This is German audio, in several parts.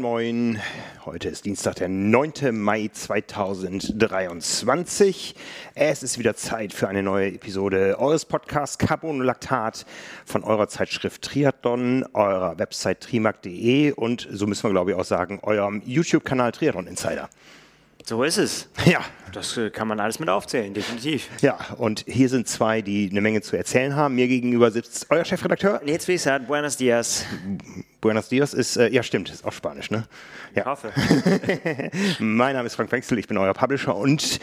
Moin heute ist Dienstag, der 9. Mai 2023. Es ist wieder Zeit für eine neue Episode eures Podcasts Carbonolactat von eurer Zeitschrift Triathlon, eurer Website trimark.de und so müssen wir glaube ich auch sagen, eurem YouTube-Kanal Triathlon Insider. So ist es. Ja. Das äh, kann man alles mit aufzählen, definitiv. Ja, und hier sind zwei, die eine Menge zu erzählen haben. Mir gegenüber sitzt euer Chefredakteur. Nils Wiesert, buenos dias. Buenos dias ist, äh, ja stimmt, ist auch Spanisch, ne? Ja. Ich hoffe. mein Name ist Frank Wechsel, ich bin euer Publisher und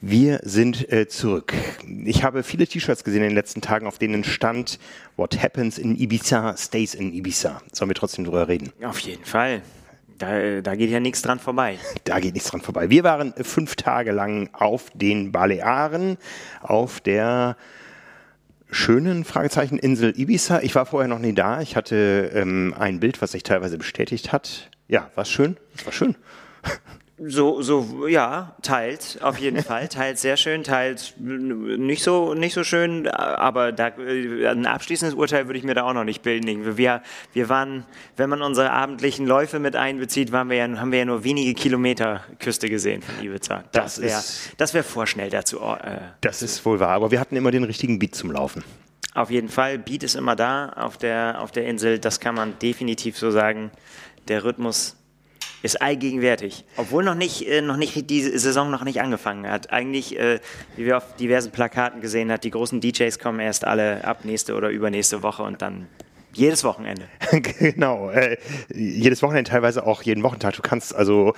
wir sind äh, zurück. Ich habe viele T-Shirts gesehen in den letzten Tagen, auf denen stand What happens in Ibiza stays in Ibiza. Sollen wir trotzdem drüber reden? Auf jeden Fall. Da, da geht ja nichts dran vorbei. Da geht nichts dran vorbei. Wir waren fünf Tage lang auf den Balearen, auf der schönen Fragezeichen Insel Ibiza. Ich war vorher noch nie da. Ich hatte ähm, ein Bild, was sich teilweise bestätigt hat. Ja, war schön. Es war schön. So, so, ja, teilt, auf jeden Fall. Teilt sehr schön, teilt nicht so, nicht so schön, aber da, ein abschließendes Urteil würde ich mir da auch noch nicht bilden. Wir, wir waren, wenn man unsere abendlichen Läufe mit einbezieht, waren wir ja, haben wir ja nur wenige Kilometer Küste gesehen von Ibiza. Das, das wäre, das wäre vorschnell dazu. Äh, das ist wohl wahr, aber wir hatten immer den richtigen Beat zum Laufen. Auf jeden Fall, Beat ist immer da auf der, auf der Insel, das kann man definitiv so sagen. Der Rhythmus ist allgegenwärtig. Obwohl noch nicht, äh, noch nicht die Saison noch nicht angefangen hat. Eigentlich, äh, wie wir auf diversen Plakaten gesehen haben, die großen DJs kommen erst alle ab nächste oder übernächste Woche und dann jedes Wochenende. genau, äh, jedes Wochenende, teilweise auch jeden Wochentag. Du kannst also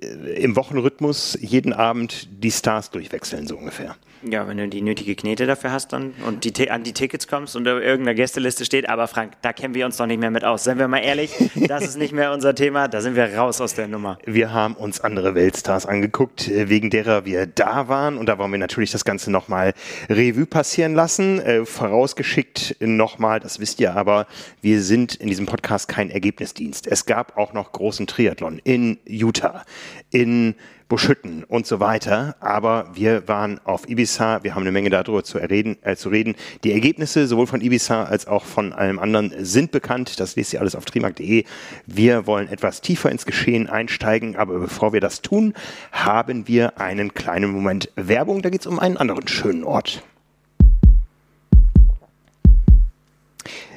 äh, im Wochenrhythmus jeden Abend die Stars durchwechseln, so ungefähr. Ja, wenn du die nötige Knete dafür hast dann und die, an die Tickets kommst und da irgendeiner Gästeliste steht, aber Frank, da kennen wir uns doch nicht mehr mit aus. Seien wir mal ehrlich, das ist nicht mehr unser Thema, da sind wir raus aus der Nummer. Wir haben uns andere Weltstars angeguckt, äh, wegen derer wir da waren und da wollen wir natürlich das Ganze nochmal Revue passieren lassen. Äh, vorausgeschickt nochmal, das wisst ihr aber, wir sind in diesem Podcast kein Ergebnisdienst. Es gab auch noch großen Triathlon in Utah, in Buschütten und so weiter. Aber wir waren auf Ibiza, wir haben eine Menge darüber zu, erreden, äh, zu reden. Die Ergebnisse sowohl von Ibiza als auch von allem anderen sind bekannt. Das lest ihr alles auf trimark.de. Wir wollen etwas tiefer ins Geschehen einsteigen, aber bevor wir das tun, haben wir einen kleinen Moment Werbung. Da geht es um einen anderen schönen Ort.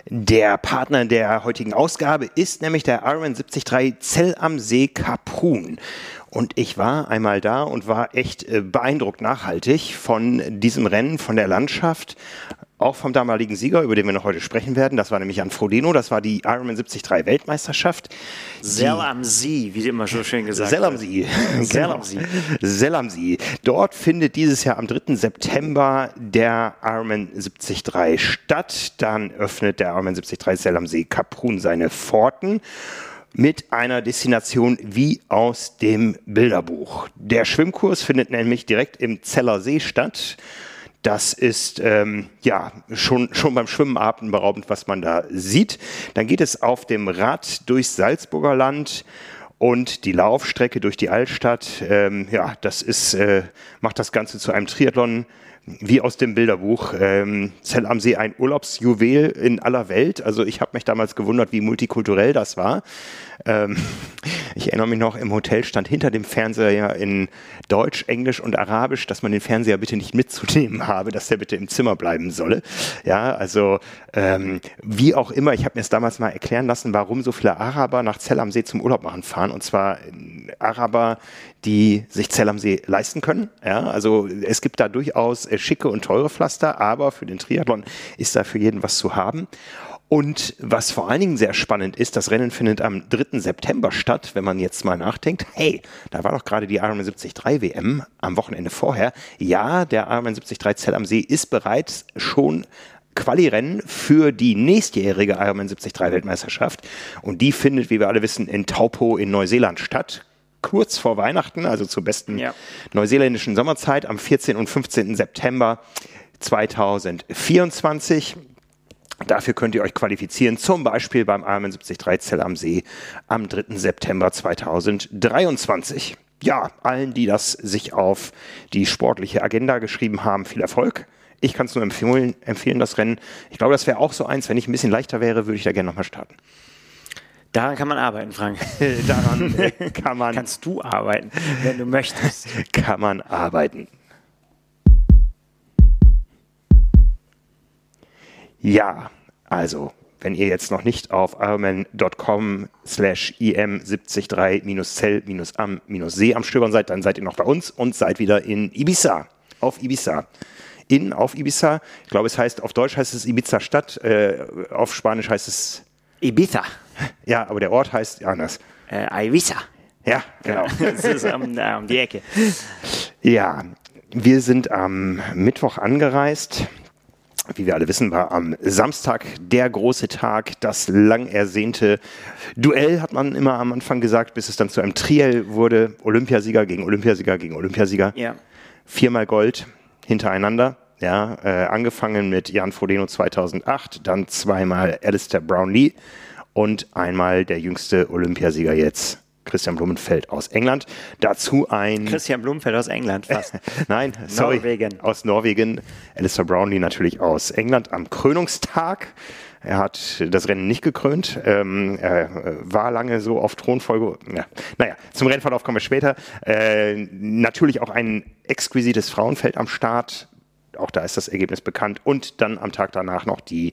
Der Partner der heutigen Ausgabe ist nämlich der Iron 73 Zell am See Kaprun. Und ich war einmal da und war echt äh, beeindruckt nachhaltig von diesem Rennen, von der Landschaft, auch vom damaligen Sieger, über den wir noch heute sprechen werden. Das war nämlich Jan Frodeno, das war die Ironman 73 Weltmeisterschaft. Sell am See, wie immer so schön gesagt Sell am See. Sell am See. Sell am See. Dort findet dieses Jahr am 3. September der Ironman 73 statt. Dann öffnet der Ironman 73 Sell am See Kaprun seine Pforten mit einer Destination wie aus dem Bilderbuch. Der Schwimmkurs findet nämlich direkt im Zeller See statt. Das ist ähm, ja schon, schon beim Schwimmen atemberaubend, was man da sieht. Dann geht es auf dem Rad durchs Salzburger Land und die Laufstrecke durch die Altstadt. Ähm, ja, das ist, äh, macht das Ganze zu einem Triathlon wie aus dem Bilderbuch. Ähm, Zell am See ein Urlaubsjuwel in aller Welt. Also ich habe mich damals gewundert, wie multikulturell das war. Ähm, ich erinnere mich noch, im Hotel stand hinter dem Fernseher in Deutsch, Englisch und Arabisch, dass man den Fernseher bitte nicht mitzunehmen habe, dass der bitte im Zimmer bleiben solle. Ja, also ähm, wie auch immer, ich habe mir es damals mal erklären lassen, warum so viele Araber nach Zell am See zum Urlaub machen fahren. Und zwar Araber, die sich Zell am See leisten können. Ja, also es gibt da durchaus äh, schicke und teure Pflaster, aber für den Triathlon ist da für jeden was zu haben. Und was vor allen Dingen sehr spannend ist, das Rennen findet am 3. September statt, wenn man jetzt mal nachdenkt, hey, da war doch gerade die Ironman 73 WM am Wochenende vorher. Ja, der Ironman 73 Zell am See ist bereits schon Quali-Rennen für die nächstjährige Ironman 73 Weltmeisterschaft. Und die findet, wie wir alle wissen, in Taupo in Neuseeland statt kurz vor Weihnachten, also zur besten ja. neuseeländischen Sommerzeit am 14. und 15. September 2024. Dafür könnt ihr euch qualifizieren, zum Beispiel beim Ironman 73 Zell am See am 3. September 2023. Ja, allen, die das sich auf die sportliche Agenda geschrieben haben, viel Erfolg. Ich kann es nur empfehlen, empfehlen, das Rennen. Ich glaube, das wäre auch so eins, wenn ich ein bisschen leichter wäre, würde ich da gerne nochmal starten. Daran kann man arbeiten, Frank. Daran äh, kann man, Kannst du arbeiten, wenn du möchtest. kann man arbeiten. Ja, also, wenn ihr jetzt noch nicht auf ironman.com slash im73-cell-am-see am Stöbern seid, dann seid ihr noch bei uns und seid wieder in Ibiza, auf Ibiza. In, auf Ibiza, ich glaube, es heißt, auf Deutsch heißt es Ibiza-Stadt, äh, auf Spanisch heißt es, Ibiza. ja, aber der Ort heißt anders. Äh, Ibiza. Ja, genau. Das ist um, äh, um die Ecke. Ja, wir sind am Mittwoch angereist. Wie wir alle wissen, war am Samstag der große Tag, das lang ersehnte Duell, hat man immer am Anfang gesagt, bis es dann zu einem Triell wurde. Olympiasieger gegen Olympiasieger gegen Olympiasieger. Ja. Viermal Gold hintereinander. Ja, äh, angefangen mit Jan Frodeno 2008, dann zweimal Alistair Brownlee und einmal der jüngste Olympiasieger jetzt, Christian Blumenfeld aus England. Dazu ein Christian Blumenfeld aus England fast. Nein, sorry. Norwegen. Aus Norwegen. Alistair Brownlee natürlich aus England am Krönungstag. Er hat das Rennen nicht gekrönt. Ähm, er äh, war lange so auf Thronfolge. Ja. Naja, zum Rennverlauf kommen wir später. Äh, natürlich auch ein exquisites Frauenfeld am Start. Auch da ist das Ergebnis bekannt. Und dann am Tag danach noch die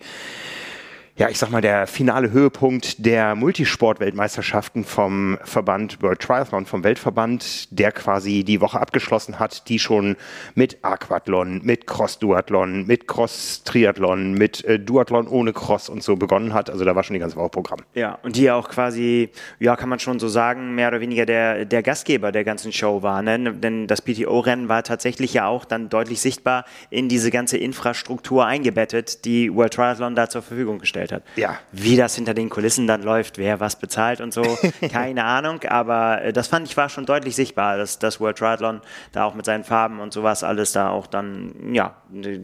ja, ich sag mal, der finale Höhepunkt der Multisport-Weltmeisterschaften vom Verband World Triathlon, vom Weltverband, der quasi die Woche abgeschlossen hat, die schon mit Aquathlon, mit Cross-Duathlon, mit Cross-Triathlon, mit äh, Duathlon ohne Cross und so begonnen hat. Also da war schon die ganze Woche Programm. Ja, und die auch quasi, ja, kann man schon so sagen, mehr oder weniger der, der Gastgeber der ganzen Show war. Ne? Denn das PTO-Rennen war tatsächlich ja auch dann deutlich sichtbar in diese ganze Infrastruktur eingebettet, die World Triathlon da zur Verfügung gestellt hat. Ja. Wie das hinter den Kulissen dann läuft, wer was bezahlt und so, keine Ahnung. Aber äh, das fand ich war schon deutlich sichtbar, dass das World Triathlon da auch mit seinen Farben und sowas alles da auch dann, ja, die,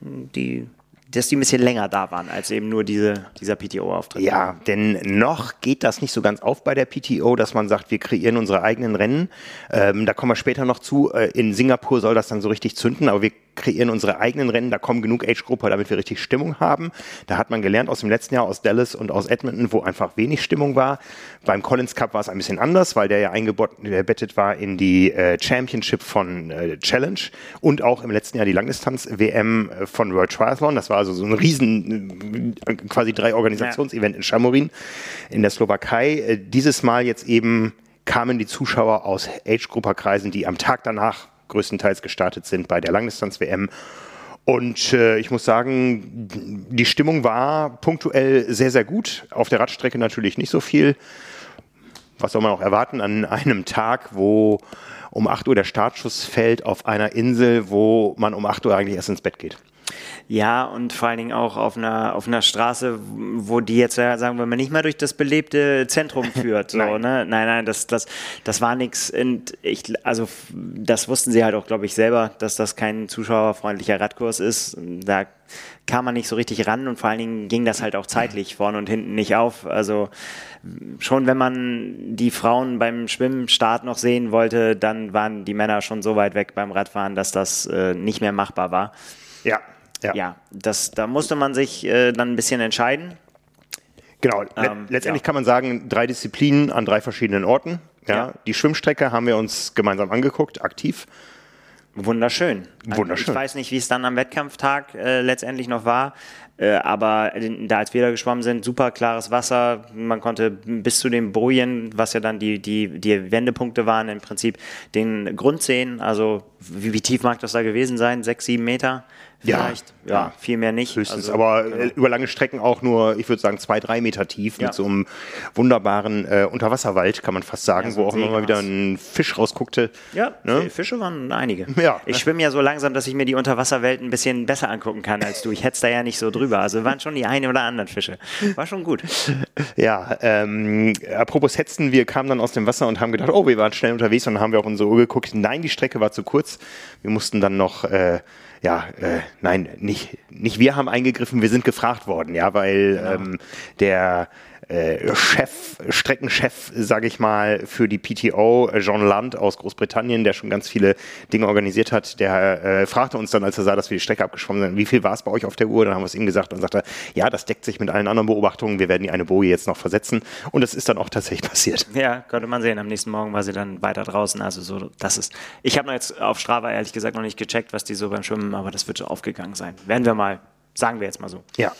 die dass die ein bisschen länger da waren als eben nur diese, dieser PTO-Auftritt. Ja, denn noch geht das nicht so ganz auf bei der PTO, dass man sagt, wir kreieren unsere eigenen Rennen. Ähm, da kommen wir später noch zu. Äh, in Singapur soll das dann so richtig zünden, aber wir kreieren unsere eigenen Rennen. Da kommen genug Age-Gruppe, damit wir richtig Stimmung haben. Da hat man gelernt aus dem letzten Jahr, aus Dallas und aus Edmonton, wo einfach wenig Stimmung war. Beim Collins Cup war es ein bisschen anders, weil der ja eingebettet war in die äh, Championship von äh, Challenge und auch im letzten Jahr die Langdistanz-WM äh, von World Triathlon. Das war also so ein riesen, äh, quasi drei Organisationsevent in Chamorin in der Slowakei. Äh, dieses Mal jetzt eben kamen die Zuschauer aus Age-Grupper-Kreisen, die am Tag danach größtenteils gestartet sind bei der Langdistanz-WM. Und äh, ich muss sagen, die Stimmung war punktuell sehr, sehr gut. Auf der Radstrecke natürlich nicht so viel. Was soll man auch erwarten an einem Tag, wo um 8 Uhr der Startschuss fällt auf einer Insel, wo man um 8 Uhr eigentlich erst ins Bett geht. Ja, und vor allen Dingen auch auf einer, auf einer Straße, wo die jetzt, sagen wir mal, nicht mal durch das belebte Zentrum führt. so, Nein. ne? nein, nein, das, das, das war nichts. Also, das wussten sie halt auch, glaube ich, selber, dass das kein zuschauerfreundlicher Radkurs ist. Da kam man nicht so richtig ran und vor allen Dingen ging das halt auch zeitlich vorne und hinten nicht auf. Also schon wenn man die Frauen beim Schwimmstart noch sehen wollte, dann waren die Männer schon so weit weg beim Radfahren, dass das äh, nicht mehr machbar war. Ja, ja. Ja, das, da musste man sich äh, dann ein bisschen entscheiden. Genau. Le Ähm, letztendlich ja. kann man sagen, drei Disziplinen an drei verschiedenen Orten. Ja. Ja. Die Schwimmstrecke haben wir uns gemeinsam angeguckt, aktiv. Wunderschön. Wunderschön. Ich weiß nicht, wie es dann am Wettkampftag äh, letztendlich noch war, äh, aber äh, da als wir da geschwommen sind, super klares Wasser. Man konnte bis zu den Bojen, was ja dann die, die, die Wendepunkte waren, im Prinzip den Grund sehen. Also wie, wie tief mag das da gewesen sein? Sechs, sieben Meter. Vielleicht? Ja, viel mehr nicht. Höchstens, Also, aber genau. äh, über lange Strecken auch nur, ich würde sagen, zwei, drei Meter tief Ja. mit so einem wunderbaren äh, Unterwasserwald, kann man fast sagen, Ja, so wo auch immer mal wieder ein Fisch rausguckte. Ja, Ne? Fische waren einige. Ja. Ich schwimme ja so langsam, dass ich mir die Unterwasserwelt ein bisschen besser angucken kann als du. Ich hätte da ja nicht so drüber. Also waren schon die eine oder anderen Fische. War schon gut. Ja, ähm, apropos Hetzen, wir kamen dann aus dem Wasser und haben gedacht, oh, wir waren schnell unterwegs und dann haben wir auch unsere Uhr geguckt. Nein, die Strecke war zu kurz. Wir mussten dann noch, äh, ja, äh, nein, nicht, nicht wir haben eingegriffen, wir sind gefragt worden, ja, weil ähm, der äh, Chef, Streckenchef, sage ich mal, für die PTO, John Land aus Großbritannien, der schon ganz viele Dinge organisiert hat, der äh, fragte uns dann, als er sah, dass wir die Strecke abgeschwommen sind, wie viel war es bei euch auf der Uhr? Dann haben wir es ihm gesagt und sagte, ja, das deckt sich mit allen anderen Beobachtungen, wir werden die eine Boje jetzt noch versetzen und das ist dann auch tatsächlich passiert. Ja, konnte man sehen. Am nächsten Morgen war sie dann weiter draußen. Also so, das ist. Ich habe jetzt auf Strava ehrlich gesagt noch nicht gecheckt, was die so beim Schwimmen, aber das wird aufgegangen sein. Werden wir mal Sagen wir jetzt mal so. Ja.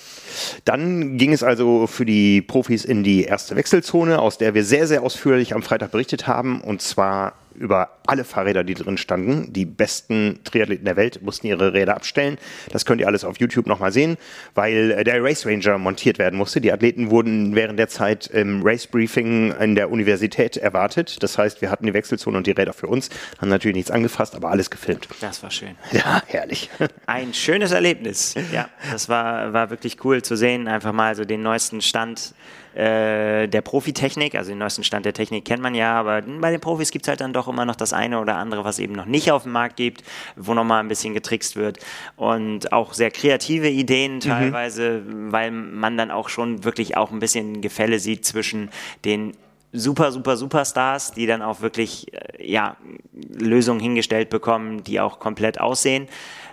Dann ging es also für die Profis in die erste Wechselzone, aus der wir sehr, sehr ausführlich am Freitag berichtet haben. Und zwar über alle Fahrräder, die drin standen. Die besten Triathleten der Welt mussten ihre Räder abstellen. Das könnt ihr alles auf YouTube nochmal sehen, weil äh, der Race Ranger montiert werden musste. Die Athleten wurden während der Zeit im Race Briefing in der Universität erwartet. Das heißt, wir hatten die Wechselzone und die Räder für uns, haben natürlich nichts angefasst, aber alles gefilmt. Das war schön. Ja, herrlich. Ein schönes Erlebnis. Ja, das war, war wirklich cool zu sehen, einfach mal so den neuesten Stand äh, der Profitechnik, also den neuesten Stand der Technik kennt man ja, aber bei den Profis gibt es halt dann doch immer noch das eine oder andere, was eben noch nicht auf dem Markt gibt, wo nochmal ein bisschen getrickst wird und auch sehr kreative Ideen mhm. teilweise, mhm. weil man dann auch schon wirklich auch ein bisschen Gefälle sieht zwischen den super, super, Superstars, die dann auch wirklich äh, ja, Lösungen hingestellt bekommen, die auch komplett aussehen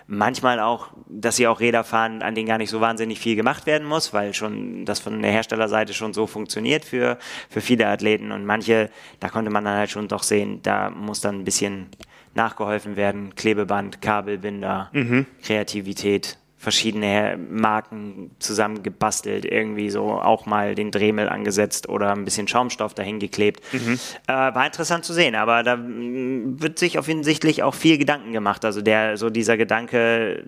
Manchmal auch, dass sie auch Räder fahren, an denen gar nicht so wahnsinnig viel gemacht werden muss, weil schon das von der Herstellerseite schon so funktioniert für, für viele Athleten. Und manche, da konnte man dann halt schon doch sehen, da muss dann ein bisschen nachgeholfen werden. Klebeband, Kabelbinder, mhm. Kreativität verschiedene Marken zusammengebastelt, irgendwie so auch mal den Dremel angesetzt oder ein bisschen Schaumstoff dahin geklebt. Mhm. Äh, war interessant zu sehen, aber da mm, wird sich offensichtlich auch viel Gedanken gemacht. Also der, so dieser Gedanke,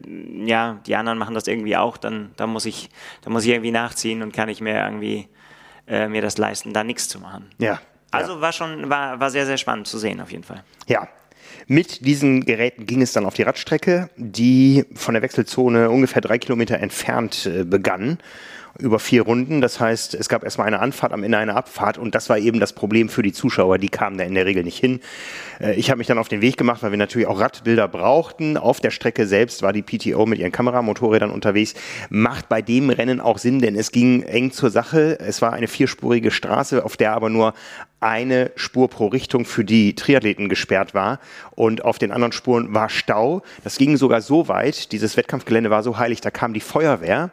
ja, die anderen machen das irgendwie auch, dann, dann muss ich, dann muss ich irgendwie nachziehen und kann ich mir irgendwie äh, mir das leisten, da nichts zu machen. Ja. Also ja. war schon, war, war sehr, sehr spannend zu sehen auf jeden Fall. Ja, mit diesen Geräten ging es dann auf die Radstrecke, die von der Wechselzone ungefähr drei Kilometer entfernt äh, begann über vier Runden. Das heißt, es gab erstmal eine Anfahrt, am Ende eine Abfahrt und das war eben das Problem für die Zuschauer. Die kamen da in der Regel nicht hin. Äh, ich habe mich dann auf den Weg gemacht, weil wir natürlich auch Radbilder brauchten. Auf der Strecke selbst war die PTO mit ihren Kameramotorrädern unterwegs. Macht bei dem Rennen auch Sinn, denn es ging eng zur Sache. Es war eine vierspurige Straße, auf der aber nur eine Spur pro Richtung für die Triathleten gesperrt war und auf den anderen Spuren war Stau. Das ging sogar so weit, dieses Wettkampfgelände war so heilig, da kam die Feuerwehr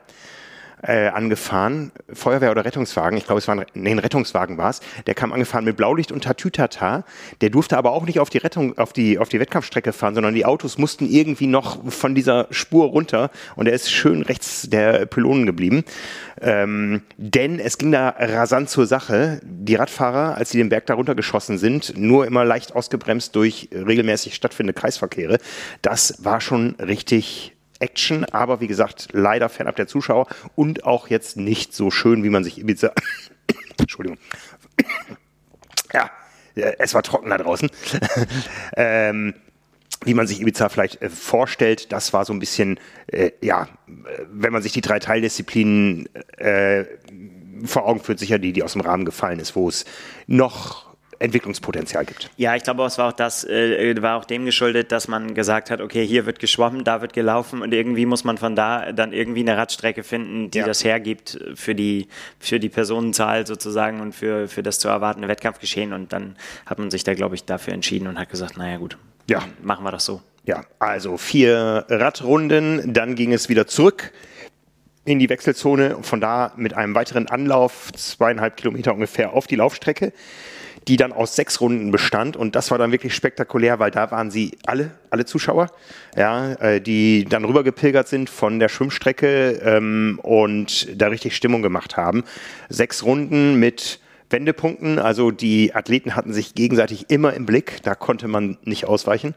äh, angefahren, Feuerwehr oder Rettungswagen, ich glaube es war ein, nee, ein Rettungswagen war es, der kam angefahren mit Blaulicht und Tatütata, der durfte aber auch nicht auf die Rettung, auf die, auf die Wettkampfstrecke fahren, sondern die Autos mussten irgendwie noch von dieser Spur runter und er ist schön rechts der Pylonen geblieben. Ähm, denn es ging da rasant zur Sache. Die Radfahrer, als sie den Berg da runtergeschossen sind, nur immer leicht ausgebremst durch regelmäßig stattfindende Kreisverkehre, das war schon richtig Action, aber wie gesagt, leider fernab der Zuschauer und auch jetzt nicht so schön, wie man sich Ibiza. Entschuldigung. ja, es war trocken da draußen. ähm, wie man sich Ibiza vielleicht äh, vorstellt, das war so ein bisschen, äh, ja, wenn man sich die drei Teildisziplinen äh, vor Augen führt, sicher die, die aus dem Rahmen gefallen ist, wo es noch Entwicklungspotenzial gibt. Ja, ich glaube, es war auch das, äh, war auch dem geschuldet, dass man gesagt hat, okay, hier wird geschwommen, da wird gelaufen und irgendwie muss man von da dann irgendwie eine Radstrecke finden, die ja. das hergibt für die, für die Personenzahl sozusagen und für, für das zu erwartende Wettkampfgeschehen und dann hat man sich da, glaube ich, dafür entschieden und hat gesagt, naja gut, ja. machen wir das so. Ja, also vier Radrunden, dann ging es wieder zurück in die Wechselzone und von da mit einem weiteren Anlauf, zweieinhalb Kilometer ungefähr, auf die Laufstrecke die dann aus sechs Runden bestand. Und das war dann wirklich spektakulär, weil da waren sie alle, alle Zuschauer, ja, äh, die dann rübergepilgert sind von der Schwimmstrecke ähm, und da richtig Stimmung gemacht haben. Sechs Runden mit Wendepunkten, also die Athleten hatten sich gegenseitig immer im Blick, da konnte man nicht ausweichen.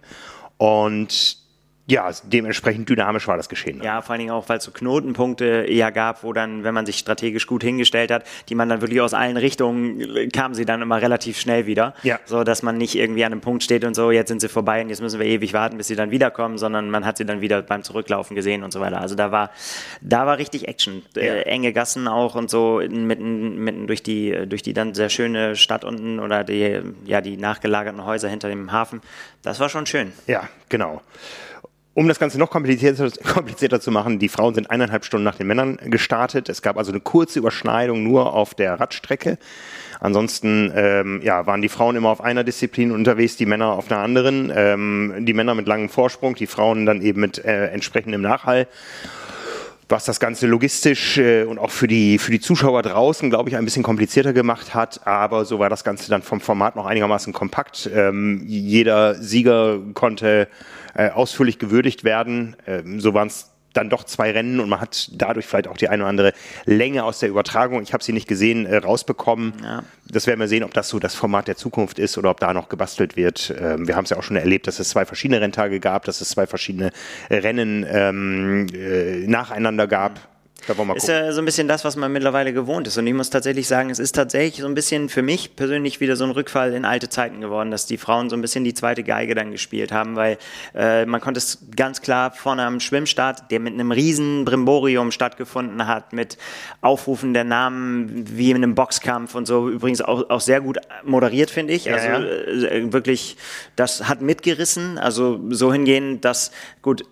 Und ja, dementsprechend dynamisch war das Geschehen. Ja, vor allen Dingen auch, weil es so Knotenpunkte eher gab, wo dann, wenn man sich strategisch gut hingestellt hat, die man dann wirklich aus allen Richtungen, kamen sie dann immer relativ schnell wieder. Ja. So, dass man nicht irgendwie an einem Punkt steht und so, jetzt sind sie vorbei und jetzt müssen wir ewig warten, bis sie dann wiederkommen, sondern man hat sie dann wieder beim Zurücklaufen gesehen und so weiter. Also da war, da war richtig Action. Ja. Äh, enge Gassen auch und so mitten, mitten durch die, durch die dann sehr schöne Stadt unten oder die, ja, die nachgelagerten Häuser hinter dem Hafen. Das war schon schön. Ja, genau. Um das Ganze noch komplizierter, komplizierter, zu machen, die Frauen sind eineinhalb Stunden nach den Männern gestartet. Es gab also eine kurze Überschneidung nur auf der Radstrecke. Ansonsten ähm, ja, waren die Frauen immer auf einer Disziplin unterwegs, die Männer auf einer anderen. Ähm, die Männer mit langem Vorsprung, die Frauen dann eben mit äh, entsprechendem Nachhall was das Ganze logistisch äh, und auch für die, für die Zuschauer draußen, glaube ich, ein bisschen komplizierter gemacht hat. Aber so war das Ganze dann vom Format noch einigermaßen kompakt. Ähm, jeder Sieger konnte äh, ausführlich gewürdigt werden. Ähm, so waren es dann doch zwei Rennen und man hat dadurch vielleicht auch die eine oder andere Länge aus der Übertragung, ich habe sie nicht gesehen, äh, rausbekommen. Ja. Das werden wir sehen, ob das so das Format der Zukunft ist oder ob da noch gebastelt wird. Ähm, wir haben es ja auch schon erlebt, dass es zwei verschiedene Renntage gab, dass es zwei verschiedene Rennen ähm, äh, nacheinander gab ist ja so ein bisschen das, was man mittlerweile gewohnt ist. Und ich muss tatsächlich sagen, es ist tatsächlich so ein bisschen für mich persönlich wieder so ein Rückfall in alte Zeiten geworden, dass die Frauen so ein bisschen die zweite Geige dann gespielt haben, weil äh, man konnte es ganz klar vorne am Schwimmstart, der mit einem riesen Brimborium stattgefunden hat, mit Aufrufen der Namen wie in einem Boxkampf und so, übrigens auch, auch sehr gut moderiert, finde ich. Also ja, ja. Äh, wirklich, das hat mitgerissen. Also so hingehen, dass, gut,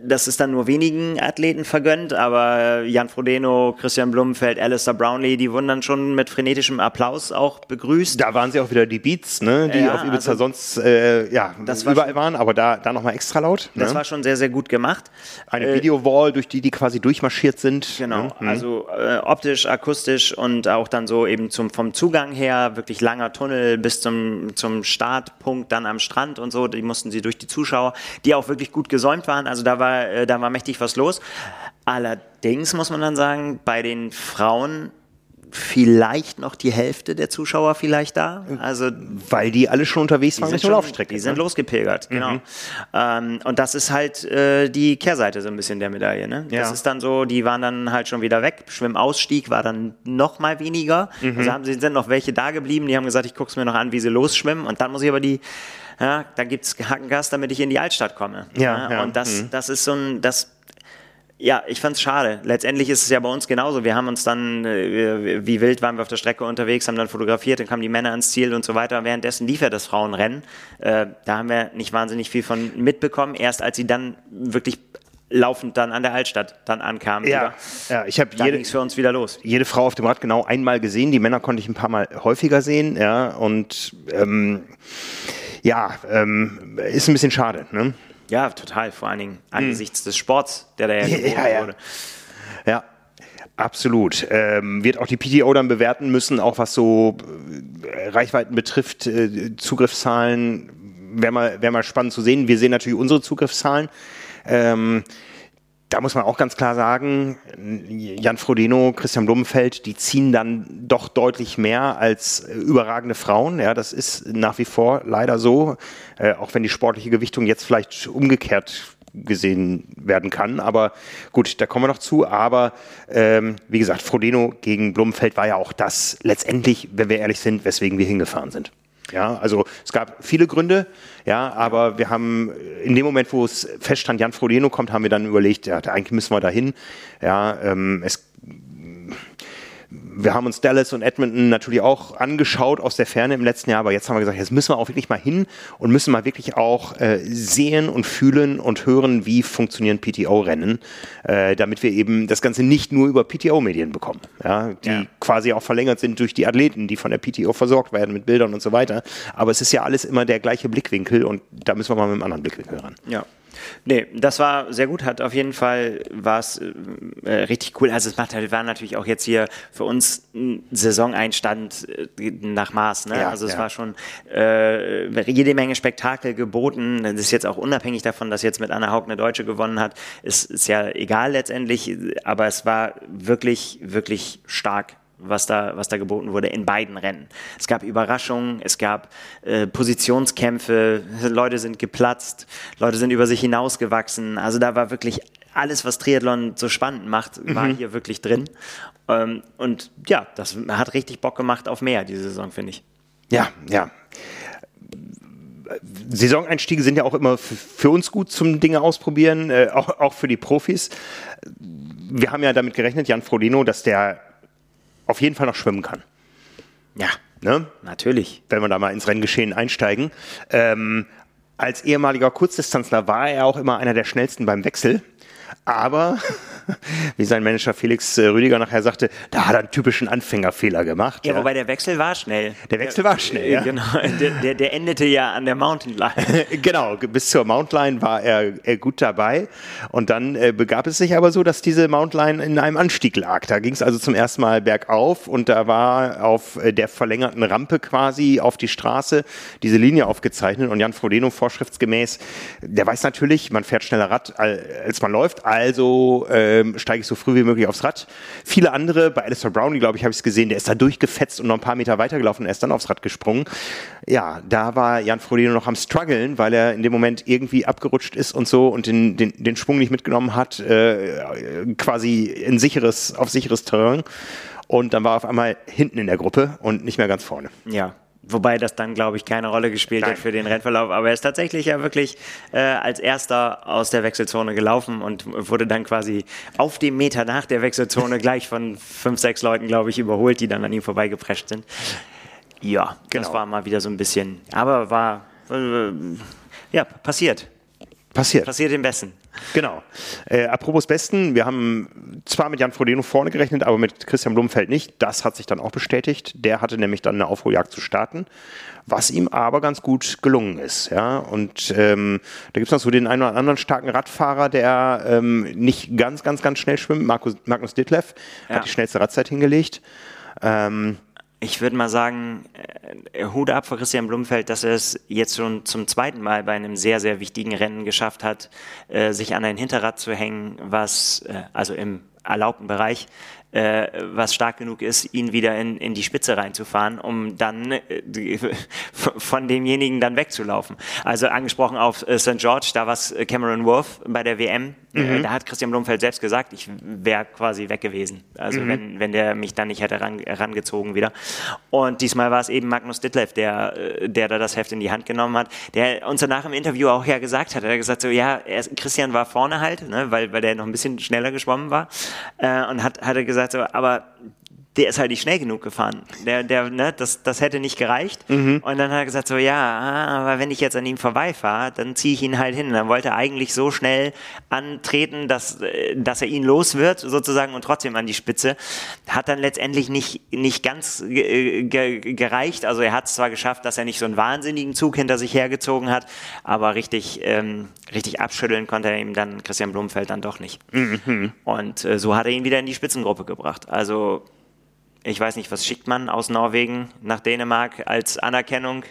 das ist dann nur wenigen Athleten vergönnt, aber Jan Frodeno, Christian Blumenfeld, Alistair Brownlee, die wurden dann schon mit frenetischem Applaus auch begrüßt. Da waren sie auch wieder die Beats, ne, die ja, auf Ibiza also, sonst äh, ja, das überall war schon, waren, aber da, da nochmal extra laut. Das ne? war schon sehr, sehr gut gemacht. Eine äh, Videowall, durch die die quasi durchmarschiert sind. Genau, ne? also äh, optisch, akustisch und auch dann so eben zum, vom Zugang her, wirklich langer Tunnel bis zum, zum Startpunkt dann am Strand und so, die mussten sie durch die Zuschauer, die auch wirklich gut gesäumt waren, also da da war, äh, da war mächtig was los. Allerdings muss man dann sagen, bei den Frauen vielleicht noch die Hälfte der Zuschauer vielleicht da. Also weil die alle schon unterwegs waren mit der Laufstrecke. Die sind ne? losgepilgert, genau. Mhm. Ähm, und das ist halt äh, die Kehrseite so ein bisschen der Medaille. Ne? Ja. Das ist dann so, die waren dann halt schon wieder weg. Schwimmausstieg war dann noch mal weniger. Mhm. Also haben, sind noch welche da geblieben, die haben gesagt, ich gucke es mir noch an, wie sie losschwimmen. Und dann muss ich aber die ja, da gibt es Hackengas, damit ich in die Altstadt komme. Ja, ja. Und das, mhm. das ist so ein, das ja, ich fand es schade. Letztendlich ist es ja bei uns genauso. Wir haben uns dann, äh, wie wild waren wir auf der Strecke unterwegs, haben dann fotografiert, dann kamen die Männer ans Ziel und so weiter. Währenddessen lief ja das Frauenrennen. Äh, da haben wir nicht wahnsinnig viel von mitbekommen. Erst als sie dann wirklich laufend dann an der Altstadt dann ankamen. Ja, ja ich habe jede für uns wieder los. Jede Frau auf dem Rad genau einmal gesehen. Die Männer konnte ich ein paar Mal häufiger sehen. Ja, und ähm, ja, ähm, ist ein bisschen schade. Ne? Ja, total. Vor allen Dingen angesichts hm. des Sports, der da ja, ja, ja. wurde. Ja, Absolut. Ähm, wird auch die PTO dann bewerten müssen, auch was so äh, Reichweiten betrifft, äh, Zugriffszahlen. Wäre mal, wär mal spannend zu sehen. Wir sehen natürlich unsere Zugriffszahlen. Ähm, da muss man auch ganz klar sagen, Jan Frodeno, Christian Blumenfeld, die ziehen dann doch deutlich mehr als äh, überragende Frauen. Ja, das ist nach wie vor leider so, äh, auch wenn die sportliche Gewichtung jetzt vielleicht umgekehrt gesehen werden kann. Aber gut, da kommen wir noch zu. Aber ähm, wie gesagt, Frodeno gegen Blumenfeld war ja auch das letztendlich, wenn wir ehrlich sind, weswegen wir hingefahren sind. Ja, also es gab viele Gründe, ja, aber wir haben in dem Moment, wo es feststand, Jan Frodeno kommt, haben wir dann überlegt, ja, eigentlich müssen wir dahin. Ja, ähm, es wir haben uns Dallas und Edmonton natürlich auch angeschaut aus der Ferne im letzten Jahr, aber jetzt haben wir gesagt, jetzt müssen wir auch wirklich mal hin und müssen mal wirklich auch äh, sehen und fühlen und hören, wie funktionieren PTO-Rennen, äh, damit wir eben das Ganze nicht nur über PTO-Medien bekommen, ja, die ja. quasi auch verlängert sind durch die Athleten, die von der PTO versorgt werden mit Bildern und so weiter. Aber es ist ja alles immer der gleiche Blickwinkel und da müssen wir mal mit einem anderen Blickwinkel ran. Ja. Nee, das war sehr gut, hat auf jeden Fall war es äh, richtig cool. Also es macht halt, war natürlich auch jetzt hier für uns ein Saisoneinstand äh, nach Maß. Ne? Ja, also es ja. war schon äh, jede Menge Spektakel geboten. Das ist jetzt auch unabhängig davon, dass jetzt mit Anna Haug eine Deutsche gewonnen hat. Ist, ist ja egal letztendlich, aber es war wirklich, wirklich stark was da, was da geboten wurde in beiden Rennen. Es gab Überraschungen, es gab äh, Positionskämpfe, Leute sind geplatzt, Leute sind über sich hinausgewachsen. Also da war wirklich alles, was Triathlon so spannend macht, war mhm. hier wirklich drin. Ähm, und ja, das hat richtig Bock gemacht auf mehr diese Saison, finde ich. Ja, ja. Saisoneinstiege sind ja auch immer für uns gut zum Dinge ausprobieren, äh, auch, auch für die Profis. Wir haben ja damit gerechnet, Jan Frodeno, dass der auf jeden Fall noch schwimmen kann. Ja, ne? natürlich. Wenn wir da mal ins Renngeschehen einsteigen. Ähm, als ehemaliger Kurzdistanzler war er auch immer einer der schnellsten beim Wechsel. Aber wie sein Manager Felix äh, Rüdiger nachher sagte, da hat er einen typischen Anfängerfehler gemacht. Ja, ja. wobei der Wechsel war schnell. Der Wechsel war schnell, ja. Genau, der, der, der endete ja an der Mountain Line. genau, bis zur Mountain Line war er, er gut dabei. Und dann äh, begab es sich aber so, dass diese Mountain Line in einem Anstieg lag. Da ging es also zum ersten Mal bergauf und da war auf äh, der verlängerten Rampe quasi auf die Straße diese Linie aufgezeichnet und Jan Frodeno vorschriftsgemäß, der weiß natürlich, man fährt schneller Rad, als man läuft, also ähm, steige ich so früh wie möglich aufs Rad. Viele andere, bei Alistair Brownie, glaube ich, habe ich es gesehen, der ist da durchgefetzt und noch ein paar Meter weitergelaufen und er ist dann aufs Rad gesprungen. Ja, da war Jan Frodeno noch am struggeln, weil er in dem Moment irgendwie abgerutscht ist und so und den, den, den Schwung nicht mitgenommen hat, äh, quasi in sicheres, auf sicheres Terrain. Und dann war er auf einmal hinten in der Gruppe und nicht mehr ganz vorne. Ja, Wobei das dann, glaube ich, keine Rolle gespielt Nein. hat für den Rennverlauf. Aber er ist tatsächlich ja wirklich äh, als erster aus der Wechselzone gelaufen und wurde dann quasi auf dem Meter nach der Wechselzone gleich von fünf, sechs Leuten, glaube ich, überholt, die dann an ihm vorbeigeprescht sind. Ja, genau. das war mal wieder so ein bisschen, aber war, äh, ja, passiert. Passiert. Passiert im Besten. Genau. Äh, apropos Besten, wir haben zwar mit Jan Frodeno vorne gerechnet, aber mit Christian Blumenfeld nicht. Das hat sich dann auch bestätigt. Der hatte nämlich dann eine Aufholjagd zu starten, was ihm aber ganz gut gelungen ist. Ja? Und ähm, da gibt es noch so den einen oder anderen starken Radfahrer, der ähm, nicht ganz, ganz, ganz schnell schwimmt. Markus, Magnus Ditlev ja. hat die schnellste Radzeit hingelegt. Ähm, ich würde mal sagen, äh, Hut ab für Christian Blumfeld, dass er es jetzt schon zum zweiten Mal bei einem sehr, sehr wichtigen Rennen geschafft hat, äh, sich an ein Hinterrad zu hängen, was, äh, also im erlaubten Bereich, was stark genug ist, ihn wieder in, in die Spitze reinzufahren, um dann von demjenigen dann wegzulaufen. Also angesprochen auf St. George, da war es Cameron Wolf bei der WM. Äh, mhm. Da hat Christian Blumfeld selbst gesagt, ich wäre quasi weg gewesen. Also mhm. wenn, wenn der mich dann nicht hätte ran, rangezogen wieder. Und diesmal war es eben Magnus Ditlev, der, äh, der da das Heft in die Hand genommen hat, der uns danach im Interview auch ja gesagt hat. Er hat gesagt so, ja, er, Christian war vorne halt, ne, weil, weil der noch ein bisschen schneller geschwommen war. Äh, und hat, hat er gesagt, gesagt, so, aber der ist halt nicht schnell genug gefahren. Der, der, ne, das, das hätte nicht gereicht. Mhm. Und dann hat er gesagt, so, ja, aber wenn ich jetzt an ihm vorbeifahre, dann ziehe ich ihn halt hin. Dann wollte er eigentlich so schnell antreten, dass, dass er ihn los wird, sozusagen, und trotzdem an die Spitze. Hat dann letztendlich nicht, nicht ganz ge gereicht. Also er hat es zwar geschafft, dass er nicht so einen wahnsinnigen Zug hinter sich hergezogen hat, aber richtig, ähm, richtig abschütteln konnte er ihm dann Christian Blumfeld dann doch nicht. Mhm. Und äh, so hat er ihn wieder in die Spitzengruppe gebracht. Also ich weiß nicht, was schickt man aus Norwegen nach Dänemark als Anerkennung?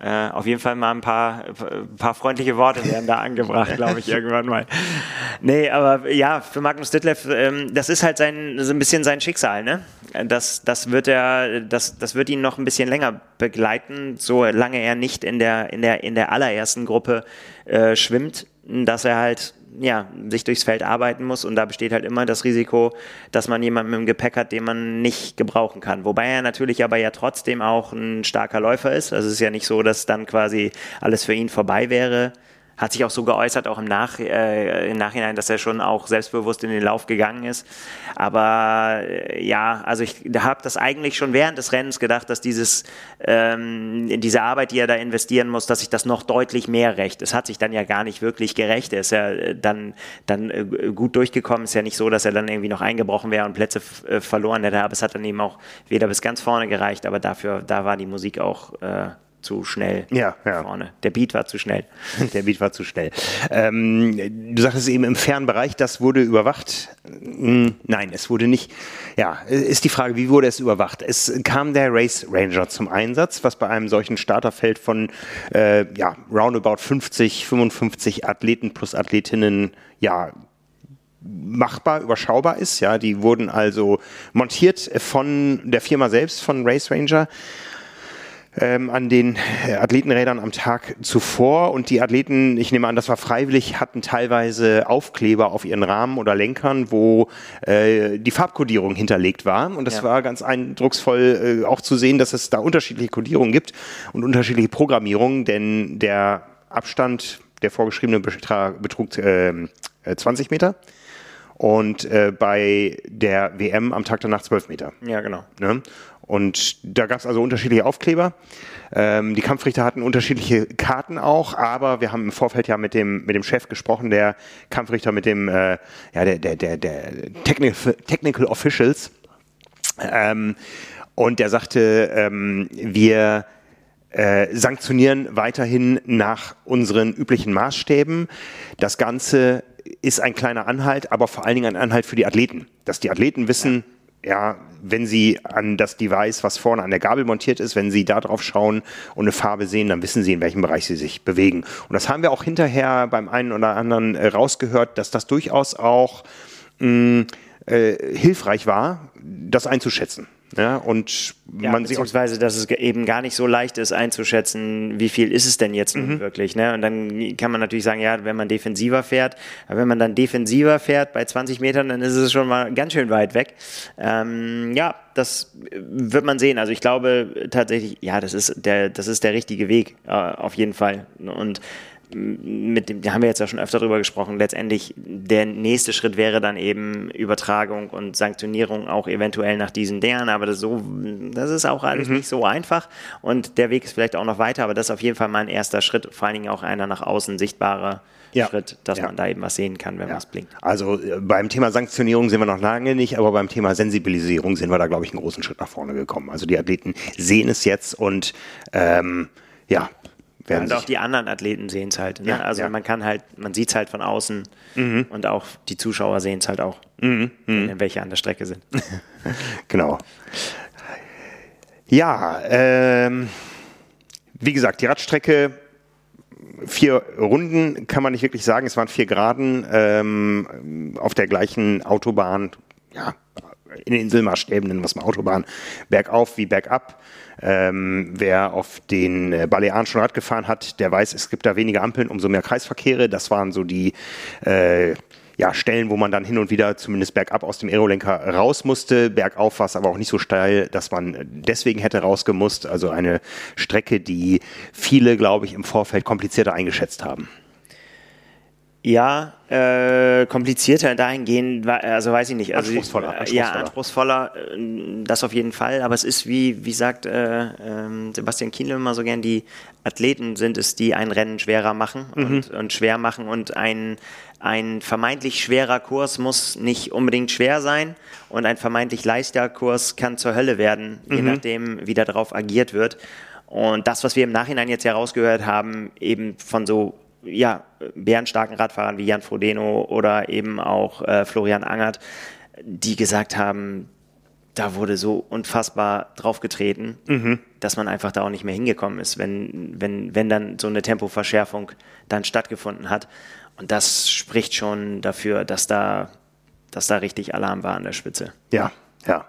Äh, auf jeden Fall mal ein paar, ein paar freundliche Worte werden da angebracht, glaube ich, irgendwann mal. Nee, aber ja, für Magnus Ditlev, ähm, das ist halt sein, so ein bisschen sein Schicksal, ne? Das, das wird er, das, das wird ihn noch ein bisschen länger begleiten, solange er nicht in der, in der, in der allerersten Gruppe äh, schwimmt, dass er halt ja, sich durchs Feld arbeiten muss und da besteht halt immer das Risiko, dass man jemanden im Gepäck hat, den man nicht gebrauchen kann. Wobei er natürlich aber ja trotzdem auch ein starker Läufer ist. Also es ist ja nicht so, dass dann quasi alles für ihn vorbei wäre hat sich auch so geäußert, auch im, Nach, äh, im Nachhinein, dass er schon auch selbstbewusst in den Lauf gegangen ist. Aber äh, ja, also ich habe das eigentlich schon während des Rennens gedacht, dass dieses, ähm, diese Arbeit, die er da investieren muss, dass sich das noch deutlich mehr rächt. Es hat sich dann ja gar nicht wirklich gerecht. Er ist ja äh, dann, dann äh, gut durchgekommen. Es ist ja nicht so, dass er dann irgendwie noch eingebrochen wäre und Plätze äh, verloren hätte. Aber es hat dann eben auch weder bis ganz vorne gereicht, aber dafür, da war die Musik auch äh, zu schnell ja, ja. vorne. Der Beat war zu schnell. Der Beat war zu schnell. Ähm, du sagtest eben im Fernbereich, das wurde überwacht. Hm, nein, es wurde nicht. Ja, ist die Frage, wie wurde es überwacht? Es kam der Race Ranger zum Einsatz, was bei einem solchen Starterfeld von äh, ja, roundabout 50, 55 Athleten plus Athletinnen ja machbar, überschaubar ist. Ja, die wurden also montiert von der Firma selbst, von Race Ranger ähm, an den Athletenrädern am Tag zuvor und die Athleten, ich nehme an, das war freiwillig, hatten teilweise Aufkleber auf ihren Rahmen oder Lenkern, wo äh, die Farbkodierung hinterlegt war und das ja. war ganz eindrucksvoll äh, auch zu sehen, dass es da unterschiedliche Kodierungen gibt und unterschiedliche Programmierungen, denn der Abstand, der vorgeschriebene Betrag, betrug äh, 20 Meter und äh, bei der WM am Tag danach 12 Meter. Ja, genau. Ne? Und da gab es also unterschiedliche Aufkleber. Ähm, die Kampfrichter hatten unterschiedliche Karten auch, aber wir haben im Vorfeld ja mit dem, mit dem Chef gesprochen, der Kampfrichter mit dem, äh, ja, der, der, der, der Technical, Technical Officials. Ähm, und der sagte, ähm, wir äh, sanktionieren weiterhin nach unseren üblichen Maßstäben. Das Ganze ist ein kleiner Anhalt, aber vor allen Dingen ein Anhalt für die Athleten, dass die Athleten wissen, ja, wenn Sie an das Device, was vorne an der Gabel montiert ist, wenn Sie da drauf schauen und eine Farbe sehen, dann wissen Sie, in welchem Bereich Sie sich bewegen. Und das haben wir auch hinterher beim einen oder anderen äh, rausgehört, dass das durchaus auch mh, äh, hilfreich war, das einzuschätzen. Ja, und ja, man beziehungsweise, dass es eben gar nicht so leicht ist einzuschätzen, wie viel ist es denn jetzt mhm. wirklich. Ne? Und dann kann man natürlich sagen, ja, wenn man defensiver fährt, aber wenn man dann defensiver fährt bei 20 Metern, dann ist es schon mal ganz schön weit weg. Ähm, ja, das wird man sehen. Also ich glaube tatsächlich, ja, das ist der, das ist der richtige Weg, äh, auf jeden Fall. Und mit dem, da haben wir jetzt ja schon öfter drüber gesprochen, letztendlich der nächste Schritt wäre dann eben Übertragung und Sanktionierung auch eventuell nach diesen Dingern, aber das, so, das ist auch alles mhm. nicht so einfach und der Weg ist vielleicht auch noch weiter, aber das ist auf jeden Fall mal ein erster Schritt, vor allen Dingen auch einer nach außen sichtbarer ja. Schritt, dass ja. man da eben was sehen kann, wenn ja. was blinkt. Also äh, beim Thema Sanktionierung sind wir noch lange nicht, aber beim Thema Sensibilisierung sind wir da, glaube ich, einen großen Schritt nach vorne gekommen. Also die Athleten sehen es jetzt und ähm, ja, werden und auch die anderen Athleten sehen es halt. Ne? Ja, also ja. man kann halt, man sieht es halt von außen mhm. und auch die Zuschauer sehen es halt auch, mhm. Mhm. welche an der Strecke sind. genau. Ja, ähm, wie gesagt, die Radstrecke vier Runden kann man nicht wirklich sagen. Es waren vier Geraden ähm, auf der gleichen Autobahn. Ja, in Inselmaßstäben nennen wir es mal Autobahn. Bergauf wie bergab. Ähm, wer auf den äh, Balearen schon Rad gefahren hat, der weiß, es gibt da weniger Ampeln, umso mehr Kreisverkehre. Das waren so die äh, ja, Stellen, wo man dann hin und wieder zumindest bergab aus dem Aerolenker raus musste. Bergauf war es aber auch nicht so steil, dass man deswegen hätte rausgemusst. Also eine Strecke, die viele, glaube ich, im Vorfeld komplizierter eingeschätzt haben. Ja, äh, komplizierter dahingehend, also weiß ich nicht. Also, anspruchsvoller, anspruchsvoller. Ja, anspruchsvoller, äh, das auf jeden Fall. Aber es ist wie, wie sagt äh, äh, Sebastian Kienle immer so gern, die Athleten sind es, die ein Rennen schwerer machen mhm. und, und, schwer machen. Und ein, ein vermeintlich schwerer Kurs muss nicht unbedingt schwer sein. Und ein vermeintlich leichter Kurs kann zur Hölle werden, je mhm. nachdem, wie darauf agiert wird. Und das, was wir im Nachhinein jetzt herausgehört haben, eben von so ja, bärenstarken Radfahrern wie Jan Frodeno oder eben auch äh, Florian Angert, die gesagt haben, da wurde so unfassbar draufgetreten, mhm. dass man einfach da auch nicht mehr hingekommen ist, wenn, wenn, wenn dann so eine Tempoverschärfung dann stattgefunden hat. Und das spricht schon dafür, dass da, dass da richtig Alarm war an der Spitze. Ja, ja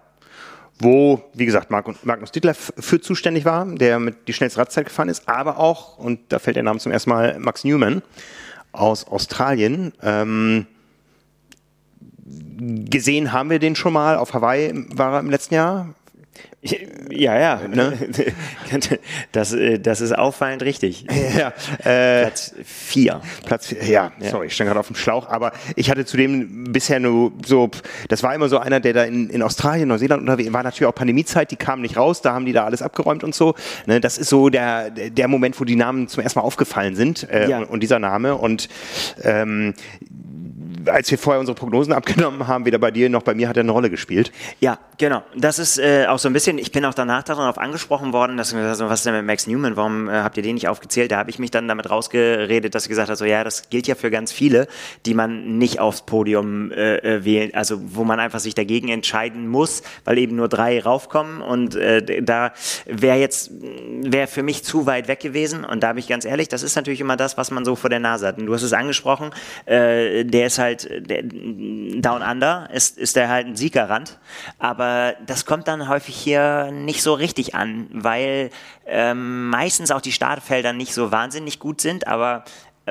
wo, wie gesagt, Magnus Dittler für zuständig war, der mit die schnellste Radzeit gefahren ist, aber auch, und da fällt der Name zum ersten Mal, Max Newman aus Australien. Ähm, gesehen haben wir den schon mal, auf Hawaii war er im letzten Jahr, ja, ja. Ne? Das, äh, das ist auffallend richtig. Ja, äh, Platz vier. Platz ja, ja, sorry, ich stand gerade auf dem Schlauch, aber ich hatte zudem bisher nur so, das war immer so einer, der da in, in Australien, Neuseeland unterwegs war, natürlich auch Pandemiezeit, die kamen nicht raus, da haben die da alles abgeräumt und so. Ne, das ist so der, der Moment, wo die Namen zum ersten Mal aufgefallen sind äh, ja. und, und, dieser Name und ähm, als wir vorher unsere Prognosen abgenommen haben, weder bei dir noch bei mir hat er eine Rolle gespielt. Ja, genau. Das ist äh, auch so ein bisschen, ich bin auch danach darauf angesprochen worden, dass also, was ist denn mit Max Newman, warum äh, habt ihr den nicht aufgezählt? Da habe ich mich dann damit rausgeredet, dass ich gesagt habe, so ja, das gilt ja für ganz viele, die man nicht aufs Podium äh, äh wählen, also wo man einfach sich dagegen entscheiden muss, weil eben nur drei raufkommen und äh, da wäre jetzt, wäre für mich zu weit weg gewesen und da bin ich ganz ehrlich, das ist natürlich immer das, was man so vor der Nase hat. Und du hast es angesprochen, äh, der ist halt halt der, Down Under ist, ist er halt ein Siegerrand. Aber das kommt dann häufig hier nicht so richtig an, weil ähm, meistens auch die Startfelder nicht so wahnsinnig gut sind, aber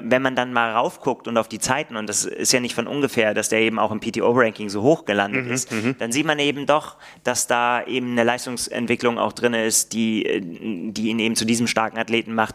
wenn man dann mal raufguckt und auf die Zeiten, und das ist ja nicht von ungefähr, dass der eben auch im PTO-Ranking so hoch gelandet mhm, ist, mhm. dann sieht man eben doch, dass da eben eine Leistungsentwicklung auch drin ist, die, die ihn eben zu diesem starken Athleten macht,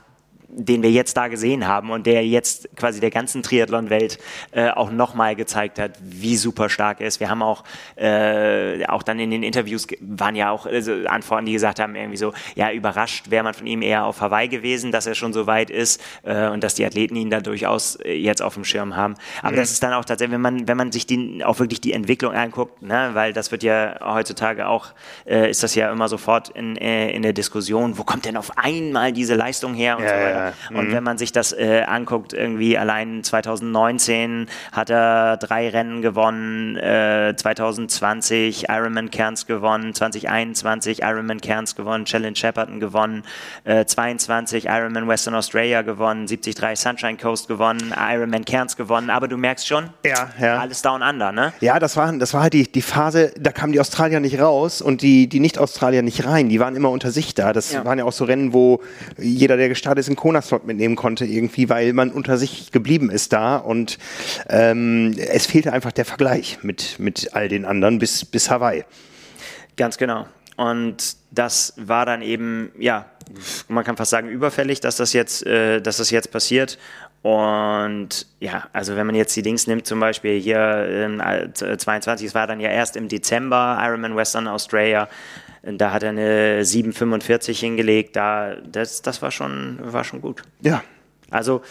den wir jetzt da gesehen haben und der jetzt quasi der ganzen Triathlon-Welt äh, auch nochmal gezeigt hat, wie super stark er ist. Wir haben auch, äh, auch dann in den Interviews waren ja auch also Antworten, die gesagt haben, irgendwie so, ja, überrascht wäre man von ihm eher auf Hawaii gewesen, dass er schon so weit ist äh, und dass die Athleten ihn da durchaus äh, jetzt auf dem Schirm haben. Aber mhm. das ist dann auch tatsächlich, wenn man, wenn man sich die, auch wirklich die Entwicklung anguckt, ne, weil das wird ja heutzutage auch, äh, ist das ja immer sofort in, äh, in der Diskussion, wo kommt denn auf einmal diese Leistung her und ja, so weiter. Ja, ja. Und mhm. wenn man sich das äh, anguckt, irgendwie allein 2019 hat er drei Rennen gewonnen, äh, 2020 Ironman Cairns gewonnen, 2021 Ironman Cairns gewonnen, Challenge Shepparton gewonnen, äh, 22 Ironman Western Australia gewonnen, 73 Sunshine Coast gewonnen, Ironman Cairns gewonnen, aber du merkst schon, ja, ja. alles down under, ne? Ja, das war, das war halt die, die Phase, da kamen die Australier nicht raus und die, die Nicht-Australier nicht rein. Die waren immer unter sich da. Das ja. waren ja auch so Rennen, wo jeder, der gestartet ist, einen Kona-Slot mitnehmen konnte irgendwie, weil man unter sich geblieben ist da und ähm, es fehlte einfach der Vergleich mit, mit all den anderen bis, bis Hawaii. Ganz genau. Und das war dann eben, ja, man kann fast sagen, überfällig, dass das jetzt, äh, dass das jetzt passiert. Und ja, also wenn man jetzt die Dings nimmt, zum Beispiel hier äh, 22, es war dann ja erst im Dezember Ironman Western Australia, da hat er eine 7,45 hingelegt, da, das, das war, schon, war schon gut. Ja. Also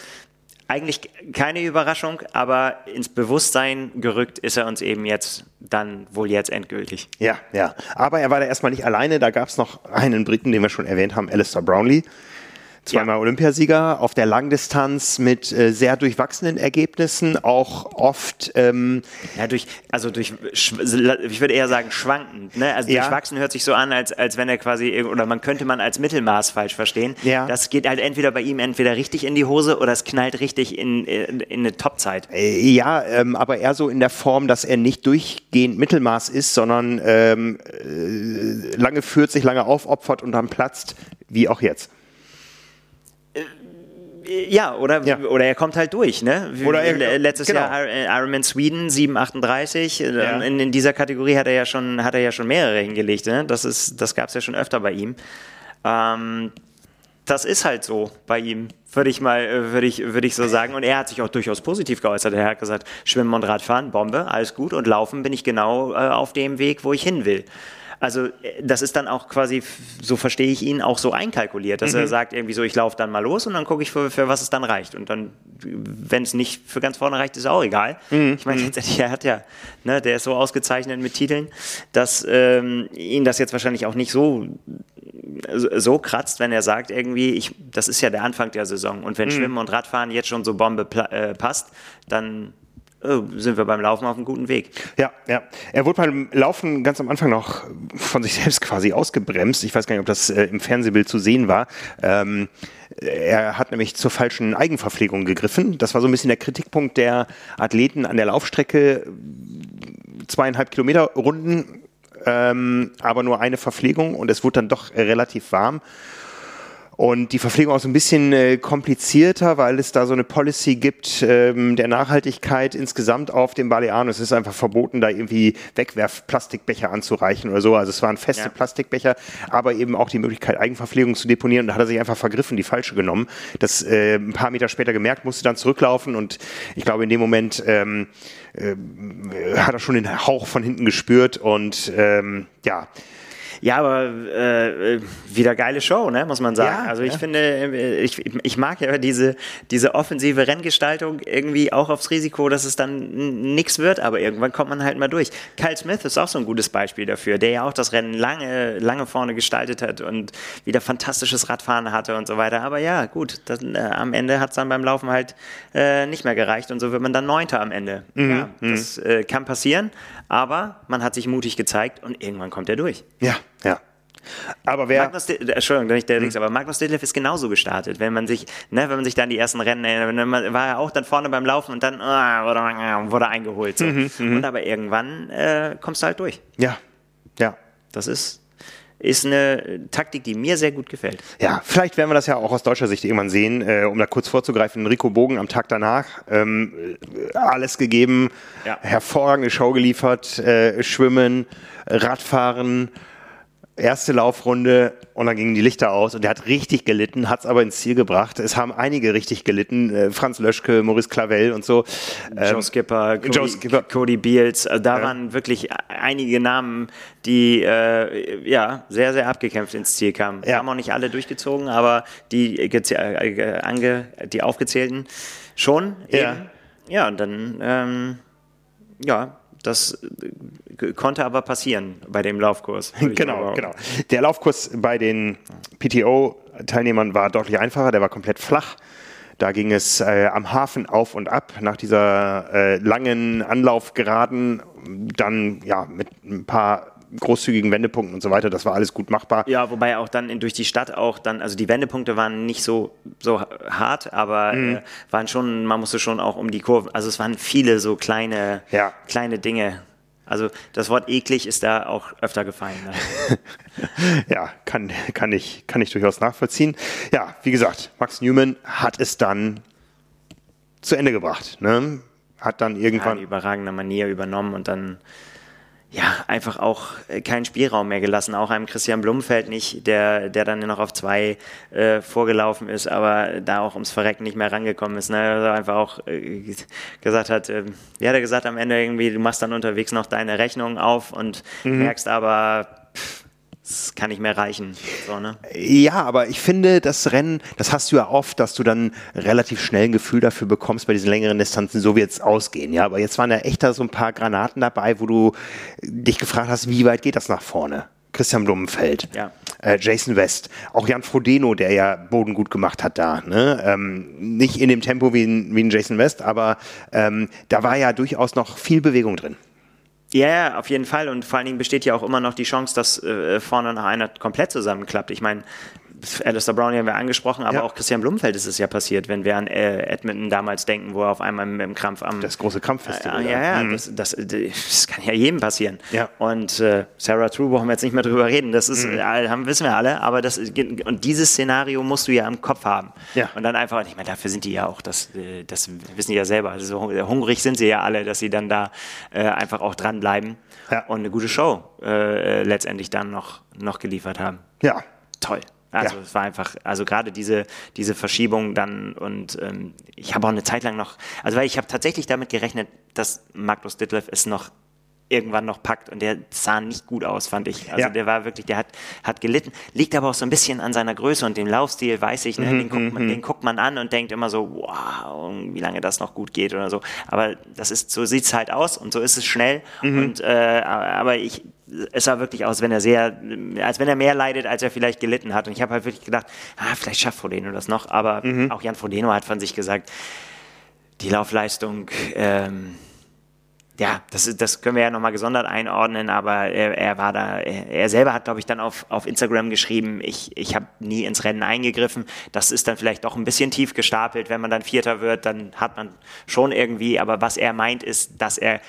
eigentlich keine Überraschung, aber ins Bewusstsein gerückt ist er uns eben jetzt dann wohl jetzt endgültig. Ja, ja. Aber er war da erstmal nicht alleine. Da gab es noch einen Briten, den wir schon erwähnt haben, Alistair Brownlee zweimal ja. Olympiasieger auf der Langdistanz mit äh, sehr durchwachsenen Ergebnissen, auch oft ähm, ja durch also durch ich würde eher sagen schwankend, ne? Also ja. durchwachsen hört sich so an, als als wenn er quasi oder man könnte man als Mittelmaß falsch verstehen. Ja. Das geht halt entweder bei ihm entweder richtig in die Hose oder es knallt richtig in in, in eine Topzeit. Äh, ja, ähm, aber eher so in der Form, dass er nicht durchgehend Mittelmaß ist, sondern ähm, äh, lange führt, sich lange aufopfert und dann platzt, wie auch jetzt. Ja, oder, ja. oder er kommt halt durch. Ne? Oder er, Letztes genau. Jahr Ironman Sweden 738. Äh, ja. In, in, dieser Kategorie hat er ja schon, hat er ja schon mehrere hingelegt. Ne? Das, das gab es ja schon öfter bei ihm. Ähm, das ist halt so bei ihm, würde ich mal, äh, würde ich, würde ich so sagen. Und er hat sich auch durchaus positiv geäußert. Er hat gesagt, Schwimmen und Radfahren, Bombe, alles gut. Und Laufen bin ich genau äh, auf dem Weg, wo ich hin will. Also äh, das ist dann auch quasi, so verstehe ich ihn, auch so einkalkuliert, dass mhm. er sagt irgendwie so, ich laufe dann mal los und dann gucke ich, für, für was es dann reicht. Und dann, wenn es nicht für ganz vorne reicht, ist auch egal. Mhm. Ich meine, mhm. letztendlich, er hat ja, ne, der ist so ausgezeichnet mit Titeln, dass ähm, ihn das jetzt wahrscheinlich auch nicht so so kratzt, wenn er sagt irgendwie, ich, das ist ja der Anfang der Saison und wenn mhm. Schwimmen und Radfahren jetzt schon so Bombe äh, passt, dann sind wir beim Laufen auf einem guten Weg. Ja, ja. Er wurde beim Laufen ganz am Anfang noch von sich selbst quasi ausgebremst. Ich weiß gar nicht, ob das äh, im Fernsehbild zu sehen war. Ähm, er hat nämlich zur falschen Eigenverpflegung gegriffen. Das war so ein bisschen der Kritikpunkt der Athleten an der Laufstrecke. Zweieinhalb Kilometer Runden, ähm, aber nur eine Verpflegung und es wurde dann doch relativ warm. Und die Verpflegung auch so ein bisschen äh, komplizierter, weil es da so eine Policy gibt ähm, der Nachhaltigkeit insgesamt auf dem Balearen. Es ist einfach verboten, da irgendwie Wegwerfplastikbecher anzureichen oder so. Also es waren feste ja. Plastikbecher, aber eben auch die Möglichkeit, Eigenverpflegung zu deponieren. Und da hat er sich einfach vergriffen, die falsche genommen. Das äh, ein paar Meter später gemerkt, musste dann zurücklaufen und ich glaube in dem Moment ähm, äh, hat er schon den Hauch von hinten gespürt und ähm, ja, ja, aber äh, wieder geile Show, ne, muss man sagen. Ja, also ich ja. finde, äh, ich, ich mag ja diese, diese offensive Renngestaltung irgendwie auch aufs Risiko, dass es dann nichts wird, aber irgendwann kommt man halt mal durch. Kyle Smith ist auch so ein gutes Beispiel dafür, der ja auch das Rennen lange, lange vorne gestaltet hat und wieder fantastisches Radfahren hatte und so weiter. Aber ja, gut, dann, äh, am Ende hat es dann beim Laufen halt äh, nicht mehr gereicht und so wird man dann Neunter am Ende. Mhm. Ja, das äh, kann passieren, aber man hat sich mutig gezeigt und irgendwann kommt er durch. Ja, ja. Aber wer. Magnus, Entschuldigung, nicht der hm. aber Magnus Ditlev ist genauso gestartet. Wenn man sich, ne, wenn man sich dann die ersten Rennen erinnert, war er auch dann vorne beim Laufen und dann wurde, wurde eingeholt. So. Mhm, mhm, und aber irgendwann äh, kommst du halt durch. Ja, ja. Das ist, ist eine Taktik, die mir sehr gut gefällt. Ja, vielleicht werden wir das ja auch aus deutscher Sicht irgendwann sehen, äh, um da kurz vorzugreifen. Rico Bogen am Tag danach, ähm, alles gegeben, ja. hervorragende Show geliefert, äh, Schwimmen, Radfahren, erste Laufrunde und dann gingen die Lichter aus und er hat richtig gelitten, hat es aber ins Ziel gebracht. Es haben einige richtig gelitten, äh, Franz Löschke, Maurice Clavel und so. Ähm, Joe Skipper, Cody, Joe Skipper. Cody Beals, also da ja. waren wirklich einige Namen, die äh, ja sehr, sehr abgekämpft ins Ziel kamen. Ja. Haben auch nicht alle durchgezogen, aber die, äh, ange, die aufgezählten schon. Ja. Ja, und dann ähm, ja, das äh, konnte aber passieren bei dem Laufkurs. Genau, genau. Der Laufkurs bei den PTO-Teilnehmern war deutlich einfacher, der war komplett flach. Da ging es äh, am Hafen auf und ab nach dieser äh, langen Anlaufgeraden, dann ja mit ein paar großzügigen Wendepunkten und so weiter. Das war alles gut machbar. Ja, wobei auch dann in, durch die Stadt auch dann, also die Wendepunkte waren nicht so, so hart, aber mhm. äh, waren schon, man musste schon auch um die Kurven, also es waren viele so kleine, ja. kleine Dinge. Also das Wort eklig ist da auch öfter gefallen. Ne? ja, kann, kann, ich, kann ich durchaus nachvollziehen. Ja, wie gesagt, Max Newman hat es dann zu Ende gebracht. Ne? Hat dann irgendwann. Ja, in überragender Manier übernommen und dann ja, einfach auch äh, keinen Spielraum mehr gelassen. Auch einem Christian Blumfeld nicht, der, der dann noch auf zwei äh, vorgelaufen ist, aber da auch ums Verrecken nicht mehr rangekommen ist. Ne? Also einfach auch äh, gesagt hat, äh, wie hat er gesagt am Ende irgendwie, du machst dann unterwegs noch deine Rechnung auf und mhm. merkst aber, pff, das kann nicht mehr reichen. So, ne? Ja, aber ich finde, das Rennen, das hast du ja oft, dass du dann relativ schnell ein Gefühl dafür bekommst bei diesen längeren Distanzen, so wird es ausgehen. Ja, aber jetzt waren ja echt da so ein paar Granaten dabei, wo du dich gefragt hast, wie weit geht das nach vorne? Christian Blumenfeld, ja. äh, Jason West, auch Jan Frodeno, der ja Boden gut gemacht hat da. Ne? Ähm, nicht in dem Tempo wie ein, wie ein Jason West, aber ähm, da war ja durchaus noch viel Bewegung drin. Ja, ja, auf jeden Fall. Und vor allen Dingen besteht ja auch immer noch die Chance, dass äh, vorne nach einer komplett zusammenklappt. Ich meine, Alistair Brown haben wir angesprochen, aber ja. auch Christian Blumfeld ist es ja passiert, wenn wir an äh, Edmonton damals denken, wo er auf einmal mit dem Krampf am. Das große Krampffestival. Äh, ja, ja, mhm. das, das, das, kann ja jedem passieren. Ja. Und äh, Sarah True brauchen wir jetzt nicht mehr drüber reden. Das ist, mhm. äh, haben, wissen wir alle, aber das und dieses Szenario musst du ja im Kopf haben. Ja. Und dann einfach, ich meine, dafür sind die ja auch, das, äh, das wissen die ja selber. Also hungrig sind sie ja alle, dass sie dann da äh, einfach auch dranbleiben ja. und eine gute Show äh, letztendlich dann noch, noch geliefert haben. Ja. Toll. Also ja. es war einfach, also gerade diese, diese Verschiebung dann und ähm, ich habe auch eine Zeit lang noch, also weil ich habe tatsächlich damit gerechnet, dass Magnus Ditlev es noch irgendwann noch packt und der sah nicht gut aus, fand ich. Also ja. der war wirklich, der hat, hat gelitten, liegt aber auch so ein bisschen an seiner Größe und dem Laufstil, weiß ich, ne? Mhm, den, guckt man, mhm. den guckt man an und denkt immer so, wow, wie lange das noch gut geht oder so. Aber das ist, so sieht es halt aus und so ist es schnell mhm. und äh, aber ich, es sah wirklich aus, wenn er sehr, als wenn er mehr leidet, als er vielleicht gelitten hat. Und ich habe halt wirklich gedacht, ah, vielleicht schafft Frodeno das noch. Aber mhm. auch Jan Frodeno hat von sich gesagt, die Laufleistung, ähm, ja, das, das können wir ja nochmal gesondert einordnen, aber er, er war da, er, er selber hat, glaube ich, dann auf, auf Instagram geschrieben, ich, ich habe nie ins Rennen eingegriffen. Das ist dann vielleicht doch ein bisschen tief gestapelt. Wenn man dann Vierter wird, dann hat man schon irgendwie, aber was er meint, ist, dass er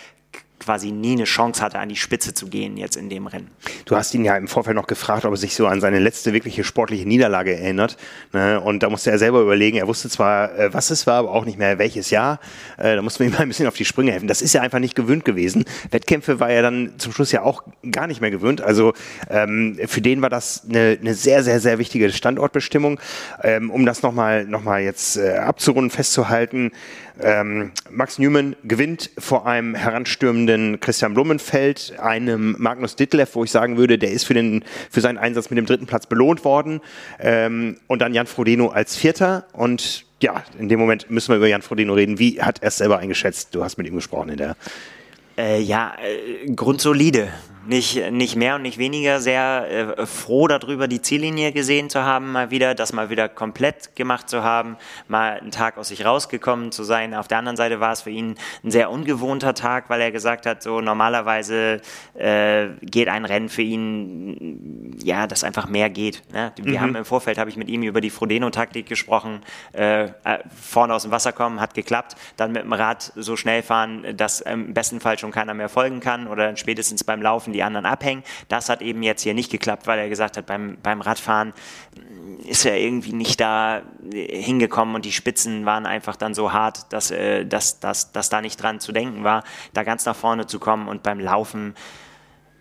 quasi nie eine Chance hatte, an die Spitze zu gehen jetzt in dem Rennen. Du hast ihn ja im Vorfeld noch gefragt, ob er sich so an seine letzte wirkliche sportliche Niederlage erinnert. Ne? Und da musste er selber überlegen, er wusste zwar, äh, was es war, aber auch nicht mehr welches Jahr. Äh, da musste man ihm mal ein bisschen auf die Sprünge helfen. Das ist ja einfach nicht gewöhnt gewesen. Wettkämpfe war er dann zum Schluss ja auch gar nicht mehr gewöhnt. Also ähm, für den war das eine, eine sehr, sehr, sehr wichtige Standortbestimmung. Ähm, um das nochmal noch mal jetzt äh, abzurunden, festzuhalten, ähm, Max Newman gewinnt vor einem heranstürmenden Christian Blumenfeld, einem Magnus Ditlev, wo ich sagen würde, der ist für, den, für seinen Einsatz mit dem dritten Platz belohnt worden. Ähm, und dann Jan Frodeno als Vierter. Und ja, in dem Moment müssen wir über Jan Frodeno reden. Wie hat er es selber eingeschätzt? Du hast mit ihm gesprochen in der äh, ja, äh, grundsolide. Nicht, nicht mehr und nicht weniger. Sehr äh, froh darüber, die Ziellinie gesehen zu haben, mal wieder, das mal wieder komplett gemacht zu haben, mal einen Tag aus sich rausgekommen zu sein. Auf der anderen Seite war es für ihn ein sehr ungewohnter Tag, weil er gesagt hat, so normalerweise äh, geht ein Rennen für ihn, ja, dass einfach mehr geht. Ne? Wir mhm. haben im Vorfeld, habe ich mit ihm über die Frodeno-Taktik gesprochen, äh, äh, vorne aus dem Wasser kommen, hat geklappt, dann mit dem Rad so schnell fahren, dass im besten Fall schon keiner mehr folgen kann oder spätestens beim Laufen die anderen abhängen. Das hat eben jetzt hier nicht geklappt, weil er gesagt hat, beim, beim Radfahren ist er irgendwie nicht da hingekommen und die Spitzen waren einfach dann so hart, dass, äh, dass, dass, dass da nicht dran zu denken war, da ganz nach vorne zu kommen und beim Laufen,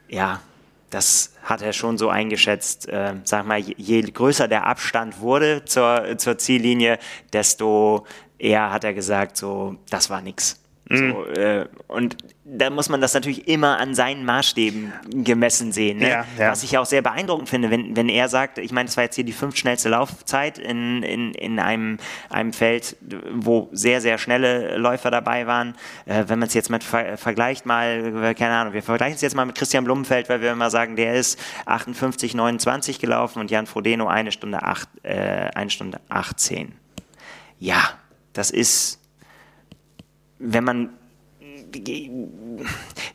ja, das hat er schon so eingeschätzt. Äh, sag mal, je größer der Abstand wurde zur, zur Ziellinie, desto eher hat er gesagt, so, das war nix. So, mhm. äh, und da muss man das natürlich immer an seinen Maßstäben gemessen sehen. Ne? Ja, ja. Was ich auch sehr beeindruckend finde, wenn, wenn er sagt, ich meine, das war jetzt hier die fünf schnellste Laufzeit in, in, in einem, einem Feld, wo sehr, sehr schnelle Läufer dabei waren. Äh, wenn man es jetzt mit ver vergleicht, mal, keine Ahnung, wir vergleichen es jetzt mal mit Christian Blumenfeld, weil wir immer sagen, der ist 58, 29 gelaufen und Jan Frodeno eine Stunde, acht, äh, eine Stunde 18. Ja, das ist wenn man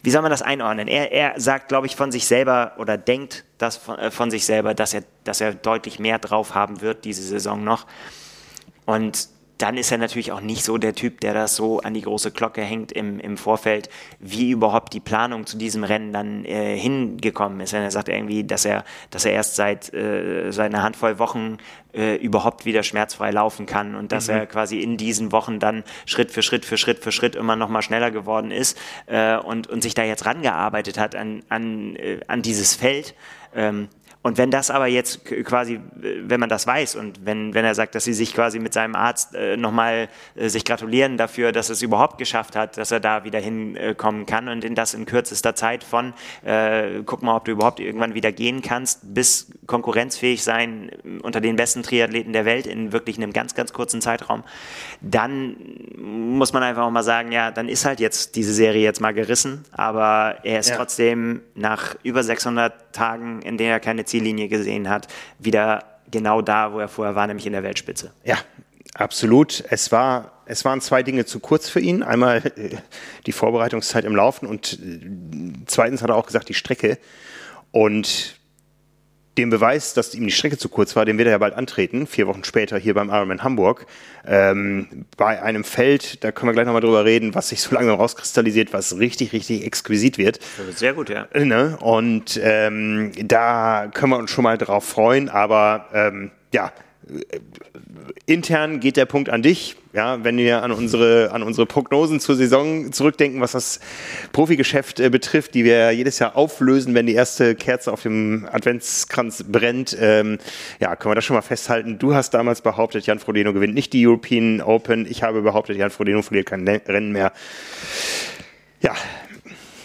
wie soll man das einordnen? Er, er sagt, glaube ich, von sich selber oder denkt das von, äh, von, sich selber, dass er, dass er deutlich mehr drauf haben wird diese Saison noch. Und dann ist er natürlich auch nicht so der Typ, der das so an die große Glocke hängt im, im Vorfeld, wie überhaupt die Planung zu diesem Rennen dann äh, hingekommen ist. Und er sagt irgendwie, dass er, dass er erst seit, äh, seit einer Handvoll Wochen äh, überhaupt wieder schmerzfrei laufen kann und dass mhm. er quasi in diesen Wochen dann Schritt für Schritt für Schritt für Schritt immer noch mal schneller geworden ist äh, und, und sich da jetzt rangearbeitet hat an, an, äh, an dieses Feld. Ähm, und wenn das aber jetzt quasi, wenn man das weiß und wenn, wenn er sagt, dass sie sich quasi mit seinem Arzt äh, nochmal äh, sich gratulieren dafür, dass es überhaupt geschafft hat, dass er da wieder hinkommen kann und in das in kürzester Zeit von, äh, guck mal, ob du überhaupt irgendwann wieder gehen kannst, bis konkurrenzfähig sein unter den besten Triathleten der Welt in wirklich einem ganz, ganz kurzen Zeitraum, dann muss man einfach auch mal sagen, ja, dann ist halt jetzt diese Serie jetzt mal gerissen, aber er ist ja. trotzdem nach über 600 Tagen, in denen er keine Ziellinie gesehen hat, wieder genau da, wo er vorher war, nämlich in der Weltspitze. Ja, absolut. Es war es waren zwei Dinge zu kurz für ihn. Einmal äh, die Vorbereitungszeit im Laufen und äh, zweitens hat er auch gesagt, die Strecke. Und den Beweis, dass ihm die Strecke zu kurz war, den wird er ja bald antreten, vier Wochen später hier beim Ironman Hamburg, ähm, bei einem Feld, da können wir gleich nochmal drüber reden, was sich so langsam rauskristallisiert, was richtig, richtig exquisit wird. Sehr gut, ja. Ne? Und ähm, da können wir uns schon mal drauf freuen, aber ähm, ja, intern geht der Punkt an dich. Ja, wenn wir an unsere, an unsere Prognosen zur Saison zurückdenken, was das Profigeschäft äh, betrifft, die wir jedes Jahr auflösen, wenn die erste Kerze auf dem Adventskranz brennt, ähm, ja, können wir das schon mal festhalten. Du hast damals behauptet, Jan Frodeno gewinnt nicht die European Open. Ich habe behauptet, Jan Frodeno verliert kein Rennen mehr. Ja.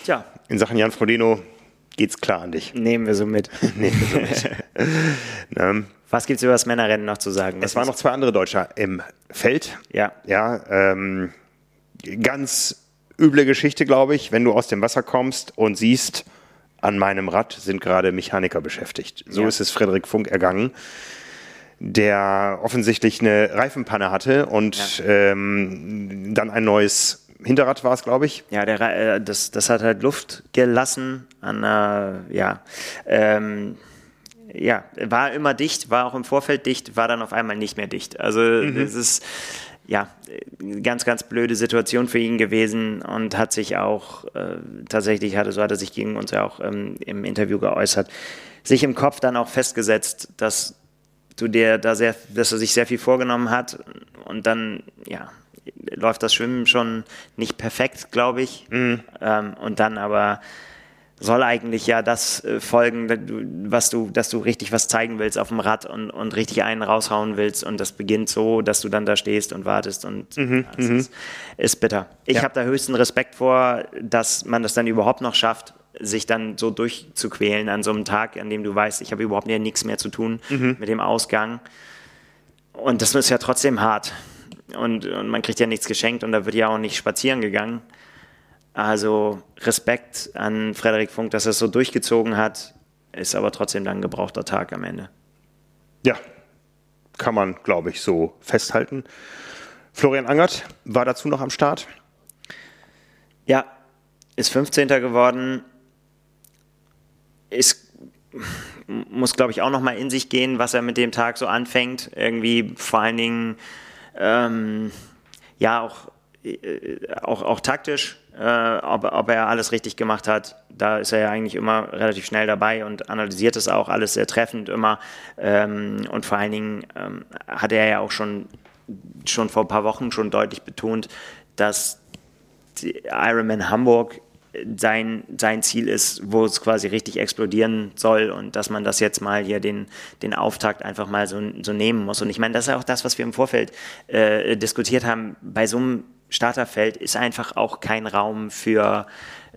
Tja. In Sachen Jan Frodeno geht's klar an dich. Nehmen wir so mit. Nehmen wir so mit. ne? Was gibt es über das Männerrennen noch zu sagen? es waren noch zwei andere Deutsche im Feld. Ja. Ja, ähm, ganz üble Geschichte, glaube ich, wenn du aus dem Wasser kommst und siehst, an meinem Rad sind gerade Mechaniker beschäftigt. So ja. ist es Frederik Funk ergangen, der offensichtlich eine Reifenpanne hatte und ja. ähm, dann ein neues Hinterrad war es, glaube ich. Ja, der, äh, das, das hat halt Luft gelassen an, äh, ja, ähm, ja, war immer dicht, war auch im Vorfeld dicht, war dann auf einmal nicht mehr dicht. Also mhm. es ist ja ganz, ganz blöde Situation für ihn gewesen und hat sich auch äh, tatsächlich hatte, so hat er sich gegen uns ja auch ähm, im Interview geäußert, sich im Kopf dann auch festgesetzt, dass du dir da sehr, dass er sich sehr viel vorgenommen hat und dann ja läuft das Schwimmen schon nicht perfekt, glaube ich, mhm. ähm, und dann aber soll eigentlich ja das äh, folgen, was du, dass du richtig was zeigen willst auf dem Rad und, und richtig einen raushauen willst und das beginnt so, dass du dann da stehst und wartest und mhm, ja, mhm. ist, ist, bitter. Ich ja. habe da höchsten Respekt vor, dass man das dann überhaupt noch schafft, sich dann so durchzuquälen an so einem Tag, an dem du weißt, ich habe überhaupt nichts mehr zu tun mhm. mit dem Ausgang. Und das ist ja trotzdem hart. Und, und man kriegt ja nichts geschenkt und da wird ja auch nicht spazieren gegangen. Also Respekt an Frederik Funk, dass er es so durchgezogen hat, ist aber trotzdem dann ein gebrauchter Tag am Ende. Ja, kann man, glaube ich, so festhalten. Florian Angert war dazu noch am Start. Ja, ist 15. geworden. Ist, muss, glaube ich, auch noch mal in sich gehen, was er mit dem Tag so anfängt. Irgendwie vor allen Dingen, ähm, ja, auch, äh, auch, auch taktisch äh, ob, ob, er alles richtig gemacht hat. Da ist er ja eigentlich immer relativ schnell dabei und analysiert es auch alles sehr treffend immer. Ähm, und vor allen Dingen ähm, hat er ja auch schon, schon vor ein paar Wochen schon deutlich betont, dass Ironman Hamburg sein, sein Ziel ist, wo es quasi richtig explodieren soll und dass man das jetzt mal hier den, den Auftakt einfach mal so, so nehmen muss. Und ich meine, das ist auch das, was wir im Vorfeld äh, diskutiert haben. Bei so einem Starterfeld ist einfach auch kein Raum für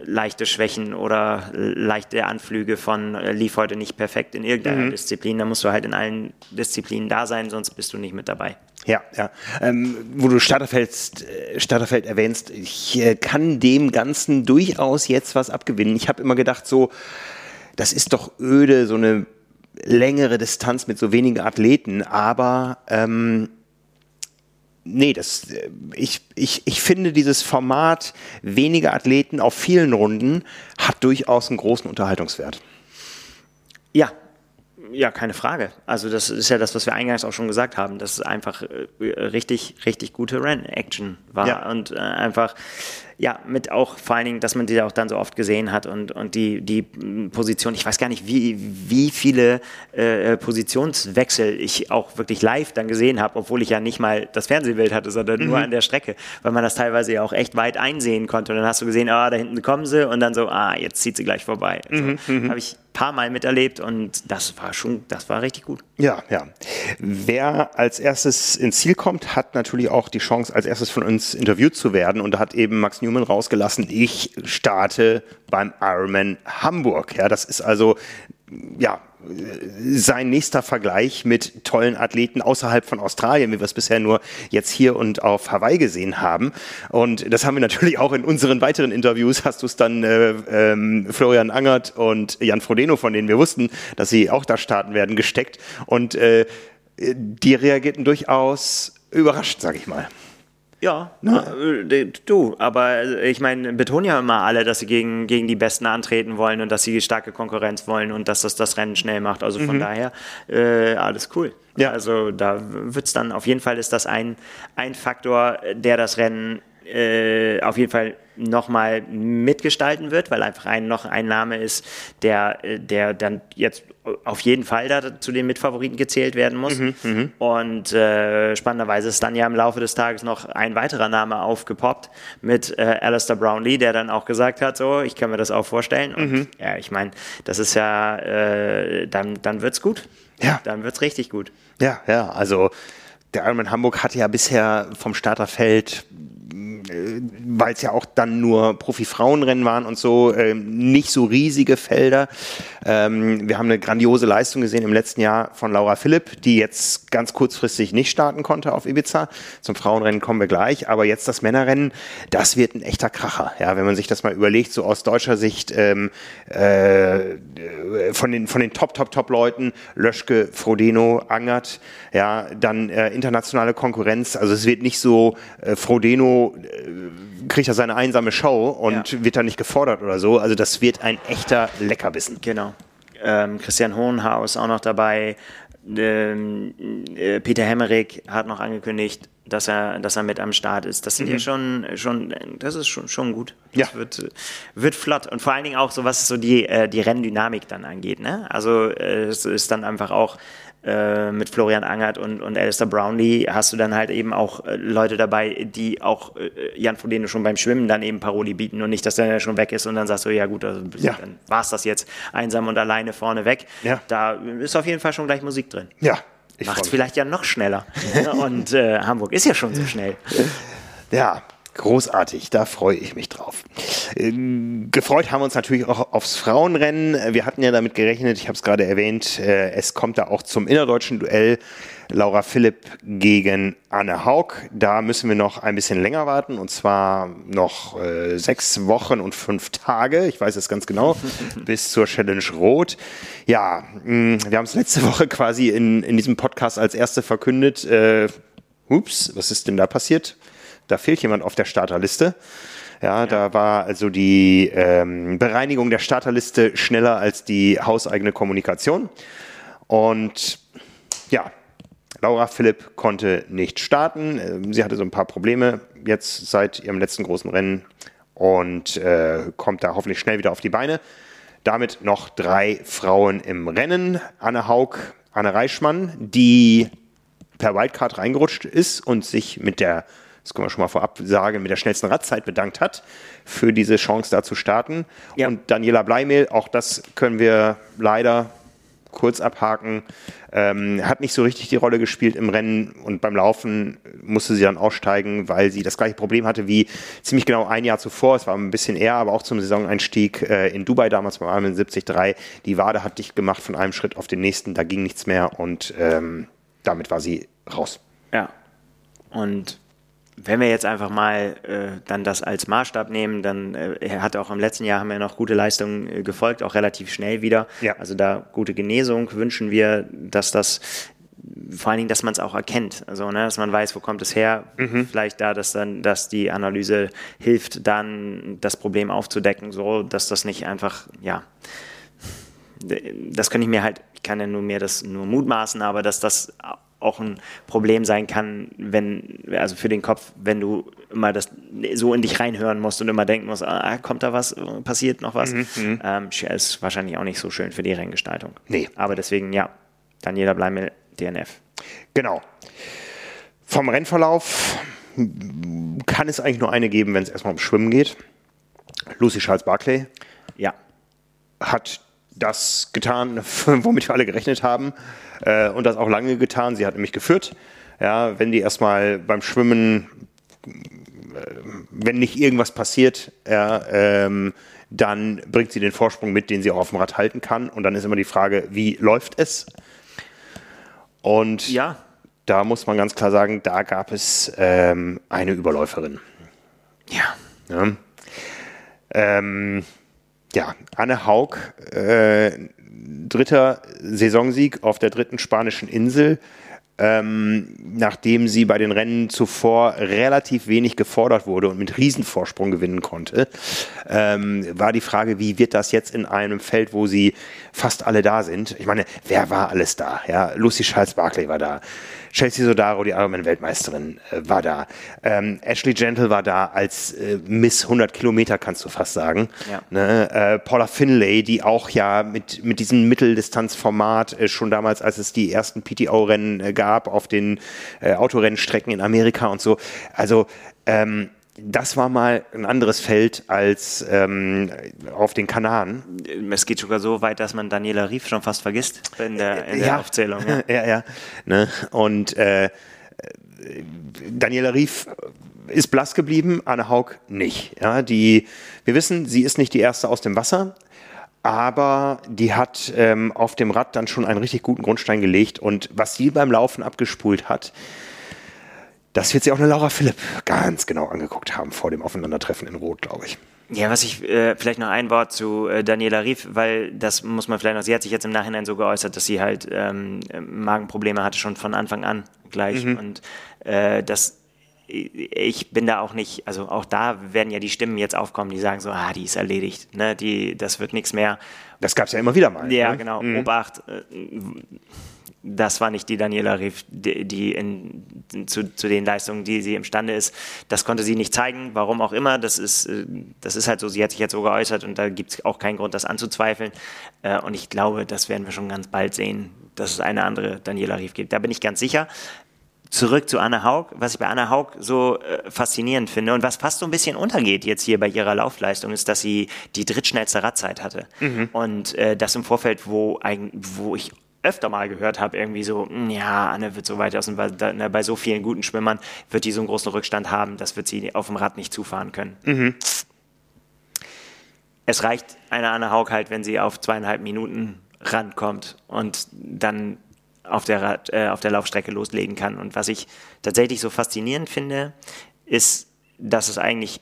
leichte Schwächen oder leichte Anflüge von äh, lief heute nicht perfekt in irgendeiner mhm. Disziplin. Da musst du halt in allen Disziplinen da sein, sonst bist du nicht mit dabei. Ja, ja. Ähm, wo du Starterfeld, äh, Starterfeld erwähnst, ich äh, kann dem Ganzen durchaus jetzt was abgewinnen. Ich habe immer gedacht, so, das ist doch öde, so eine längere Distanz mit so wenigen Athleten, aber ähm, nee, das, äh, ich, ich, ich finde dieses Format weniger Athleten auf vielen Runden hat durchaus einen großen Unterhaltungswert. Ja, ja, keine Frage. Also das ist ja das, was wir eingangs auch schon gesagt haben, dass es einfach äh, richtig, richtig gute Renn-Action war ja. und äh, einfach ja, mit auch vor allen Dingen, dass man die auch dann so oft gesehen hat und, und die, die Position, ich weiß gar nicht, wie, wie viele äh, Positionswechsel ich auch wirklich live dann gesehen habe, obwohl ich ja nicht mal das Fernsehbild hatte, sondern mhm. nur an der Strecke, weil man das teilweise ja auch echt weit einsehen konnte. Und dann hast du gesehen, ah, da hinten kommen sie und dann so, ah, jetzt zieht sie gleich vorbei. Also, mhm. mhm. Habe ich paar Mal miterlebt und das war schon, das war richtig gut. Ja, ja. Wer als erstes ins Ziel kommt, hat natürlich auch die Chance, als erstes von uns interviewt zu werden. Und da hat eben Max Newman rausgelassen, ich starte beim Ironman Hamburg. Ja, das ist also, ja, sein nächster Vergleich mit tollen Athleten außerhalb von Australien, wie wir es bisher nur jetzt hier und auf Hawaii gesehen haben. Und das haben wir natürlich auch in unseren weiteren Interviews, hast du es dann äh, ähm, Florian Angert und Jan Frodeno, von denen wir wussten, dass sie auch da starten werden, gesteckt. Und äh, die reagierten durchaus überrascht, sage ich mal. Ja, ne? Äh, du, aber äh, ich meine, betonen ja immer alle, dass sie gegen, gegen die Besten antreten wollen und dass sie starke Konkurrenz wollen und dass das das Rennen schnell macht. Also von mhm. daher, äh, alles cool. Ja. Also da wird es dann, auf jeden Fall ist das ein, ein Faktor, der das Rennen äh, auf jeden Fall nochmal mitgestalten wird, weil einfach ein, noch ein Name ist, der, äh, der dann jetzt auf jeden Fall da zu den Mitfavoriten gezählt werden muss. Mhm, mhm, Und äh, spannenderweise ist dann ja im Laufe des Tages noch ein weiterer Name aufgepoppt mit äh, Alistair Brownlee, der dann auch gesagt hat, so, ich kann mir das auch vorstellen. Und mhm. ja, ich meine, das ist ja, äh, dann, dann wird's gut. Ja. Dann wird's richtig gut. Ja, ja, also der Ironman Hamburg hatte ja bisher vom Starterfeld weil es ja auch dann nur Profi-Frauenrennen waren und so, äh, nicht so riesige Felder. Ähm, wir haben eine grandiose Leistung gesehen im letzten Jahr von Laura Philipp, die jetzt ganz kurzfristig nicht starten konnte auf Ibiza. Zum Frauenrennen kommen wir gleich, aber jetzt das Männerrennen, das wird ein echter Kracher. Ja, wenn man sich das mal überlegt, so aus deutscher Sicht ähm, äh, von den von den Top Top Top Leuten, Löschke, Frodeno, Angert, ja, dann äh, internationale Konkurrenz. Also es wird nicht so äh, Frodeno äh, kriegt er seine einsame Show und ja. wird da nicht gefordert oder so. Also das wird ein echter Leckerbissen. Genau. Ähm, Christian Hohenhaus auch noch dabei. Ähm, äh, Peter Hemmerich hat noch angekündigt, dass er, dass er mit am Start ist. Das sind mhm. ja schon, schon, das ist schon, schon gut. Das ja. wird, wird flott. Und vor allen Dingen auch so, was so die, äh, die Renndynamik dann angeht. Ne? Also äh, es ist dann einfach auch äh, mit Florian Angert und, und Alistair Brownlee hast du dann halt eben auch äh, Leute dabei, die auch äh, Jan Frodeno schon beim Schwimmen dann eben Paroli bieten und nicht, dass der schon weg ist und dann sagst du, ja gut, also, ja. dann war es das jetzt einsam und alleine vorne weg. Ja. Da ist auf jeden Fall schon gleich Musik drin. Ja. Macht es vielleicht ja noch schneller. und äh, Hamburg ist ja schon so schnell. Ja, Großartig, da freue ich mich drauf. Ähm, gefreut haben wir uns natürlich auch aufs Frauenrennen. Wir hatten ja damit gerechnet, ich habe es gerade erwähnt, äh, es kommt da auch zum innerdeutschen Duell. Laura Philipp gegen Anne Haug. Da müssen wir noch ein bisschen länger warten und zwar noch äh, sechs Wochen und fünf Tage. Ich weiß es ganz genau, bis zur Challenge Rot. Ja, mh, mm, wir haben es letzte Woche quasi in, in diesem Podcast als erste verkündet. Äh, ups, was ist denn da passiert? Da fehlt jemand auf der Starterliste. Ja, ja. da war also die ähm, Bereinigung der Starterliste schneller als die hauseigene Kommunikation. Und ja, Laura Philipp konnte nicht starten. Ähm, sie hatte so ein paar Probleme jetzt seit ihrem letzten großen Rennen und äh, kommt da hoffentlich schnell wieder auf die Beine. Damit noch drei Frauen im Rennen. Anne Haug, Anne Reichmann, die per Wildcard reingerutscht ist und sich mit der das können wir schon mal vorab sagen, mit der schnellsten Radzeit bedankt hat für diese Chance da zu starten. Ja. Und Daniela Bleimehl, auch das können wir leider kurz abhaken. Ähm, hat nicht so richtig die Rolle gespielt im Rennen und beim Laufen musste sie dann aussteigen, weil sie das gleiche Problem hatte wie ziemlich genau ein Jahr zuvor. Es war ein bisschen eher, aber auch zum Saisoneinstieg äh, in Dubai damals beim Ironman 73. Die Wade hat dicht gemacht von einem Schritt auf den nächsten, da ging nichts mehr und ähm, damit war sie raus. Ja. Und wenn wir jetzt einfach mal äh, dann das als Maßstab nehmen, dann äh, er hat auch im letzten Jahr haben wir noch gute Leistungen äh, gefolgt, auch relativ schnell wieder. Ja. Also da gute Genesung wünschen wir, dass das vor allen Dingen, dass man es auch erkennt, also ne, dass man weiß, wo kommt es her. Mhm. Vielleicht da, dass dann, dass die Analyse hilft, dann das Problem aufzudecken, so dass das nicht einfach, ja, das könnte ich mir halt, ich kann ja nur mir das nur mutmaßen, aber dass das auch ein Problem sein kann, wenn, also für den Kopf, wenn du immer das so in dich reinhören musst und immer denken musst, ah, kommt da was, passiert noch was, mhm, mhm. ähm, ist wahrscheinlich auch nicht so schön für die Renngestaltung. Nee. Aber deswegen, ja, bleiben mit DNF. Genau. Vom Rennverlauf kann es eigentlich nur eine geben, wenn es erstmal ums Schwimmen geht. Lucy Charles Barclay. Ja. Hat das getan, womit wir alle gerechnet haben äh, und das auch lange getan. Sie hat nämlich geführt. Ja, wenn die erstmal beim Schwimmen, äh, wenn nicht irgendwas passiert, ja, ähm, dann bringt sie den Vorsprung mit, den sie auch auf dem Rad halten kann. Und dann ist immer die Frage, wie läuft es? Und ja. da muss man ganz klar sagen, da gab es ähm, eine Überläuferin. Ja. ja. Ähm, ja, Anne Haug, äh, dritter Saisonsieg auf der dritten spanischen Insel. Ähm, nachdem sie bei den Rennen zuvor relativ wenig gefordert wurde und mit Riesenvorsprung gewinnen konnte, ähm, war die Frage, wie wird das jetzt in einem Feld, wo sie fast alle da sind? Ich meine, wer war alles da? Ja, Lucy Charles Barkley war da, Chelsea Sodaro, die Ironman-Weltmeisterin, äh, war da. Ähm, Ashley Gentle war da als äh, Miss 100 Kilometer, kannst du fast sagen. Ja. Ne? Äh, Paula Finlay, die auch ja mit, mit diesem Mitteldistanzformat äh, schon damals, als es die ersten PTO-Rennen äh, gab, auf den äh, Autorennstrecken in Amerika und so. Also, ähm, das war mal ein anderes Feld als ähm, auf den Kanaren. Es geht sogar so weit, dass man Daniela Rief schon fast vergisst in der, in der ja. Aufzählung. Ja, ja. ja. Ne? Und äh, Daniela Rief ist blass geblieben, Anne Haug nicht. Ja, die, wir wissen, sie ist nicht die erste aus dem Wasser, aber die hat ähm, auf dem Rad dann schon einen richtig guten Grundstein gelegt und was sie beim Laufen abgespult hat, das wird sich auch eine Laura Philipp ganz genau angeguckt haben vor dem Aufeinandertreffen in Rot, glaube ich. Ja, was ich äh, vielleicht noch ein Wort zu äh, Daniela Rief, weil das muss man vielleicht noch, sie hat sich jetzt im Nachhinein so geäußert, dass sie halt ähm, Magenprobleme hatte schon von Anfang an gleich mhm. und äh, das ich bin da auch nicht, also auch da werden ja die Stimmen jetzt aufkommen, die sagen so, ah, die ist erledigt, ne, die, das wird nichts mehr. Das gab es ja immer wieder mal. Ja, ne? genau. Mhm. Obacht, äh, das war nicht die Daniela Riff, die, in, zu, zu, den Leistungen, die sie imstande ist. Das konnte sie nicht zeigen, warum auch immer. Das ist, äh, das ist halt so, sie hat sich jetzt so geäußert und da gibt es auch keinen Grund, das anzuzweifeln. Äh, und ich glaube, das werden wir schon ganz bald sehen, dass es eine andere Daniela Riff gibt. Da bin ich ganz sicher. Zurück zu Anna Haug, was ich bei Anna Haug so äh, faszinierend finde und was fast so ein bisschen untergeht jetzt hier bei ihrer Laufleistung, ist, dass sie die drittschnellste Radzeit hatte. Mhm. Und das im Vorfeld, wo, ein, wo ich öfter mal gehört habe, irgendwie so, hm, ja, Anne wird so weit aus dem, ne, bei so vielen guten Schwimmern wird die so einen großen Rückstand haben, das wird sie auf dem Rad nicht zufahren können. Mhm. Es reicht einer Anne Haug halt, wenn sie auf zweieinhalb Minuten rankommt und dann auf der, Rad, äh, auf der Laufstrecke loslegen kann. Und was ich tatsächlich so faszinierend finde, ist, dass es eigentlich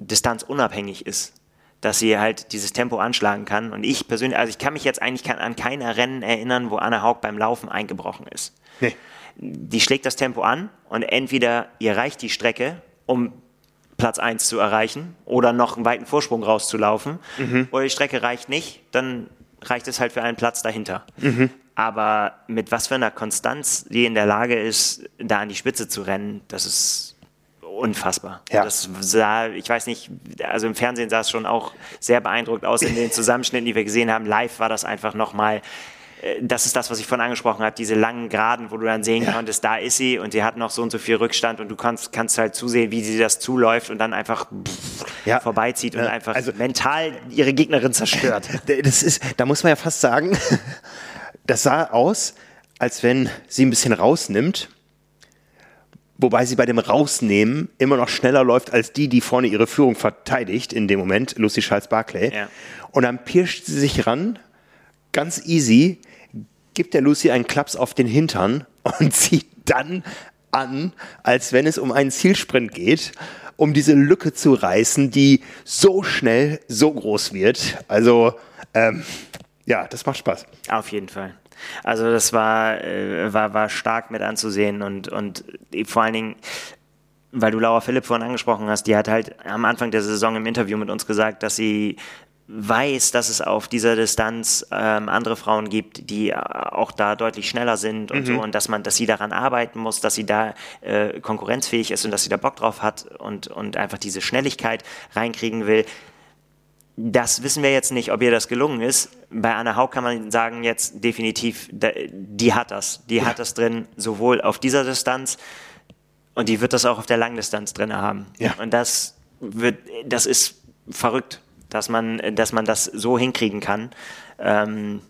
distanzunabhängig ist dass sie halt dieses Tempo anschlagen kann. Und ich persönlich, also ich kann mich jetzt eigentlich an keiner Rennen erinnern, wo Anna Haug beim Laufen eingebrochen ist. Nee. Die schlägt das Tempo an und entweder ihr reicht die Strecke, um Platz 1 zu erreichen oder noch einen weiten Vorsprung rauszulaufen, mhm. oder die Strecke reicht nicht, dann reicht es halt für einen Platz dahinter. Mhm. Aber mit was für einer Konstanz die in der Lage ist, da an die Spitze zu rennen, das ist unfassbar. Ja. Das sah, ich weiß nicht, also im Fernsehen sah es schon auch sehr beeindruckt aus in den Zusammenschnitten, die wir gesehen haben. Live war das einfach nochmal äh, das ist das, was ich vorhin angesprochen habe, diese langen Geraden, wo du dann sehen ja. konntest, da ist sie und sie hat noch so und so viel Rückstand und du kannst, kannst halt zusehen, wie sie das zuläuft und dann einfach ja. vorbeizieht und einfach also, mental ihre Gegnerin zerstört. Das ist, da muss man ja fast sagen, das sah aus, als wenn sie ein bisschen rausnimmt wobei sie bei dem Rausnehmen immer noch schneller läuft als die, die vorne ihre Führung verteidigt in dem Moment, Lucy Charles Barclay. Ja. Und dann pirscht sie sich ran, ganz easy, gibt der Lucy einen Klaps auf den Hintern und zieht dann an, als wenn es um einen Zielsprint geht, um diese Lücke zu reißen, die so schnell so groß wird. Also ähm, ja, das macht Spaß. Auf jeden Fall. Also das war, äh, war, war stark mit anzusehen und, und vor allen Dingen, weil du Laura Philipp vorhin angesprochen hast, die hat halt am Anfang der Saison im Interview mit uns gesagt, dass sie weiß, dass es auf dieser Distanz ähm, andere Frauen gibt, die auch da deutlich schneller sind und mhm. so und dass man, dass sie daran arbeiten muss, dass sie da äh, konkurrenzfähig ist und dass sie da Bock drauf hat und, und einfach diese Schnelligkeit reinkriegen will. Das wissen wir jetzt nicht, ob ihr das gelungen ist. Bei Anna Haug kann man sagen jetzt definitiv, die hat das. Die ja. hat das drin, sowohl auf dieser Distanz und die wird das auch auf der Langdistanz drin haben. Ja. Und das wird, das ist verrückt, dass man, dass man das so hinkriegen kann. Ähm,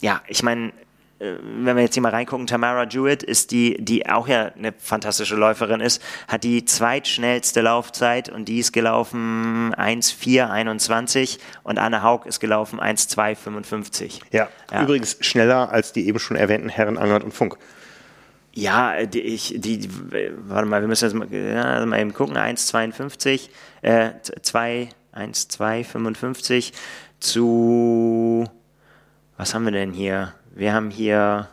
ja, ich meine, wenn wir jetzt hier mal reingucken, Tamara Jewett ist die, die auch ja eine fantastische Läuferin ist, hat die zweitschnellste Laufzeit und die ist gelaufen 1,421 und Anne Haug ist gelaufen 1,255. Ja, ja, übrigens schneller als die eben schon erwähnten Herren Angert und Funk. Ja, die, ich, die, warte mal, wir müssen jetzt mal, ja, mal eben gucken, 1,52, äh, 2, 1,255 zu, was haben wir denn hier? Wir haben hier,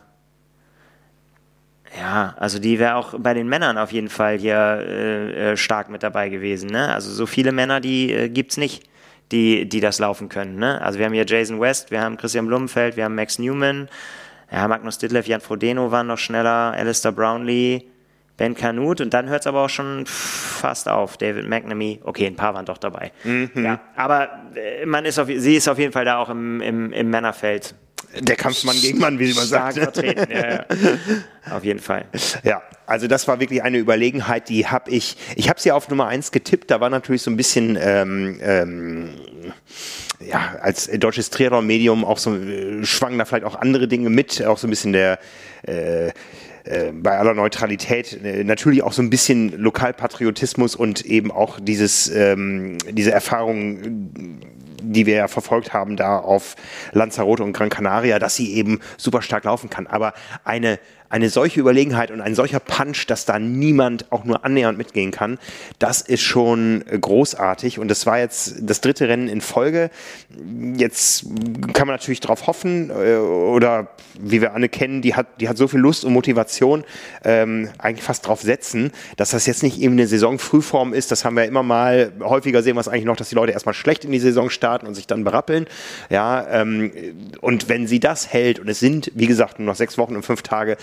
ja, also die wäre auch bei den Männern auf jeden Fall hier äh, äh, stark mit dabei gewesen. Ne? Also so viele Männer, die äh, gibt es nicht, die, die das laufen können. Ne? Also wir haben hier Jason West, wir haben Christian Blumenfeld, wir haben Max Newman, ja, Magnus Ditlev, Jan Frodeno waren noch schneller, Alistair Brownlee, Ben Canute und dann hört es aber auch schon fast auf. David McNamee, okay, ein paar waren doch dabei. Mhm. Ja, aber äh, man ist auf, sie ist auf jeden Fall da auch im, im, im Männerfeld der Kampfmann gegen Mann, wie man sagt. Vertreten, ja, ja. Auf jeden Fall. Ja, also das war wirklich eine Überlegenheit, die habe ich, ich habe sie auf Nummer 1 getippt, da war natürlich so ein bisschen, ähm, ähm, ja, als deutsches Triathlon-Medium auch so, äh, schwangen da vielleicht auch andere Dinge mit, auch so ein bisschen der, äh, äh, bei aller Neutralität äh, natürlich auch so ein bisschen Lokalpatriotismus und eben auch dieses, ähm, diese Erfahrung die wir ja verfolgt haben da auf Lanzarote und Gran Canaria, dass sie eben super stark laufen kann. Aber eine eine solche Überlegenheit und ein solcher Punch, dass da niemand auch nur annähernd mitgehen kann, das ist schon großartig. Und das war jetzt das dritte Rennen in Folge. Jetzt kann man natürlich darauf hoffen, äh, oder wie wir Anne kennen, die hat, die hat so viel Lust und Motivation, ähm, eigentlich fast drauf setzen, dass das jetzt nicht eben eine Saisonfrühform ist. Das haben wir immer mal häufiger sehen es eigentlich noch, dass die Leute erstmal schlecht in die Saison starten und sich dann berappeln. Ja, ähm, und wenn sie das hält, und es sind, wie gesagt, nur noch sechs Wochen und fünf Tage,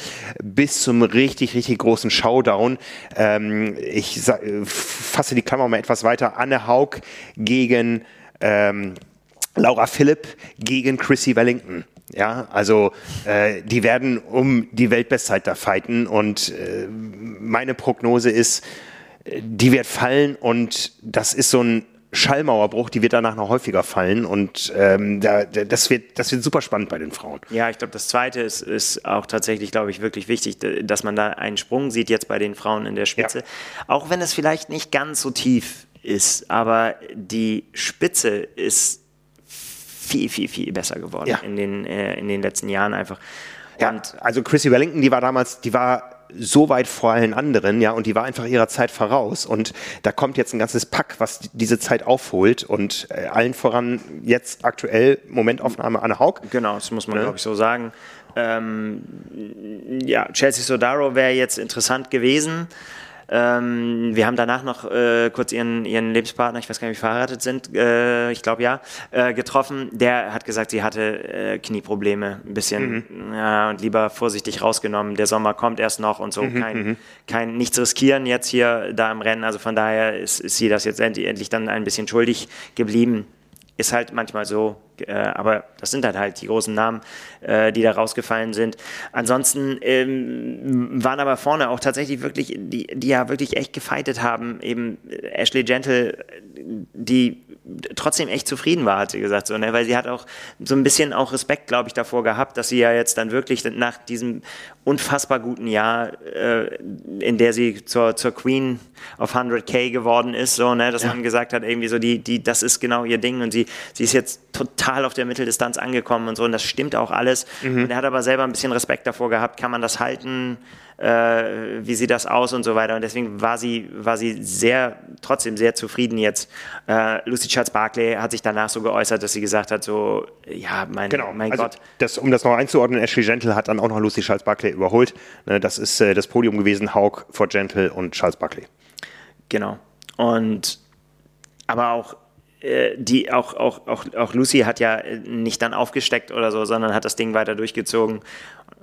bis zum richtig, richtig großen Showdown. Ähm, ich fasse die Klammer mal etwas weiter. Anne Haug gegen ähm, Laura Philipp gegen Chrissy Wellington. Ja, also äh, die werden um die Weltbestzeit da fighten und äh, meine Prognose ist, äh, die wird fallen und das ist so ein Schallmauerbruch, die wird danach noch häufiger fallen und ähm, da, das, wird, das wird super spannend bei den Frauen. Ja, ich glaube, das Zweite ist, ist auch tatsächlich, glaube ich, wirklich wichtig, dass man da einen Sprung sieht jetzt bei den Frauen in der Spitze. Ja. Auch wenn es vielleicht nicht ganz so tief ist, aber die Spitze ist viel, viel, viel besser geworden ja. in, den, äh, in den letzten Jahren einfach. Ja, also Chrissy Wellington, die war damals, die war so weit vor allen anderen, ja, und die war einfach ihrer Zeit voraus. Und da kommt jetzt ein ganzes Pack, was diese Zeit aufholt und äh, allen voran jetzt aktuell Momentaufnahme Anne Haug. Genau, das muss man, ja. glaube ich, so sagen. Ähm, ja, Chelsea Sodaro wäre jetzt interessant gewesen. Ähm, wir haben danach noch äh, kurz ihren, ihren Lebenspartner, ich weiß gar nicht, wie verheiratet sind, äh, ich glaube ja, äh, getroffen. Der hat gesagt, sie hatte äh, Knieprobleme, ein bisschen mhm. ja, und lieber vorsichtig rausgenommen. Der Sommer kommt erst noch und so, mhm, kein, mhm. kein nichts riskieren jetzt hier da im Rennen. Also von daher ist, ist sie das jetzt endlich, endlich dann ein bisschen schuldig geblieben. Ist halt manchmal so, Äh, aber das sind halt halt die großen Namen, äh, die da rausgefallen sind. Ansonsten ähm, waren aber vorne auch tatsächlich wirklich, die, die ja wirklich echt gefeitet haben. Eben Ashley Gentle, die trotzdem echt zufrieden war, hat sie gesagt, so, ne? weil sie hat auch so ein bisschen auch Respekt, glaube ich, davor gehabt, dass sie ja jetzt dann wirklich nach diesem unfassbar guten Jahr, äh, in der sie zur, zur Queen of 100k geworden ist, so, ne, dass ja. man gesagt hat, irgendwie so, die, die, das ist genau ihr Ding und sie, sie ist jetzt total auf der Mitteldistanz angekommen und so und das stimmt auch alles. Mhm. Und er hat aber selber ein bisschen Respekt davor gehabt, kann man das halten? äh, wie sieht das aus und so weiter. Und deswegen war sie, war sie sehr, trotzdem sehr zufrieden jetzt. Äh, Lucy Charles Barclay hat sich danach so geäußert, dass sie gesagt hat, so, ja, mein, genau. mein also Gott. Das, um das noch einzuordnen, Ashley Gentle hat dann auch noch Lucy Charles Barclay überholt. Ne, das ist äh, das Podium gewesen, Haug vor Gentle und Charles Barclay. Genau. Und aber auch die auch, auch, auch, auch Lucy hat ja nicht dann aufgesteckt oder so, sondern hat das Ding weiter durchgezogen.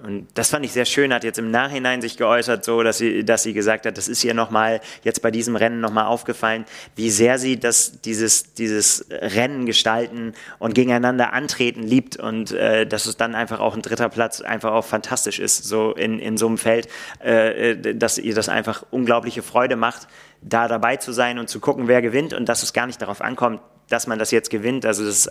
Und das fand ich sehr schön, hat jetzt im Nachhinein sich geäußert, so dass sie, dass sie gesagt hat, das ist ihr nochmal jetzt bei diesem Rennen nochmal aufgefallen, wie sehr sie das, dieses, dieses Rennen gestalten und gegeneinander antreten liebt und äh, dass es dann einfach auch ein dritter Platz einfach auch fantastisch ist, so in, in so einem Feld, äh, äh dass ihr das einfach unglaubliche Freude macht, da dabei zu sein und zu gucken, wer gewinnt und dass es gar nicht darauf ankommt, dass man das jetzt gewinnt, also das ist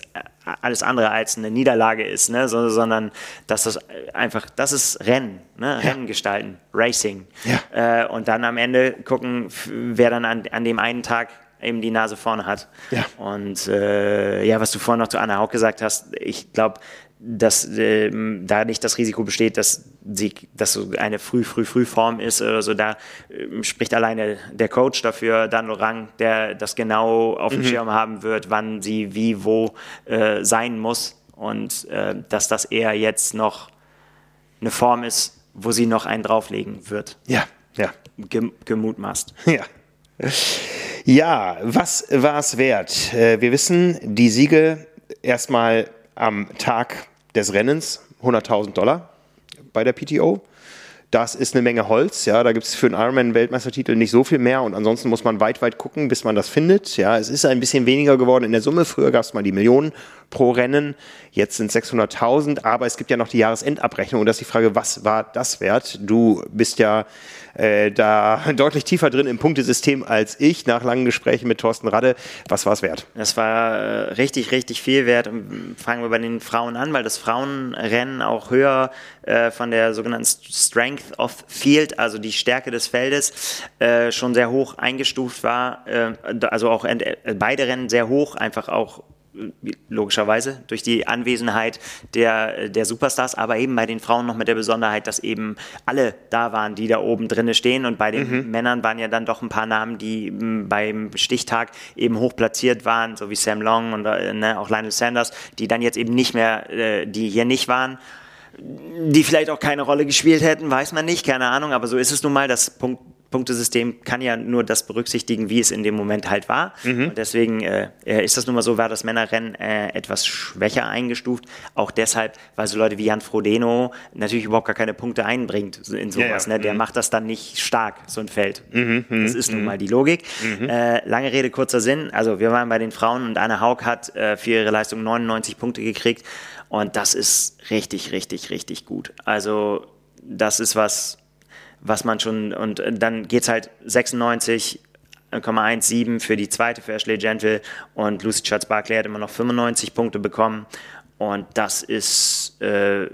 alles andere als eine Niederlage ist, ne? so, sondern dass das einfach, das ist Rennen, ne? Ja. Rennen gestalten, Racing. Ja. Äh, und dann am Ende gucken, wer dann an, an dem einen Tag eben die Nase vorne hat. Ja. Und äh, ja, was du vorhin noch zu Anna Haug gesagt hast, ich glaube, dass äh, da nicht das Risiko besteht, dass sie, dass so eine früh, früh, früh Form ist oder so, da äh, spricht alleine der Coach dafür, Dan Lorang, der das genau auf dem mhm. Schirm haben wird, wann sie wie, wo äh, sein muss und äh, dass das eher jetzt noch eine Form ist, wo sie noch einen drauflegen wird. Ja, ja. Gem gemutmaßt. Ja. Ja, was war es wert? Äh, wir wissen, die Siege erstmal am Tag des Rennens 100.000 Dollar bei der PTO. Das ist eine Menge Holz, ja. Da gibt es für einen Ironman-Weltmeistertitel nicht so viel mehr und ansonsten muss man weit, weit gucken, bis man das findet. Ja, es ist ein bisschen weniger geworden in der Summe. Früher gab es mal die Millionen pro Rennen. Jetzt sind 600.000, aber es gibt ja noch die Jahresendabrechnung und das ist die Frage, was war das wert? Du bist ja äh, da deutlich tiefer drin im Punktesystem als ich nach langen Gesprächen mit Thorsten Radde. Was war es wert? Das war äh, richtig, richtig viel wert. Und fangen wir bei den Frauen an, weil das Frauenrennen auch höher äh, von der sogenannten Strength of Field, also die Stärke des Feldes, schon sehr hoch eingestuft war. Also auch beide Rennen sehr hoch, einfach auch logischerweise durch die Anwesenheit der, der Superstars, aber eben bei den Frauen noch mit der Besonderheit, dass eben alle da waren, die da oben drinne stehen und bei den mhm. Männern waren ja dann doch ein paar Namen, die beim Stichtag eben hoch platziert waren, so wie Sam Long und äh, ne, auch Lionel Sanders, die dann jetzt eben nicht mehr, äh, die hier nicht waren die vielleicht auch keine Rolle gespielt hätten, weiß man nicht, keine Ahnung, aber so ist es nun mal. Das Punkt, Punktesystem kann ja nur das berücksichtigen, wie es in dem Moment halt war. Mhm. Und deswegen äh, äh, ist das nun mal so, war das Männerrennen äh, etwas schwächer eingestuft. Auch deshalb, weil so Leute wie Jan Frodeno natürlich überhaupt gar keine Punkte einbringt in sowas. Ja, ja. Ne? Der mhm. macht das dann nicht stark, so ein Feld. Mhm. mhm das ist nun mhm. mal die Logik. Mhm. Äh, lange Rede, kurzer Sinn. Also wir waren bei den Frauen und Anne Haug hat äh, für ihre Leistung 99 Punkte gekriegt. Und das ist richtig, richtig, richtig gut. Also das ist was, was man schon, und äh, dann geht es halt 96,17 für die zweite für Ashley Gentle und Lucy Charles Barclay hat immer noch 95 Punkte bekommen. Und das ist äh,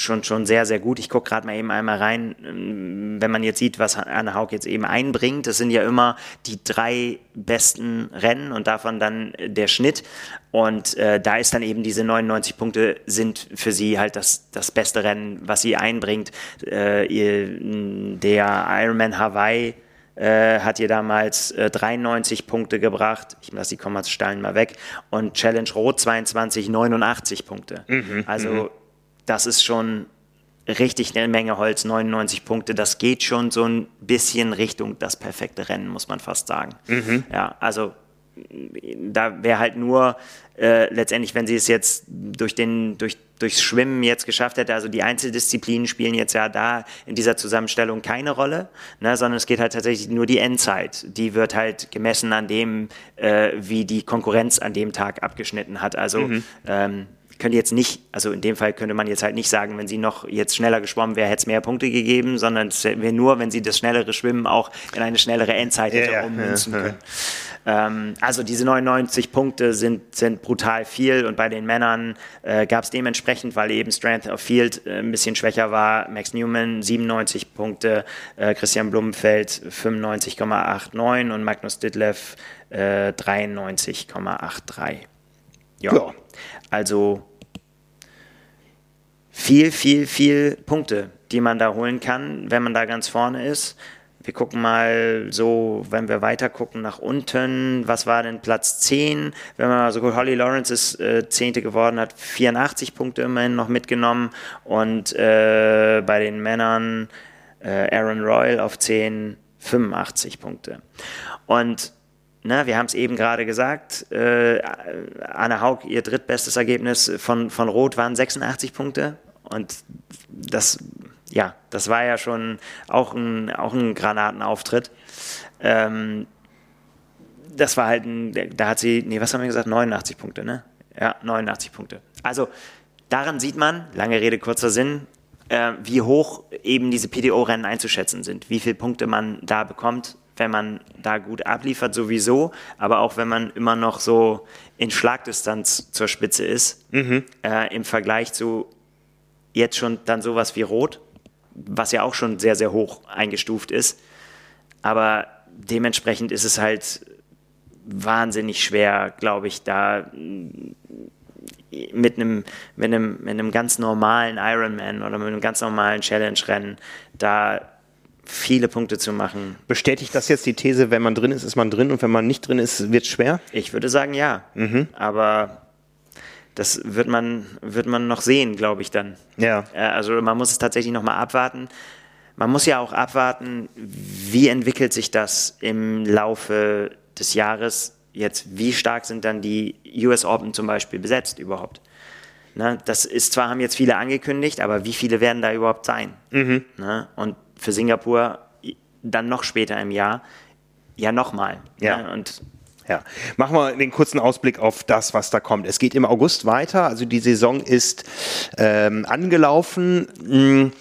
schon, schon sehr, sehr gut. Ich gucke gerade mal eben einmal rein, ähm, wenn man jetzt sieht, was Anne Haug jetzt eben einbringt. Das sind ja immer die drei besten Rennen und davon dann der Schnitt. Und äh, da ist dann eben diese 99 Punkte sind für sie halt das, das beste Rennen, was sie einbringt. Äh, ihr, der Ironman Hawaii äh, hat ihr damals äh, 93 Punkte gebracht. Ich lasse die Kommastellen mal weg. Und Challenge Rot 22, 89 Punkte. Mhm, also mhm das ist schon richtig eine Menge Holz, 99 Punkte. Das geht schon so ein bisschen Richtung das perfekte Rennen, muss man fast sagen. Mhm. Ja, also da wäre halt nur äh, letztendlich, wenn sie es jetzt durch den, durch durchs Schwimmen jetzt geschafft hätte. Also die Einzeldisziplinen spielen jetzt ja da in dieser Zusammenstellung keine Rolle, ne, sondern es geht halt tatsächlich nur die Endzeit. Die wird halt gemessen an dem, äh, wie die Konkurrenz an dem Tag abgeschnitten hat. Also mhm. ähm, könnte jetzt nicht, also in dem Fall könnte man jetzt halt nicht sagen, wenn sie noch jetzt schneller geschwommen wäre, hätte es mehr Punkte gegeben, sondern es wäre nur, wenn sie das schnellere Schwimmen auch in eine schnellere Endzeit hätte ja, ummünzen ja, können. Ähm, also diese 99 Punkte sind, sind brutal viel und bei den Männern äh, gab es dementsprechend, weil eben Strength of Field äh, ein bisschen schwächer war, Max Newman 97 Punkte, äh, Christian Blumenfeld 95,89 und Magnus Ditlev 93,83. Äh, ja. ja. Also viel, viel, viel Punkte, die man da holen kann, wenn man da ganz vorne ist. Wir gucken mal so, wenn wir weiter gucken nach unten, was war denn Platz 10? Wenn man mal so gut, Holly Lawrence ist äh, Zehnte geworden, hat 84 Punkte immerhin noch mitgenommen und äh, bei den Männern äh, Aaron Royal auf 10 85 Punkte. Und Ne, wir haben es eben gerade gesagt, äh, Anne Haug, ihr drittbestes Ergebnis von, von Rot waren 86 Punkte. Und das, ja, das war ja schon auch ein, auch ein Granatenauftritt. Ähm, das war halt ein, da hat sie, nee, was haben wir gesagt? 89 Punkte, ne? Ja, 89 Punkte. Also daran sieht man, lange Rede, kurzer Sinn, äh, wie hoch eben diese PDO-Rennen einzuschätzen sind, wie viele Punkte man da bekommt wenn man da gut abliefert, sowieso, aber auch wenn man immer noch so in Schlagdistanz zur Spitze ist, mhm. äh, im Vergleich zu jetzt schon dann sowas wie Rot, was ja auch schon sehr, sehr hoch eingestuft ist. Aber dementsprechend ist es halt wahnsinnig schwer, glaube ich, da mit einem, mit, einem, mit einem ganz normalen Ironman oder mit einem ganz normalen Challenge-Rennen da viele Punkte zu machen. Bestätigt das jetzt die These, wenn man drin ist, ist man drin und wenn man nicht drin ist, wird es schwer? Ich würde sagen ja. Mhm. Aber das wird man, wird man noch sehen, glaube ich dann. Ja. Also man muss es tatsächlich nochmal abwarten. Man muss ja auch abwarten, wie entwickelt sich das im Laufe des Jahres. Jetzt, wie stark sind dann die US Open zum Beispiel besetzt überhaupt? Ne, das ist zwar, haben jetzt viele angekündigt, aber wie viele werden da überhaupt sein? Mhm. Ne, und für Singapur dann noch später im Jahr ja nochmal. Ja. Ne? Und ja, machen wir den kurzen Ausblick auf das, was da kommt. Es geht im August weiter, also die Saison ist ähm, angelaufen. Hm.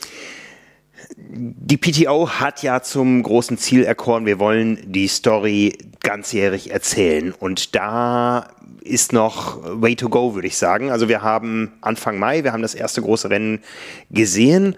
Die PTO hat ja zum großen Ziel erkoren, wir wollen die Story ganzjährig erzählen. Und da ist noch way to go, würde ich sagen. Also wir haben Anfang Mai, wir haben das erste große Rennen gesehen.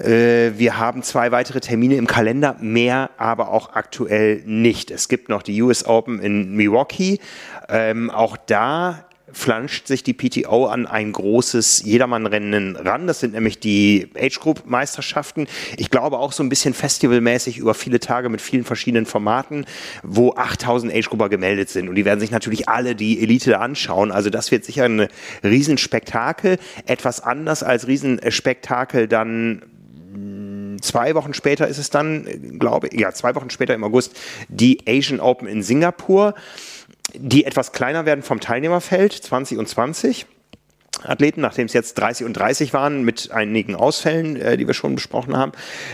Äh, wir haben zwei weitere Termine im Kalender, mehr aber auch aktuell nicht. Es gibt noch die US Open in Milwaukee. Ähm, auch da flanscht sich die PTO an ein großes Jedermann-Rennen ran. Das sind nämlich die Age-Group-Meisterschaften. Ich glaube auch so ein bisschen festivalmäßig über viele Tage mit vielen verschiedenen Formaten, wo 8000 Age-Grupper gemeldet sind. Und die werden sich natürlich alle die Elite anschauen. Also das wird sicher ein Riesenspektakel. Etwas anders als Riesenspektakel dann zwei Wochen später ist es dann, glaube ich, ja, zwei Wochen später im August, die Asian Open in Singapur, die etwas kleiner werden vom Teilnehmerfeld, 20 und 20. Athleten, nachdem es jetzt 30 und 30 waren, mit einigen Ausfällen, äh, die wir schon besprochen haben.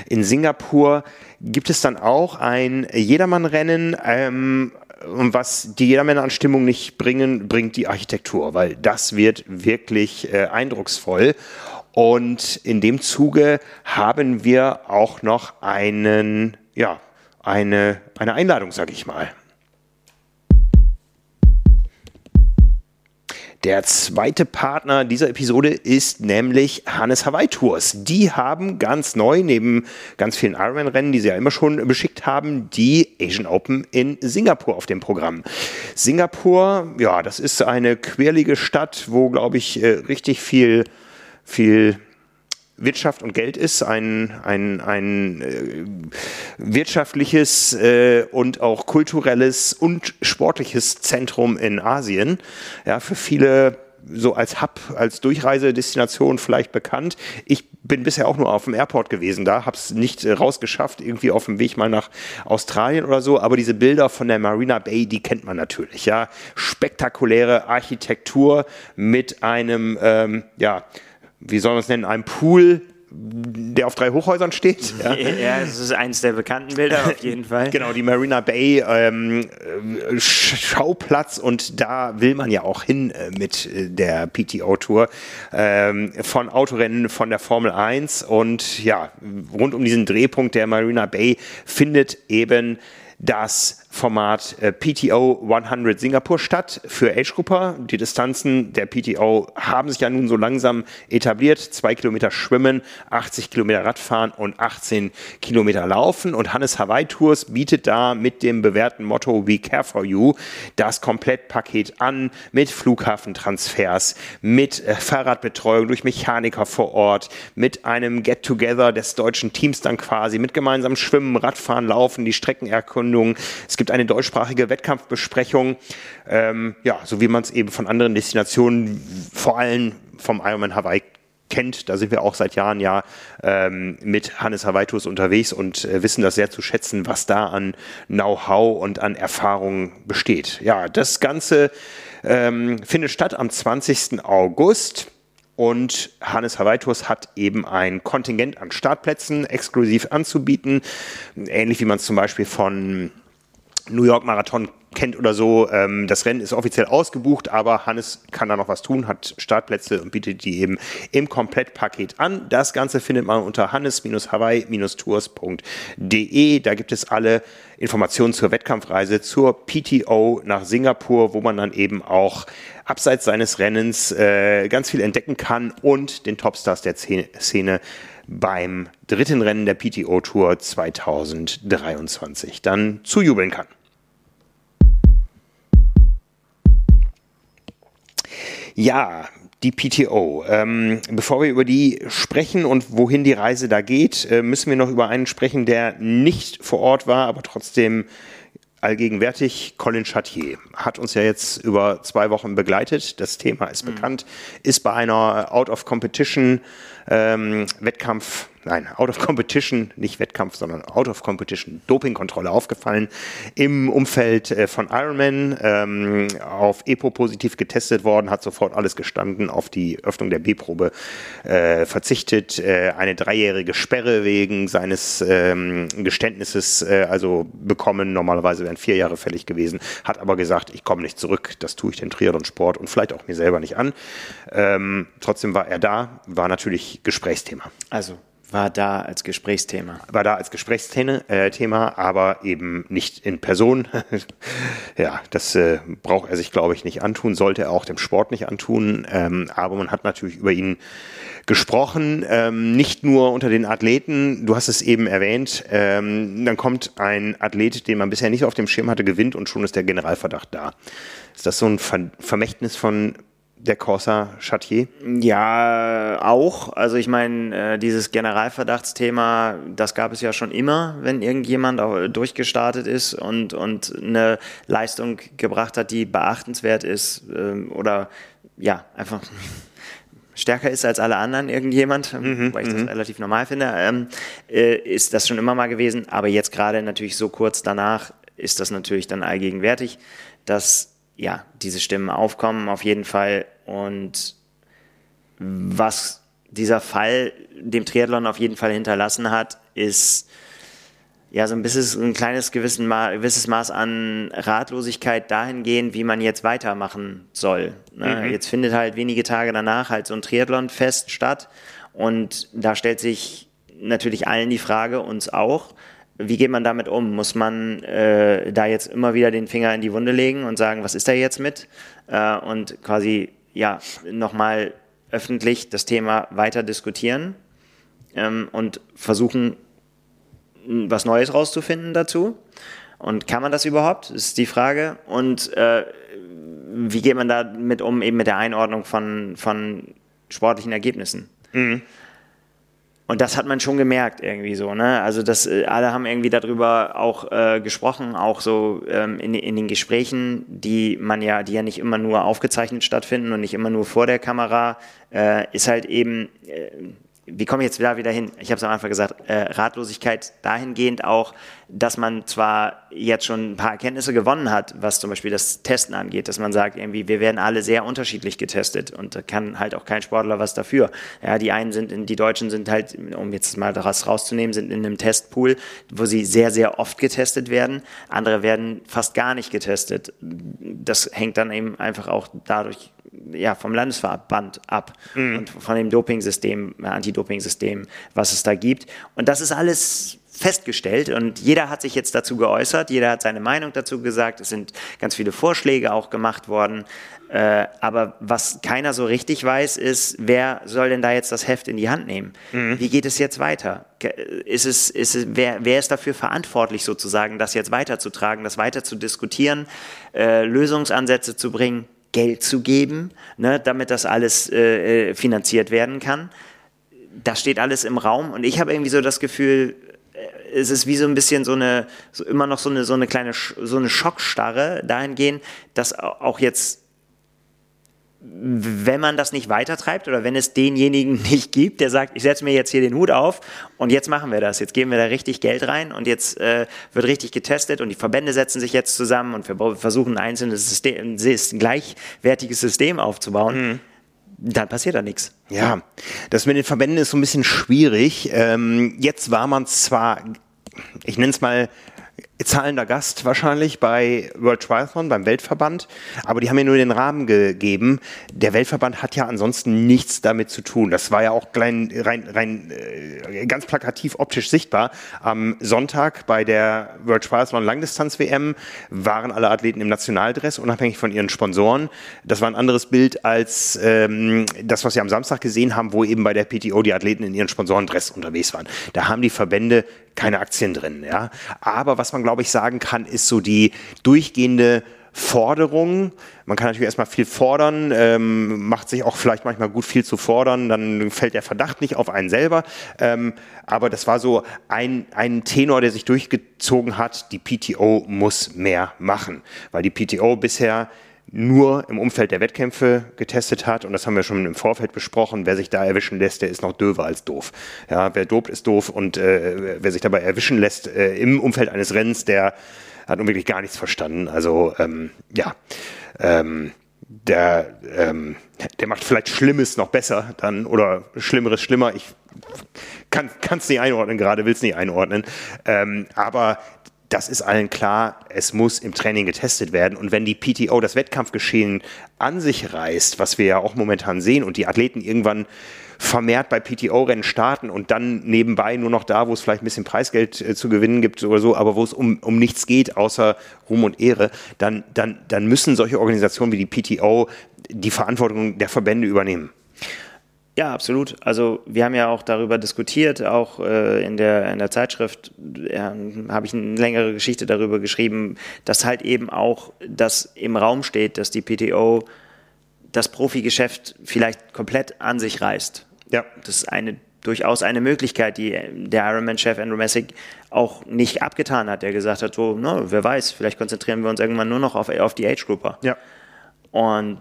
In Singapur gibt es dann auch ein Jedermannrennen, ähm, was die Jedermänner an Stimmung nicht bringen, bringt die Architektur, weil das wird wirklich äh, eindrucksvoll. Und in dem Zuge haben wir auch noch einen, ja, eine, eine Einladung, sage ich mal. Der zweite Partner dieser Episode ist nämlich Hannes Hawaii Tours. Die haben ganz neu, neben ganz vielen Ironman-Rennen, die sie ja immer schon beschickt haben, die Asian Open in Singapur auf dem Programm. Singapur, ja, das ist eine quirlige Stadt, wo, glaube ich, äh, richtig viel viel Wirtschaft und Geld ist, ein, ein, ein äh, wirtschaftliches äh, und auch kulturelles und sportliches Zentrum in Asien. Ja, für viele so als Hub, als Durchreisedestination vielleicht bekannt. Ich bin bisher auch nur auf dem Airport gewesen da, habe es nicht äh, rausgeschafft, irgendwie auf dem Weg mal nach Australien oder so, aber diese Bilder von der Marina Bay, die kennt man natürlich, ja. Spektakuläre Architektur mit einem, ähm, ja, wie soll man es nennen, einem Pool der auf drei Hochhäusern steht. Ja, ja das ist eines der bekannten Bilder auf jeden Fall. genau, die Marina Bay ähm, Schauplatz und da will man ja auch hin äh, mit äh, der PTO-Tour ähm, von Autorennen von der Formel 1 und ja, rund um diesen Drehpunkt der Marina Bay findet eben das Format äh, PTO 100 Singapur statt für Age-Grupper. Die Distanzen der PTO haben sich ja nun so langsam etabliert. Zwei Kilometer Schwimmen, 80 Kilometer Radfahren und 18 Kilometer Laufen. Und Hannes Hawaii Tours bietet da mit dem bewährten Motto We Care for You das Komplettpaket an mit Flughafentransfers, mit äh, Fahrradbetreuung durch Mechaniker vor Ort, mit einem Get-Together des deutschen Teams dann quasi, mit gemeinsamem Schwimmen, Radfahren, Laufen, die Streckenerkundung. Es gibt gibt eine deutschsprachige Wettkampfbesprechung, ähm, ja, so wie man es eben von anderen Destinationen, vor allem vom Ironman Hawaii kennt. Da sind wir auch seit Jahren ja ähm, mit Hannes Hawaitus unterwegs und äh, wissen das sehr zu schätzen, was da an Know-how und an Erfahrung besteht. Ja, das Ganze ähm, findet statt am 20. August. Und Hannes Hawaitus hat eben ein Kontingent an Startplätzen exklusiv anzubieten, ähnlich wie man es zum Beispiel von New York Marathon kennt oder so. Ähm, das Rennen ist offiziell ausgebucht, aber Hannes kann da noch was tun, hat Startplätze und bietet die eben im Komplettpaket an. Das Ganze findet man unter hannes-hawaii-tours.de. Da gibt es alle Informationen zur Wettkampfreise, zur PTO nach Singapur, wo man dann eben auch abseits seines Rennens äh, ganz viel entdecken kann und den Topstars der Szene beim dritten Rennen der PTO Tour 2023 dann zujubeln kann. Ja, die PTO. Ähm, bevor wir über die sprechen und wohin die Reise da geht, äh, müssen wir noch über einen sprechen, der nicht vor Ort war, aber trotzdem allgegenwärtig. Colin Chatier hat uns ja jetzt über zwei Wochen begleitet. Das Thema ist mhm. bekannt, ist bei einer Out-of-Competition ähm, Wettkampf nein, out of competition, nicht Wettkampf, sondern out of competition Dopingkontrolle aufgefallen im Umfeld äh, von Ironman, ähm, auf EPO positiv getestet worden, hat sofort alles gestanden, auf die Öffnung der B-Probe äh, verzichtet, äh, eine dreijährige Sperre wegen seines ähm, Geständnisses äh, also bekommen, normalerweise wären vier Jahre fällig gewesen, hat aber gesagt, ich komme nicht zurück, das tue ich dem Triathlon-Sport und vielleicht auch mir selber nicht an. Ähm, trotzdem war er da, war natürlich Gesprächsthema. Also war da als Gesprächsthema. War da als Gesprächsthema, äh, aber eben nicht in Person. ja, das äh, braucht er sich, glaube ich, nicht antun, sollte er auch dem Sport nicht antun. Ähm, aber man hat natürlich über ihn gesprochen, ähm, nicht nur unter den Athleten. Du hast es eben erwähnt. Ähm, dann kommt ein Athlet, den man bisher nicht auf dem Schirm hatte, gewinnt und schon ist der Generalverdacht da. Ist das so ein Ver Vermächtnis von der Corsa Chatier? Ja, auch. Also ich meine, äh, dieses Generalverdachtsthema, das gab es ja schon immer, wenn irgendjemand durchgestartet ist und, und eine Leistung gebracht hat, die beachtenswert ist ähm, oder ja, einfach stärker ist als alle anderen irgendjemand, mhm, weil ich das mhm. relativ normal finde, ähm, äh, ist das schon immer mal gewesen. Aber jetzt gerade natürlich so kurz danach ist das natürlich dann allgegenwärtig, dass ja, diese Stimmen aufkommen auf jeden Fall. Und was dieser Fall dem Triathlon auf jeden Fall hinterlassen hat, ist ja so ein bisschen ein kleines gewissen Ma gewisses Maß an Ratlosigkeit dahingehend, wie man jetzt weitermachen soll. Ne? Mhm. Jetzt findet halt wenige Tage danach halt so ein Triathlon-Fest statt und da stellt sich natürlich allen die Frage, uns auch, wie geht man damit um? Muss man äh, da jetzt immer wieder den Finger in die Wunde legen und sagen, was ist da jetzt mit? Äh, und quasi ja nochmal öffentlich das Thema weiter diskutieren ähm, und versuchen, was Neues rauszufinden dazu. Und kann man das überhaupt? Ist die Frage. Und äh, wie geht man damit um, eben mit der Einordnung von, von sportlichen Ergebnissen? Mhm. Und das hat man schon gemerkt irgendwie so, ne? Also das, äh, alle haben irgendwie darüber auch äh, gesprochen, auch so ähm, in, in den Gesprächen, die man ja, die ja nicht immer nur aufgezeichnet stattfinden und nicht immer nur vor der Kamera, äh, ist halt eben, äh, wie komme ich jetzt da wieder hin? Ich habe es am Anfang gesagt, äh, Ratlosigkeit dahingehend auch, dass man zwar jetzt schon ein paar Erkenntnisse gewonnen hat, was zum Beispiel das Testen angeht, dass man sagt, irgendwie, wir werden alle sehr unterschiedlich getestet und da kann halt auch kein Sportler was dafür. Ja, die einen sind, in, die Deutschen sind halt, um jetzt mal daraus rauszunehmen, sind in einem Testpool, wo sie sehr, sehr oft getestet werden. Andere werden fast gar nicht getestet. Das hängt dann eben einfach auch dadurch ja, vom Landesverband ab mhm. und von dem Dopingsystem, Anti-Doping-System, was es da gibt. Und das ist alles festgestellt und jeder hat sich jetzt dazu geäußert, jeder hat seine Meinung dazu gesagt, es sind ganz viele Vorschläge auch gemacht worden, äh, aber was keiner so richtig weiß, ist, wer soll denn da jetzt das Heft in die Hand nehmen? Mhm. Wie geht es jetzt weiter? Ist es, ist es, wer, wer ist dafür verantwortlich sozusagen, das jetzt weiterzutragen, das weiter zu diskutieren, äh, Lösungsansätze zu bringen? Geld zu geben, ne, damit das alles äh, äh, finanziert werden kann. Das steht alles im Raum und ich habe irgendwie so das Gefühl, äh, es ist wie so ein bisschen so eine, so immer noch so eine, so eine kleine, so eine Schockstarre dahingehend, dass auch jetzt wenn man das nicht weitertreibt oder wenn es denjenigen nicht gibt, der sagt, ich setze mir jetzt hier den Hut auf und jetzt machen wir das, jetzt geben wir da richtig Geld rein und jetzt äh, wird richtig getestet und die Verbände setzen sich jetzt zusammen und wir versuchen ein einzelnes System, ein gleichwertiges System aufzubauen. Mhm dann passiert da nichts. Ja, das mit den Verbänden ist so ein bisschen schwierig. Ähm, jetzt war man zwar, ich nenne es mal zahlender Gast wahrscheinlich bei World Triathlon, beim Weltverband, aber die haben mir nur den Rahmen gegeben. Der Weltverband hat ja ansonsten nichts damit zu tun. Das war ja auch klein, rein, rein äh, ganz plakativ optisch sichtbar. Am Sonntag bei der World Triathlon Langdistanz WM waren alle Athleten im Nationaldress, unabhängig von ihren Sponsoren. Das war ein anderes Bild als ähm, das, was wir am Samstag gesehen haben, wo eben bei der PTO die Athleten in ihren Sponsorendress unterwegs waren. Da haben die Verbände keine Aktien drin. Ja? Aber was man, glaube ich, sagen kann, ist so die durchgehende Forderung. Man kann natürlich erstmal viel fordern, ähm, macht sich auch vielleicht manchmal gut viel zu fordern, dann fällt der Verdacht nicht auf einen selber. Ähm, aber das war so ein, ein Tenor, der sich durchgezogen hat, die PTO muss mehr machen, weil die PTO bisher nur im Umfeld der Wettkämpfe getestet hat. Und das haben wir schon im Vorfeld besprochen. Wer sich da erwischen lässt, der ist noch döver als doof. Ja, wer dopt, ist doof. Und äh, wer sich dabei erwischen lässt äh, im Umfeld eines Rennens, der hat nun wirklich gar nichts verstanden. Also ähm, ja, ähm, der, ähm, der macht vielleicht Schlimmes noch besser dann oder Schlimmeres schlimmer. Ich kann es nicht einordnen gerade, will es nicht einordnen. Ähm, aber das ist allen klar, es muss im Training getestet werden. Und wenn die PTO das Wettkampfgeschehen an sich reißt, was wir ja auch momentan sehen, und die Athleten irgendwann vermehrt bei PTO-Rennen starten und dann nebenbei nur noch da, wo es vielleicht ein bisschen Preisgeld äh, zu gewinnen gibt oder so, aber wo es um, um nichts geht, außer Ruhm und Ehre, dann, dann, dann müssen solche Organisationen wie die PTO die Verantwortung der Verbände übernehmen. Ja, absolut. Also wir haben ja auch darüber diskutiert, auch äh, in, der, in der Zeitschrift ja, habe ich eine längere Geschichte darüber geschrieben, dass halt eben auch das im Raum steht, dass die PTO das Profigeschäft vielleicht komplett an sich reißt. Ja. Das ist eine durchaus eine Möglichkeit, die der Ironman-Chef Andrew Messick auch nicht abgetan hat, der gesagt hat, so, no, wer weiß, vielleicht konzentrieren wir uns irgendwann nur noch auf, auf die Age-Grupper. Ja. Und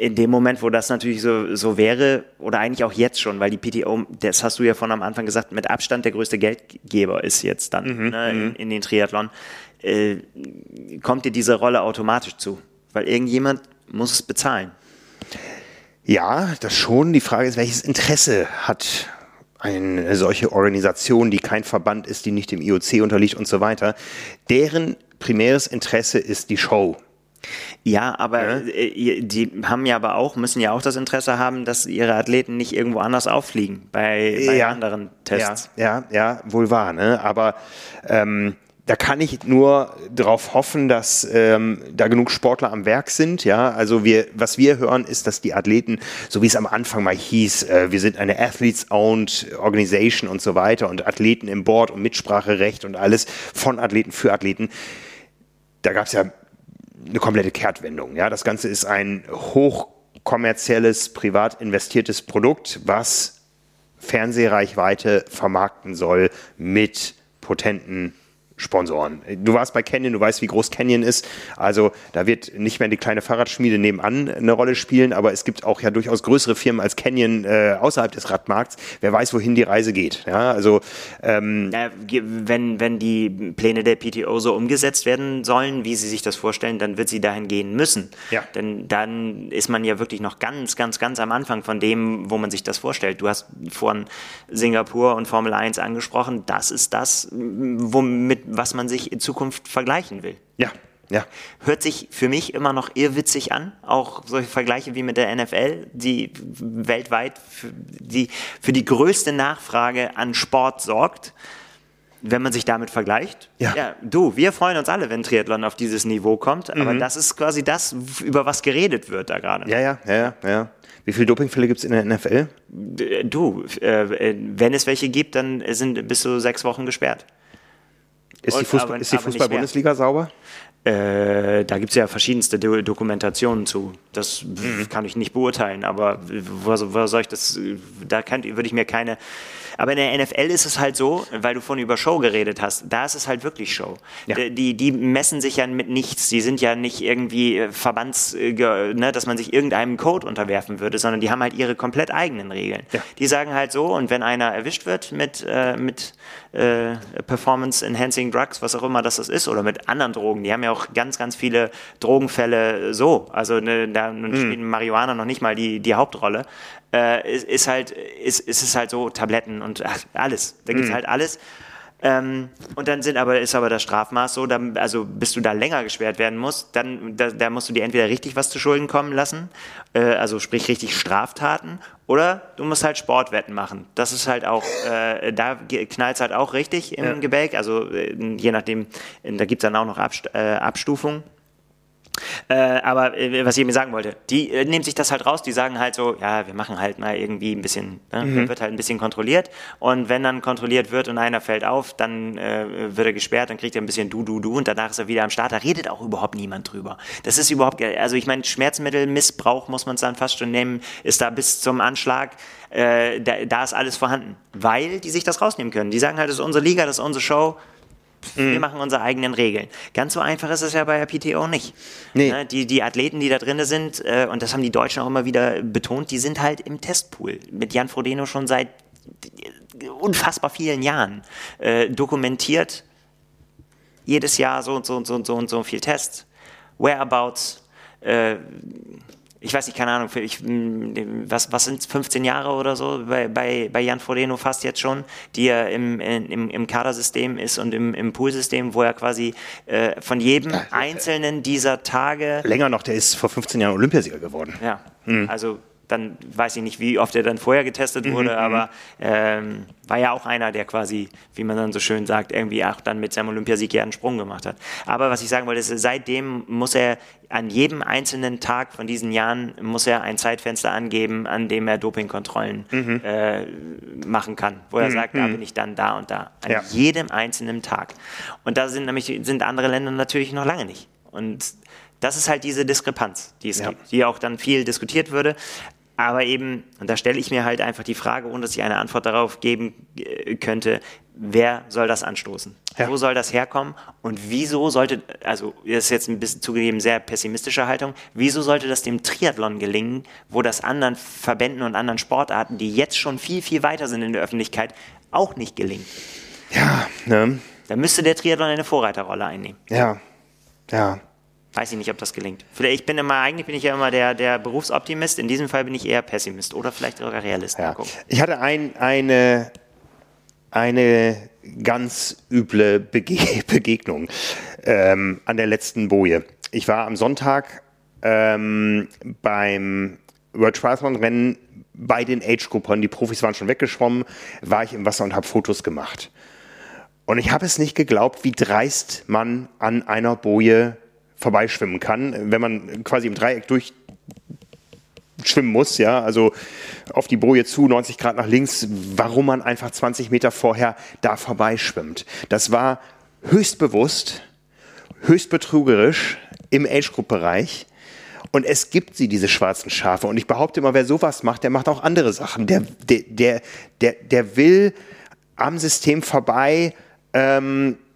in dem Moment, wo das natürlich so, so wäre, oder eigentlich auch jetzt schon, weil die PTO, das hast du ja von am Anfang gesagt, mit Abstand der größte Geldgeber ist jetzt dann mhm, ne, in, mhm. in, den Triathlon, äh, kommt dir diese Rolle automatisch zu, weil irgendjemand muss es bezahlen. Ja, das schon. Die Frage ist, welches Interesse hat eine solche Organisation, die kein Verband ist, die nicht dem IOC unterliegt und so weiter. Deren primäres Interesse ist die Show. Ja, aber ja. Äh, die haben ja aber auch, müssen ja auch das Interesse haben, dass ihre Athleten nicht irgendwo anders auffliegen bei, bei ja. anderen Tests. Ja, ja, ja, wohl wahr, ne? Aber ähm, da kann ich nur darauf hoffen, dass ähm, da genug Sportler am Werk sind. Ja, also wir, was wir hören, ist, dass die Athleten, so wie es am Anfang mal hieß, äh, wir sind eine Athletes-owned Organisation und so weiter und Athleten im Board und Mitspracherecht und alles von Athleten für Athleten. Da gab es ja eine komplette Kehrtwendung. Ja, das Ganze ist ein hochkommerzielles, privat investiertes Produkt, was Fernsehreichweite vermarkten soll mit potenten Sponsoren. Du warst bei Canyon, du weißt, wie groß Canyon ist. Also da wird nicht mehr die kleine Fahrradschmiede nebenan eine Rolle spielen, aber es gibt auch ja durchaus größere Firmen als Canyon äh, außerhalb des Radmarkts. Wer weiß, wohin die Reise geht. Ja, also ähm wenn, wenn die Pläne der PTO so umgesetzt werden sollen, wie sie sich das vorstellen, dann wird sie dahin gehen müssen. Ja. Denn dann ist man ja wirklich noch ganz, ganz, ganz am Anfang von dem, wo man sich das vorstellt. Du hast von Singapur und Formel 1 angesprochen. Das ist das, womit was man sich in Zukunft vergleichen will. Ja, ja. Hört sich für mich immer noch irrwitzig an, auch solche Vergleiche wie mit der NFL, die weltweit für die, für die größte Nachfrage an Sport sorgt. Wenn man sich damit vergleicht, ja. ja du, wir freuen uns alle, wenn Triathlon auf dieses Niveau kommt, aber mhm. das ist quasi das, über was geredet wird da gerade. Ja, ja, ja, ja. Wie viele Dopingfälle gibt es in der NFL? Du, äh, wenn es welche gibt, dann sind bis zu sechs Wochen gesperrt. Ist die, Fußball, die Fußball-Bundesliga sauber? Äh, da gibt es ja verschiedenste Do Dokumentationen zu. Das mhm. kann ich nicht beurteilen, aber wo, wo soll ich das? Da kann, würde ich mir keine aber in der NFL ist es halt so, weil du vorhin über Show geredet hast, da ist es halt wirklich Show. Ja. Die, die messen sich ja mit nichts. Die sind ja nicht irgendwie äh, Verbands, äh, ne, dass man sich irgendeinem Code unterwerfen würde, sondern die haben halt ihre komplett eigenen Regeln. Ja. Die sagen halt so, und wenn einer erwischt wird mit, äh, mit äh, Performance Enhancing Drugs, was auch immer das ist, oder mit anderen Drogen, die haben ja auch ganz, ganz viele Drogenfälle so. Also ne, da mhm. spielt Marihuana noch nicht mal die, die Hauptrolle äh, ist, ist, halt, ist, ist es halt so Tabletten und ach, alles. Da gibt es mhm. halt alles. Ähm, und dann sind aber, ist aber das Strafmaß so, dann, also bis du da länger gesperrt werden musst, dann da, da musst du dir entweder richtig was zu Schulden kommen lassen, äh, also sprich richtig Straftaten, oder du musst halt Sportwetten machen. Das ist halt auch, äh, da knallt es halt auch richtig im ja. Gebälk, also äh, je nachdem, da gibt es dann auch noch Abst äh, Abstufungen. Äh, aber äh, was ich mir sagen wollte, die äh, nehmen sich das halt raus, die sagen halt so, ja, wir machen halt mal irgendwie ein bisschen, ne? mhm. wird halt ein bisschen kontrolliert und wenn dann kontrolliert wird und einer fällt auf, dann äh, wird er gesperrt, dann kriegt er ein bisschen du, du, du und danach ist er wieder am Start, da redet auch überhaupt niemand drüber. Das ist überhaupt, also ich meine, Schmerzmittelmissbrauch muss man es dann fast schon nehmen, ist da bis zum Anschlag, äh, da, da ist alles vorhanden, weil die sich das rausnehmen können. Die sagen halt, das ist unsere Liga, das ist unsere Show, wir mhm. machen unsere eigenen Regeln. Ganz so einfach ist es ja bei der PTO nicht. Nee. Ne, die, die Athleten, die da drin sind, äh, und das haben die Deutschen auch immer wieder betont, die sind halt im Testpool. Mit Jan Frodeno schon seit unfassbar vielen Jahren äh, dokumentiert. Jedes Jahr so und so und so und so und so viel Tests. Whereabouts, äh, ich weiß nicht, keine Ahnung, ich, was, was sind 15 Jahre oder so bei, bei, bei Jan Frodeno fast jetzt schon, die er im, im, im Kadersystem ist und im, im Poolsystem, wo er quasi äh, von jedem einzelnen dieser Tage. Länger noch, der ist vor 15 Jahren Olympiasieger geworden. Ja, mhm. also dann weiß ich nicht, wie oft er dann vorher getestet mhm, wurde, mhm, aber ähm, war ja auch einer, der quasi, wie man dann so schön sagt, irgendwie auch dann mit seinem Olympiasieg ja einen Sprung gemacht hat. Aber was ich sagen wollte, ist, seitdem muss er an jedem einzelnen Tag von diesen Jahren muss er ein Zeitfenster angeben, an dem er Dopingkontrollen mhm. äh, machen kann, wo er mhm. sagt, da mhm. bin ich dann da und da. An ja. jedem einzelnen Tag. Und da sind nämlich sind andere Länder natürlich noch lange nicht. Und das ist halt diese Diskrepanz, die es ja. gibt, die auch dann viel diskutiert würde. Aber eben, und da stelle ich mir halt einfach die Frage, ohne dass ich eine Antwort darauf geben äh, könnte, wer soll das anstoßen? Ja. Wo soll das herkommen? Und wieso sollte, also das ist jetzt ein bisschen zugegeben sehr pessimistische Haltung, wieso sollte das dem Triathlon gelingen, wo das anderen Verbänden und anderen Sportarten, die jetzt schon viel, viel weiter sind in der Öffentlichkeit, auch nicht gelingt? Ja, ne? Da müsste der Triathlon eine Vorreiterrolle einnehmen. Ja, ja. Weiß ich nicht, ob das gelingt. Vielleicht, ich bin immer, eigentlich bin ich ja immer der, der Berufsoptimist. In diesem Fall bin ich eher Pessimist oder vielleicht sogar Realist. Ja. Ich hatte ein, eine, eine ganz üble Bege Begegnung ähm, an der letzten Boje. Ich war am Sonntag ähm, beim World Triathlon Rennen bei den Age-Gruppern. Die Profis waren schon weggeschwommen, war ich im Wasser und habe Fotos gemacht. Und ich habe es nicht geglaubt, wie dreist man an einer Boje vorbeischwimmen kann, wenn man quasi im Dreieck durchschwimmen muss, ja, also auf die Boje zu, 90 Grad nach links, warum man einfach 20 Meter vorher da vorbeischwimmt. Das war höchst bewusst, höchst betrügerisch im Age-Group-Bereich. Und es gibt sie, diese schwarzen Schafe. Und ich behaupte immer, wer sowas macht, der macht auch andere Sachen. Der, der, der, der, der will am System vorbei ähm, äh,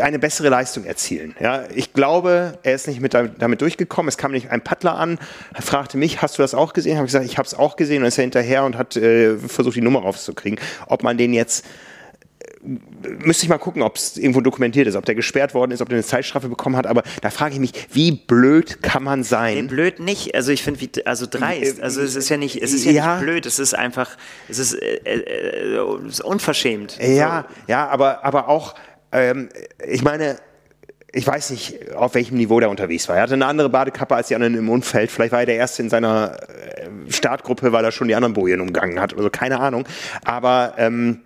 eine bessere Leistung erzielen. Ja, ich glaube, er ist nicht mit damit durchgekommen. Es kam nicht ein Paddler an, fragte mich, hast du das auch gesehen? Habe ich gesagt, ich habe es auch gesehen und ist er hinterher und hat äh, versucht, die Nummer rauszukriegen. Ob man den jetzt müsste ich mal gucken, ob es irgendwo dokumentiert ist, ob der gesperrt worden ist, ob der eine Zeitstrafe bekommen hat. Aber da frage ich mich, wie blöd kann man sein? Nee, blöd nicht. Also ich finde, also dreist. Also es ist ja nicht, es ist ja, ja nicht blöd. Es ist einfach, es ist, äh, äh, unverschämt. Ja, so. ja, aber aber auch, ähm, ich meine. Ich weiß nicht, auf welchem Niveau der unterwegs war. Er hatte eine andere Badekappe als die anderen im Umfeld. Vielleicht war er der Erste in seiner äh, Startgruppe, weil er schon die anderen Bojen umgangen hat. Also keine Ahnung. Aber ähm,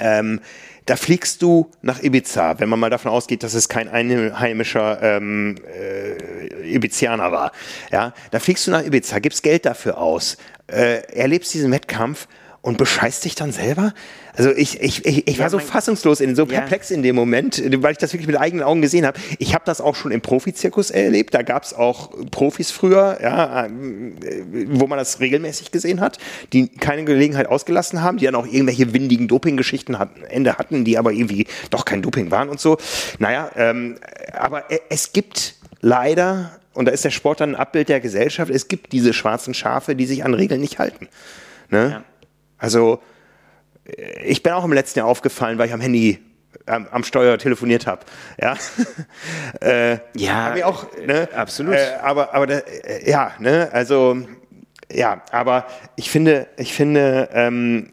ähm, da fliegst du nach Ibiza, wenn man mal davon ausgeht, dass es kein einheimischer ähm, äh, Ibizianer war. Ja, da fliegst du nach Ibiza, gibst Geld dafür aus, äh, erlebst diesen Wettkampf und bescheißt dich dann selber? Also ich, ich, ich, ich ja, war so fassungslos, in, so perplex ja. in dem Moment, weil ich das wirklich mit eigenen Augen gesehen habe. Ich habe das auch schon im Profizirkus erlebt. Da gab es auch Profis früher, ja, wo man das regelmäßig gesehen hat, die keine Gelegenheit ausgelassen haben, die dann auch irgendwelche windigen Doping-Geschichten hatten, Ende hatten, die aber irgendwie doch kein Doping waren und so. Naja, ähm, aber es gibt leider, und da ist der Sport dann ein Abbild der Gesellschaft, es gibt diese schwarzen Schafe, die sich an Regeln nicht halten. Ne? Ja. Also ich bin auch im letzten Jahr aufgefallen, weil ich am Handy am, am Steuer telefoniert habe. Ja, äh, ja hab auch, ne? absolut. Äh, aber aber da, äh, ja, ne, also ja, aber ich finde, ich finde, ähm,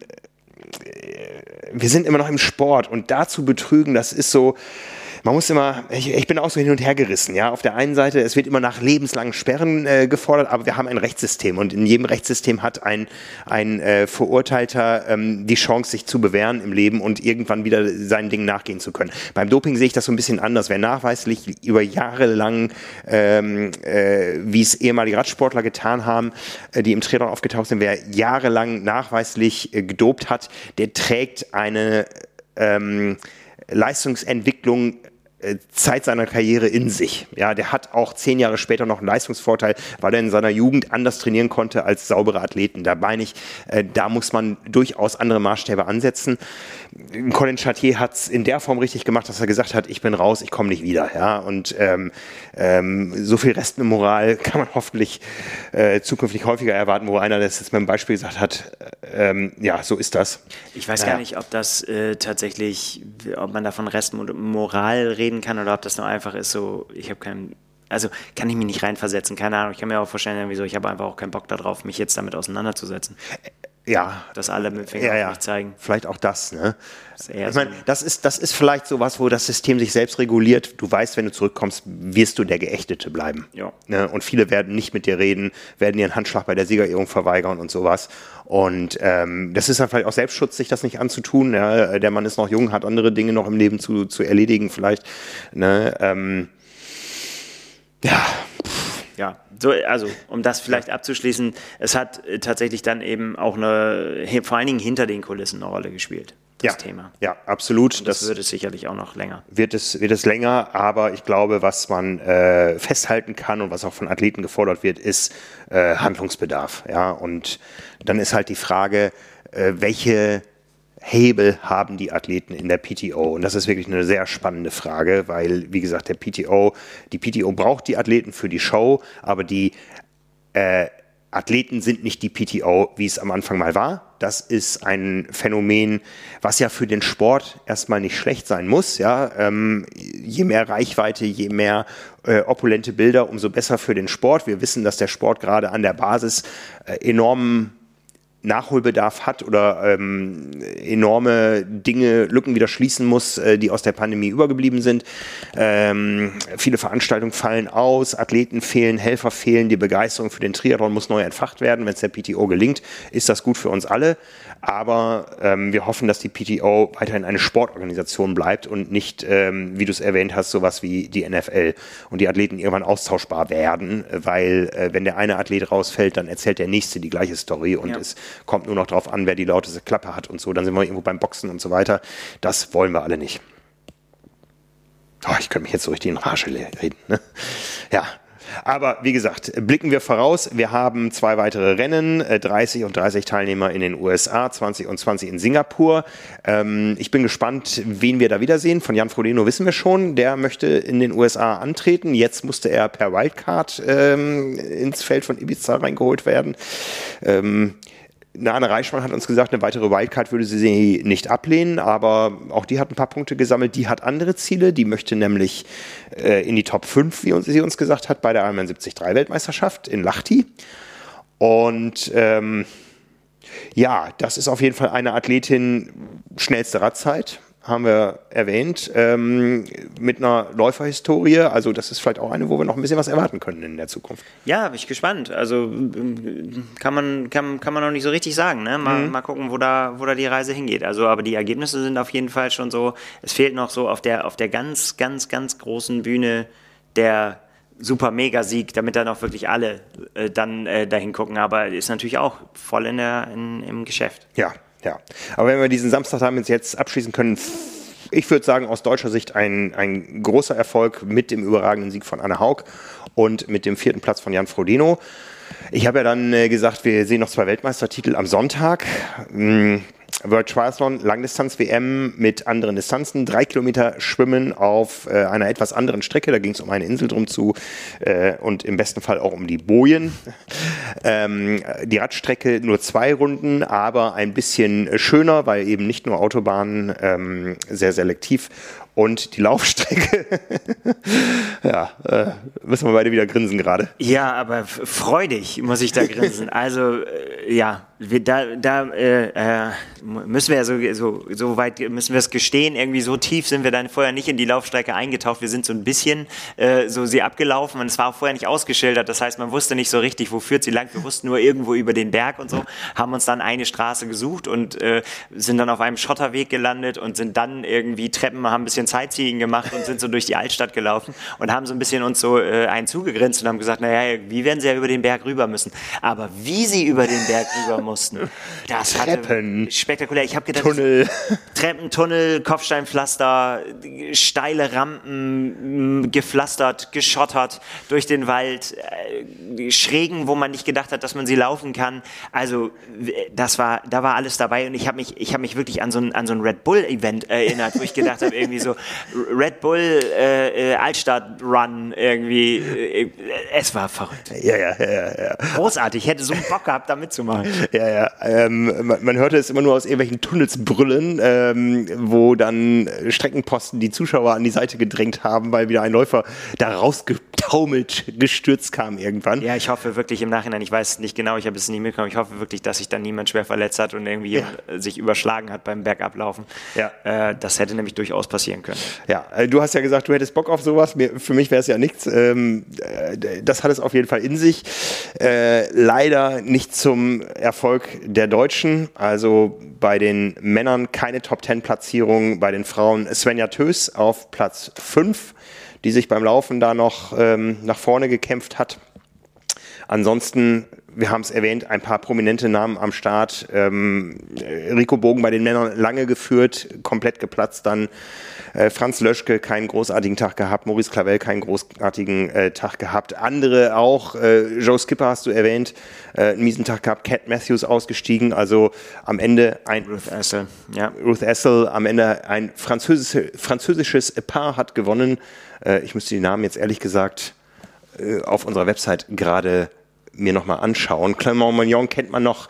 wir sind immer noch im Sport und dazu betrügen, das ist so, man muss immer, ich, ich, bin auch so hin und her gerissen. Ja, auf der einen Seite, es wird immer nach lebenslangen Sperren äh, gefordert, aber wir haben ein Rechtssystem und in jedem Rechtssystem hat ein, ein äh, Verurteilter ähm, die Chance, sich zu bewähren im Leben und irgendwann wieder seinen Dingen nachgehen zu können. Beim Doping sehe ich das so ein bisschen anders. Wer nachweislich über Jahre lang, ähm, äh, wie es ehemalige Radsportler getan haben, äh, die im Triathlon aufgetaucht sind, wer jahrelang nachweislich äh, gedopt hat, der trägt eine ähm, Leistungsentwicklung Zeit seiner Karriere in sich. Ja, der hat auch zehn Jahre später noch einen Leistungsvorteil, weil er in seiner Jugend anders trainieren konnte als saubere Athleten. Da meine ich, äh, da muss man durchaus andere Maßstäbe ansetzen. Colin Chartier hat es in der Form richtig gemacht, dass er gesagt hat, ich bin raus, ich komme nicht wieder. Ja, und ähm, ähm, so viel Restmoral kann man hoffentlich äh, zukünftig häufiger erwarten, wo einer das jetzt mit einem Beispiel gesagt hat, äh, ähm, ja, so ist das. Ich weiß ja. gar nicht, ob das äh, tatsächlich, ob man da von Restmoral reden kann oder ob das nur einfach ist, so, ich habe keinen, also kann ich mich nicht reinversetzen, keine Ahnung. Ich kann mir auch vorstellen, wieso, ich habe einfach auch keinen Bock darauf, mich jetzt damit auseinanderzusetzen. Ja. Dass alle mit Finger ja, ja. mich zeigen. Vielleicht auch das, ne? Das ich meine, das ist, das ist vielleicht so was, wo das System sich selbst reguliert. Du weißt, wenn du zurückkommst, wirst du der Geächtete bleiben. Ja. Ne? Und viele werden nicht mit dir reden, werden dir einen Handschlag bei der Siegerehrung verweigern und sowas. Und ähm, das ist dann vielleicht auch Selbstschutz, sich das nicht anzutun. Ja? Der Mann ist noch jung, hat andere Dinge noch im Leben zu, zu erledigen vielleicht. Ne? Ähm, ja, ja, so, also um das vielleicht abzuschließen, es hat äh, tatsächlich dann eben auch eine, vor allen Dingen hinter den Kulissen eine Rolle gespielt. Das ja, Thema. Ja, absolut. Und das, das wird es sicherlich auch noch länger. Wird es, wird es länger, aber ich glaube, was man äh, festhalten kann und was auch von Athleten gefordert wird, ist äh, Handlungsbedarf. Ja, und dann ist halt die Frage, äh, welche Hebel haben die Athleten in der PTO? Und das ist wirklich eine sehr spannende Frage, weil, wie gesagt, der PTO, die PTO braucht die Athleten für die Show, aber die äh, Athleten sind nicht die PTO, wie es am Anfang mal war. Das ist ein Phänomen, was ja für den Sport erstmal nicht schlecht sein muss. Ja, ähm, je mehr Reichweite, je mehr äh, opulente Bilder, umso besser für den Sport. Wir wissen, dass der Sport gerade an der Basis äh, enormen Nachholbedarf hat oder ähm, enorme Dinge, Lücken wieder schließen muss, äh, die aus der Pandemie übergeblieben sind. Ähm, viele Veranstaltungen fallen aus, Athleten fehlen, Helfer fehlen, die Begeisterung für den Triathlon muss neu entfacht werden. Wenn es der PTO gelingt, ist das gut für uns alle. Aber ähm, wir hoffen, dass die PTO weiterhin eine Sportorganisation bleibt und nicht, ähm, wie du es erwähnt hast, sowas wie die NFL und die Athleten irgendwann austauschbar werden, weil äh, wenn der eine Athlet rausfällt, dann erzählt der nächste die gleiche Story und ja. es kommt nur noch darauf an, wer die lauteste Klappe hat und so. Dann sind wir irgendwo beim Boxen und so weiter. Das wollen wir alle nicht. Oh, ich könnte mich jetzt so richtig in Rage reden. Ne? Ja, Aber wie gesagt, blicken wir voraus. Wir haben zwei weitere Rennen, 30 äh, und 30 Teilnehmer in den USA, 20 und 20 in Singapur. Ähm, ich bin gespannt, wen wir da wiedersehen. Von Jan Frodeno wissen wir schon, der möchte in den USA antreten. Jetzt musste er per Wildcard ähm, ins Feld von Ibiza reingeholt werden. Ähm, Anne Reichmann hat uns gesagt, eine weitere Wildcard würde sie nicht ablehnen, aber auch die hat ein paar Punkte gesammelt. Die hat andere Ziele. Die möchte nämlich äh, in die Top 5, wie sie uns gesagt hat, bei der Ironman 73 Weltmeisterschaft in Lahti. Und ähm, ja, das ist auf jeden Fall eine Athletin schnellste Radzeit haben wir erwähnt, ähm, mit einer Läuferhistorie. Also das ist vielleicht auch eine, wo wir noch ein bisschen was erwarten können in der Zukunft. Ja, bin ich gespannt. Also ähm, kann man, kann, kann man noch nicht so richtig sagen. Ne? Mal, mhm. mal gucken, wo da, wo da die Reise hingeht. Also, aber die Ergebnisse sind auf jeden Fall schon so, es fehlt noch so auf der, auf der ganz, ganz, ganz großen Bühne der super Mega-Sieg, damit dann auch wirklich alle äh, dann äh, dahin gucken. Aber ist natürlich auch voll in der, in, im Geschäft. Ja, ja, aber wenn wir diesen Samstag damit jetzt abschließen können, ich würde sagen, aus deutscher Sicht ein, ein großer Erfolg mit dem überragenden Sieg von Anne Haug und mit dem vierten Platz von Jan Frodeno. Ich habe ja dann äh, gesagt, wir sehen noch zwei Weltmeistertitel am Sonntag. World Triathlon Langdistanz-WM mit anderen Distanzen, drei Kilometer Schwimmen auf äh, einer etwas anderen Strecke, da ging es um eine Insel drum zu äh, und im besten Fall auch um die Bojen. Ähm, die Radstrecke nur zwei Runden, aber ein bisschen schöner, weil eben nicht nur Autobahnen, ähm, sehr selektiv und die Laufstrecke. ja, äh, müssen wir beide wieder grinsen gerade. Ja, aber freudig muss ich da grinsen. Also, äh, ja, wir, da, da äh, äh, müssen wir ja so, so, so weit, müssen wir es gestehen, irgendwie so tief sind wir dann vorher nicht in die Laufstrecke eingetaucht. Wir sind so ein bisschen äh, so sie abgelaufen und es war auch vorher nicht ausgeschildert. Das heißt, man wusste nicht so richtig, wo führt sie lang. Wir wussten nur irgendwo über den Berg und so, haben uns dann eine Straße gesucht und äh, sind dann auf einem Schotterweg gelandet und sind dann irgendwie Treppen, haben ein bisschen Sightseeing gemacht und sind so durch die Altstadt gelaufen und haben so ein bisschen uns so äh, einen zugegrinst und haben gesagt, naja, wie werden sie ja über den Berg rüber müssen. Aber wie sie über den Berg rüber mussten. Das Treppen. spektakulär. Ich habe gedacht, Tunnel. Treppen, Tunnel, Kopfsteinpflaster, steile Rampen, gepflastert, geschottert durch den Wald, äh, Schrägen, wo man nicht gedacht hat, dass man sie laufen kann. Also das war, da war alles dabei und ich habe mich, ich habe mich wirklich an so ein, an so ein Red Bull Event erinnert, wo ich gedacht habe, irgendwie so Red Bull äh, äh Altstadt Run irgendwie. Äh, es war verrückt. Ja, ja, ja, ja. Großartig. Ich hätte so Bock gehabt, da mitzumachen. Ja, ja. Ähm, man, man, hörte es immer nur aus irgendwelchen Tunnels brüllen, ähm, wo dann Streckenposten die Zuschauer an die Seite gedrängt haben, weil wieder ein Läufer da rausgetaumelt, gestürzt kam irgendwann. Ja, ich hoffe wirklich im Nachhinein, ich weiß nicht genau, ich habe es nicht mitbekommen, ich hoffe wirklich, dass sich dann niemand schwer verletzt hat und irgendwie ja. sich überschlagen hat beim Bergablaufen. Ja. Äh, das hätte nämlich durchaus passieren können. Ja, äh, du hast ja gesagt, du hättest Bock auf sowas. für mich wäre es ja nichts. Ähm, äh, das hat es auf jeden Fall in sich. Äh, leider nicht zum Erfolg der Deutschen. Also bei den Männern keine Top Ten Platzierung, bei den Frauen Svenja Tös auf Platz 5, die sich beim Laufen da noch ähm, nach vorne gekämpft hat. Ansonsten, wir haben es erwähnt, ein paar prominente Namen am Start. Ähm, Rico Bogen bei den Männern lange geführt, komplett geplatzt dann. Äh, Franz Löschke keinen großartigen Tag gehabt, Maurice Clavel keinen großartigen äh, Tag gehabt. Andere auch, äh, Joe Skipper hast du erwähnt, äh, einen miesen Tag gehabt, Cat Matthews ausgestiegen, also am Ende ein Ruth Essel, ja. Ruth Essel, am Ende ein französische, französisches Paar hat gewonnen. Äh, ich müsste die Namen jetzt ehrlich gesagt äh, auf unserer Website gerade mir nochmal anschauen. Clement Magnon kennt man noch,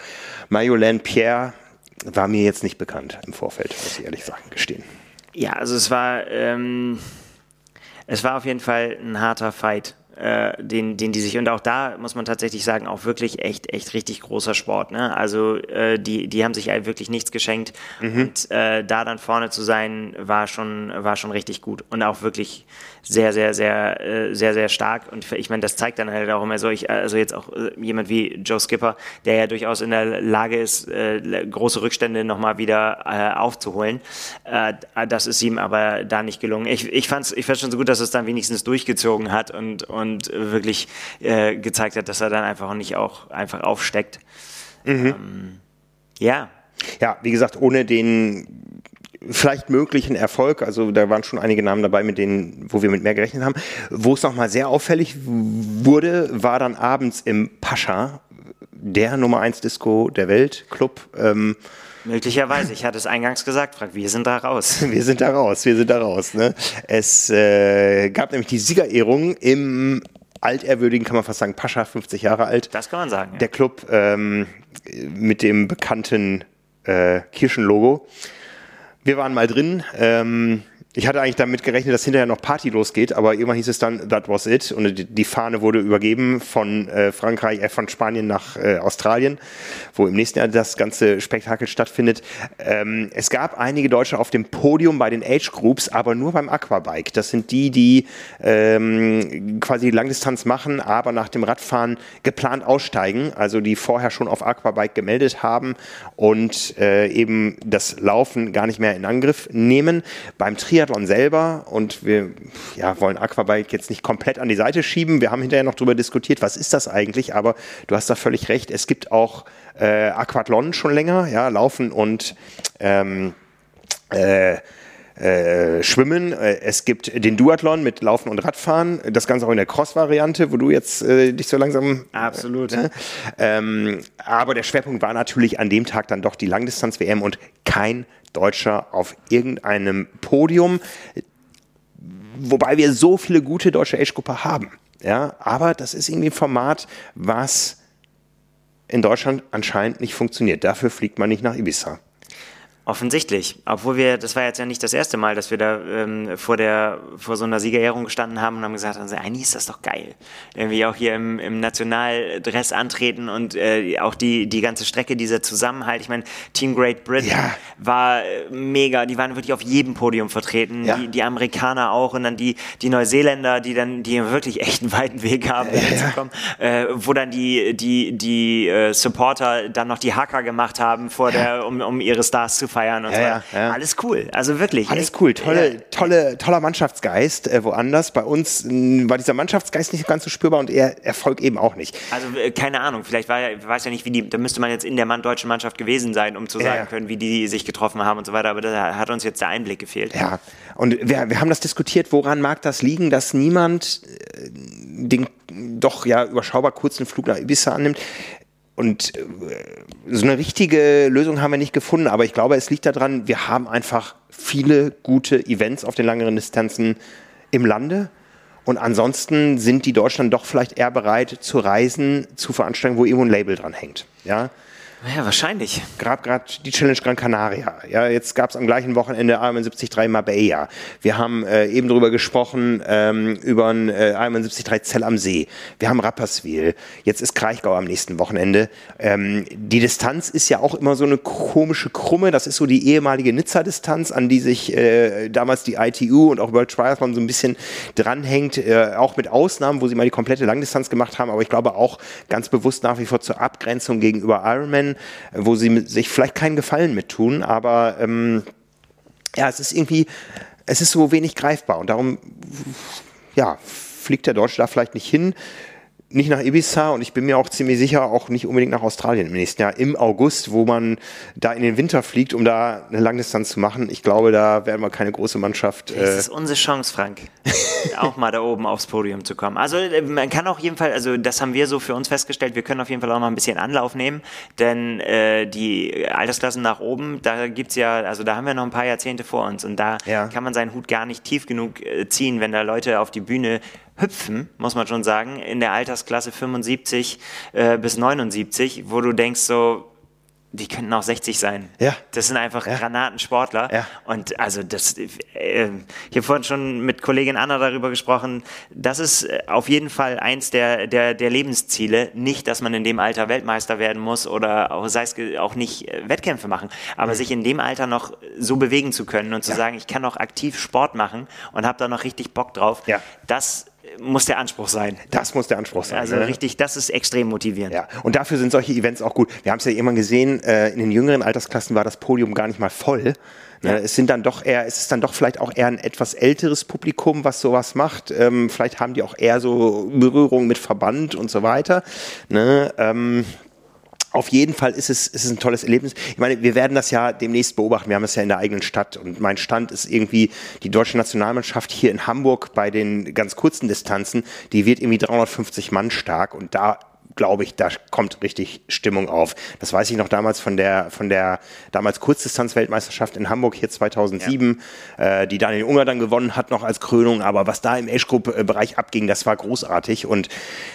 Marjolaine Pierre war mir jetzt nicht bekannt im Vorfeld, muss ich ehrlich sagen, gestehen. Ja, also es war, ähm, es war auf jeden Fall ein harter Fight äh, den, den die sich, und auch da muss man tatsächlich sagen, auch wirklich echt, echt richtig großer Sport. Ne? Also äh, die, die haben sich wirklich nichts geschenkt. Mhm. Und äh, da dann vorne zu sein, war schon, war schon richtig gut. Und auch wirklich sehr, sehr, sehr, äh, sehr, sehr stark. Und ich meine, das zeigt dann halt auch immer so, ich, also jetzt auch äh, jemand wie Joe Skipper, der ja durchaus in der Lage ist, äh, große Rückstände nochmal wieder äh, aufzuholen. Äh, das ist ihm aber da nicht gelungen. Ich, ich fand es ich fand's schon so gut, dass es dann wenigstens durchgezogen hat und, und wirklich äh, gezeigt hat, dass er dann einfach nicht auch einfach aufsteckt. Mhm. Ähm, ja. Ja, wie gesagt, ohne den vielleicht möglichen Erfolg, also da waren schon einige Namen dabei, mit denen, wo wir mit mehr gerechnet haben. Wo es nochmal sehr auffällig wurde, war dann abends im Pascha, der Nummer 1 Disco der Welt, Club. Ähm, Möglicherweise, ich hatte es eingangs gesagt, Frank, wir sind da raus. Wir sind da raus, wir sind da raus. Ne? Es äh, gab nämlich die Siegerehrung im altehrwürdigen, kann man fast sagen, Pascha, 50 Jahre alt. Das kann man sagen. Ja. Der Club ähm, mit dem bekannten äh, Kirchenlogo. Wir waren mal drin. Ähm, ich hatte eigentlich damit gerechnet, dass hinterher noch Party losgeht, aber irgendwann hieß es dann, that was it. Und die Fahne wurde übergeben von äh, Frankreich, äh, von Spanien nach äh, Australien, wo im nächsten Jahr das ganze Spektakel stattfindet. Ähm, es gab einige Deutsche auf dem Podium bei den Age Groups, aber nur beim Aquabike. Das sind die, die ähm, quasi Langdistanz machen, aber nach dem Radfahren geplant aussteigen, also die vorher schon auf Aquabike gemeldet haben und äh, eben das Laufen gar nicht mehr in Angriff nehmen. Beim Triathlon Triathlon selber und wir ja, wollen Aquabike jetzt nicht komplett an die Seite schieben. Wir haben hinterher noch darüber diskutiert, was ist das eigentlich, aber du hast da völlig recht. Es gibt auch äh, Aquathlon schon länger, ja, Laufen und ähm, äh, äh, Schwimmen. Äh, es gibt den Duathlon mit Laufen und Radfahren. Das Ganze auch in der Cross-Variante, wo du jetzt äh, dich so langsam. Absolut. Äh, ähm, aber der Schwerpunkt war natürlich an dem Tag dann doch die Langdistanz-WM und kein Deutscher auf irgendeinem Podium, wobei wir so viele gute deutsche Age-Gruppe haben. Ja, aber das ist irgendwie ein Format, was in Deutschland anscheinend nicht funktioniert. Dafür fliegt man nicht nach Ibiza. Offensichtlich. Obwohl wir, das war jetzt ja nicht das erste Mal, dass wir da ähm, vor, der, vor so einer Siegerehrung gestanden haben und haben gesagt, also, eigentlich ist das doch geil. Irgendwie auch hier im, im Nationaldress antreten und äh, auch die, die ganze Strecke, dieser Zusammenhalt. Ich meine, Team Great Britain ja. war äh, mega, die waren wirklich auf jedem Podium vertreten. Ja. Die, die Amerikaner auch und dann die, die Neuseeländer, die dann, die wirklich echt einen weiten Weg haben, ja, hinzukommen. Äh, wo dann die, die, die äh, Supporter dann noch die Hacker gemacht haben, vor der, um, um ihre Stars zu feiern und ja, so. Ja, Alles cool. Also wirklich. Alles cool. Tolle, tolle, toller Mannschaftsgeist. Äh, woanders. Bei uns mh, war dieser Mannschaftsgeist nicht ganz so spürbar und er Erfolg eben auch nicht. Also äh, keine Ahnung. Vielleicht war ja, weiß ja nicht, wie die, da müsste man jetzt in der Mann deutschen Mannschaft gewesen sein, um zu sagen können, wie die sich getroffen haben und so weiter. Aber da hat uns jetzt der Einblick gefehlt. Ja. Und wir, wir haben das diskutiert, woran mag das liegen, dass niemand äh, den doch ja überschaubar kurzen Flug nach Ibiza annimmt. Und äh, so eine richtige Lösung haben wir nicht gefunden, aber ich glaube, es liegt daran, wir haben einfach viele gute Events auf den langeren Distanzen im Lande. Und ansonsten sind die Deutschland doch vielleicht eher bereit zu reisen zu Veranstaltungen, wo irgendwo ein Label dran hängt. Ja, ja, wahrscheinlich. Gab gerade die Challenge Gran Canaria. Ja, jetzt gab es am gleichen Wochenende Ironman 73 Marbella. Wir haben äh, eben darüber gesprochen, ähm, über ein äh, Ironman 73 Zell am See. Wir haben Rapperswil. Jetzt ist Kraichgau am nächsten Wochenende. Ähm, die Distanz ist ja auch immer so eine komische Krumme. Das ist so die ehemalige Nizza-Distanz, an die sich äh, damals die ITU und auch World Triathlon so ein bisschen dranhängt. Äh, auch mit Ausnahmen, wo sie mal die komplette Langdistanz gemacht haben. Aber ich glaube auch ganz bewusst nach wie vor zur Abgrenzung gegenüber Ironman sein, wo sie sich vielleicht keinen Gefallen mit tun, aber ähm, ja, es ist irgendwie, es ist so wenig greifbar und darum, ja, fliegt der Deutsche da vielleicht nicht hin nicht nach Ibiza und ich bin mir auch ziemlich sicher, auch nicht unbedingt nach Australien im nächsten Jahr, im August, wo man da in den Winter fliegt, um da eine Langdistanz zu machen. Ich glaube, da werden wir keine große Mannschaft. Das äh ist unsere Chance, Frank, auch mal da oben aufs Podium zu kommen. Also äh, man kann auf jeden Fall, also das haben wir so für uns festgestellt, wir können auf jeden Fall auch noch ein bisschen Anlauf nehmen, denn äh, die Altersklassen nach oben, da gibt's ja, also da haben wir noch ein paar Jahrzehnte vor uns und da ja. kann man seinen Hut gar nicht tief genug äh, ziehen, wenn da Leute auf die Bühne hüpfen, muss man schon sagen, in der Altersklasse 75 äh, bis 79, wo du denkst so, die könnten auch 60 sein. Ja. Das sind einfach ja. Granatensportler. Ja. Und also das, äh, ich habe vorhin schon mit Kollegin Anna darüber gesprochen, das ist äh, auf jeden Fall eins der, der, der Lebensziele. Nicht, dass man in dem Alter Weltmeister werden muss oder auch, sei es auch nicht äh, Wettkämpfe machen, aber mhm. sich in dem Alter noch so bewegen zu können und zu ja. sagen, ich kann auch aktiv Sport machen und habe da noch richtig Bock drauf. Ja. Das muss der Anspruch sein. Das muss der Anspruch sein. Also ne? richtig, das ist extrem motivierend. Ja, und dafür sind solche Events auch gut. Wir haben es ja immer gesehen, äh, in den jüngeren Altersklassen war das Podium gar nicht mal voll. Ne? Ja. Es sind dann doch eher, es ist dann doch vielleicht auch eher ein etwas älteres Publikum, was sowas macht. Ähm, vielleicht haben die auch eher so Berührungen mit Verband und so weiter. Ne? Ähm, auf jeden Fall ist es, ist es ein tolles Erlebnis. Ich meine, wir werden das ja demnächst beobachten. Wir haben es ja in der eigenen Stadt. Und mein Stand ist irgendwie die deutsche Nationalmannschaft hier in Hamburg bei den ganz kurzen Distanzen. Die wird irgendwie 350 Mann stark. Und da glaube ich, da kommt richtig Stimmung auf. Das weiß ich noch damals von der, von der damals Kurzdistanz-Weltmeisterschaft in Hamburg hier 2007, ja. äh, die Daniel Unger dann gewonnen hat noch als Krönung. Aber was da im Age-Group-Bereich abging, das war großartig und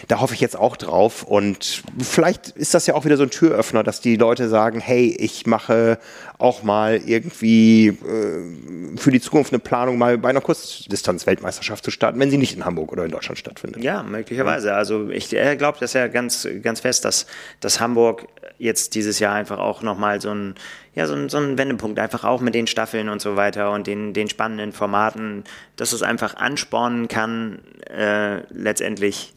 da hoffe ich jetzt auch drauf. Und vielleicht ist das ja auch wieder so ein Türöffner, dass die Leute sagen, hey, ich mache auch mal irgendwie äh, für die Zukunft eine Planung, mal bei einer Kurzdistanz-Weltmeisterschaft zu starten, wenn sie nicht in Hamburg oder in Deutschland stattfindet. Ja, möglicherweise. Also ich äh, glaube das ja ganz, ganz fest, dass, dass Hamburg jetzt dieses Jahr einfach auch nochmal so ein, ja, so ein, so ein Wendepunkt, einfach auch mit den Staffeln und so weiter und den, den spannenden Formaten, dass es einfach anspornen kann, äh, letztendlich,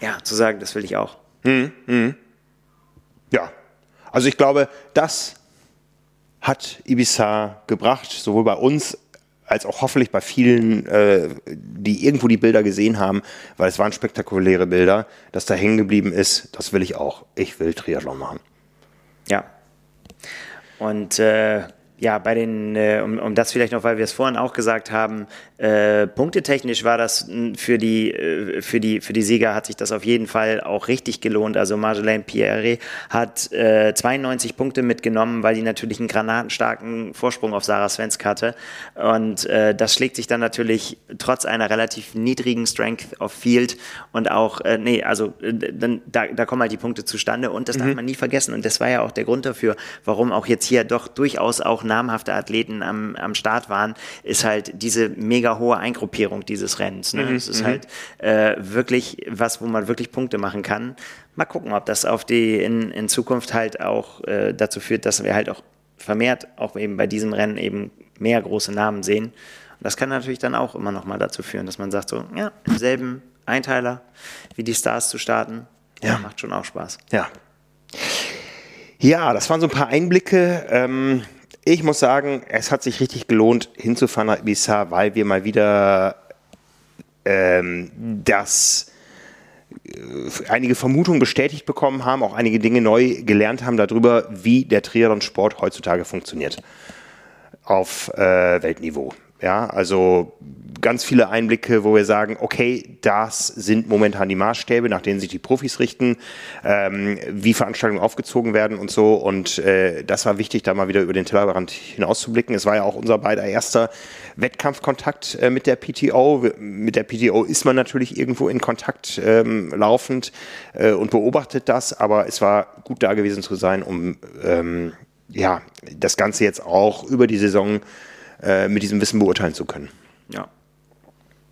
ja, zu sagen, das will ich auch. Mhm, mh. Ja, also ich glaube, das hat Ibiza gebracht, sowohl bei uns als auch hoffentlich bei vielen, äh, die irgendwo die Bilder gesehen haben, weil es waren spektakuläre Bilder, dass da hängen geblieben ist, das will ich auch. Ich will Triathlon machen. Ja. Und äh, ja, bei den, äh, um, um das vielleicht noch, weil wir es vorhin auch gesagt haben, äh, punktetechnisch war das für die, äh, für, die, für die Sieger hat sich das auf jeden Fall auch richtig gelohnt. Also Marjolaine Pierre hat äh, 92 Punkte mitgenommen, weil die natürlich einen granatenstarken Vorsprung auf Sarah Svensk hatte. Und äh, das schlägt sich dann natürlich trotz einer relativ niedrigen Strength of Field und auch, äh, nee, also äh, dann, da, da kommen halt die Punkte zustande und das mhm. darf man nie vergessen. Und das war ja auch der Grund dafür, warum auch jetzt hier doch durchaus auch namhafte Athleten am, am Start waren, ist halt diese mega hohe Eingruppierung dieses Rennens. Ne? Mhm, es ist mhm. halt äh, wirklich was, wo man wirklich Punkte machen kann. Mal gucken, ob das auf die in, in Zukunft halt auch äh, dazu führt, dass wir halt auch vermehrt auch eben bei diesem Rennen eben mehr große Namen sehen. Und das kann natürlich dann auch immer noch mal dazu führen, dass man sagt so, ja, im selben Einteiler wie die Stars zu starten, ja. macht schon auch Spaß. Ja. Ja, das waren so ein paar Einblicke. Ähm, ich muss sagen, es hat sich richtig gelohnt, hinzufahren nach Ibiza, weil wir mal wieder ähm, das äh, einige Vermutungen bestätigt bekommen haben, auch einige Dinge neu gelernt haben darüber, wie der Triathlon-Sport heutzutage funktioniert auf äh, Weltniveau. Ja, also ganz viele Einblicke, wo wir sagen, okay, das sind momentan die Maßstäbe, nach denen sich die Profis richten, ähm, wie Veranstaltungen aufgezogen werden und so. Und äh, das war wichtig, da mal wieder über den Tellerrand hinauszublicken. Es war ja auch unser beider erster Wettkampfkontakt äh, mit der PTO. Mit der PTO ist man natürlich irgendwo in Kontakt ähm, laufend äh, und beobachtet das, aber es war gut da gewesen zu sein, um ähm, ja, das Ganze jetzt auch über die Saison äh, mit diesem Wissen beurteilen zu können. Ja.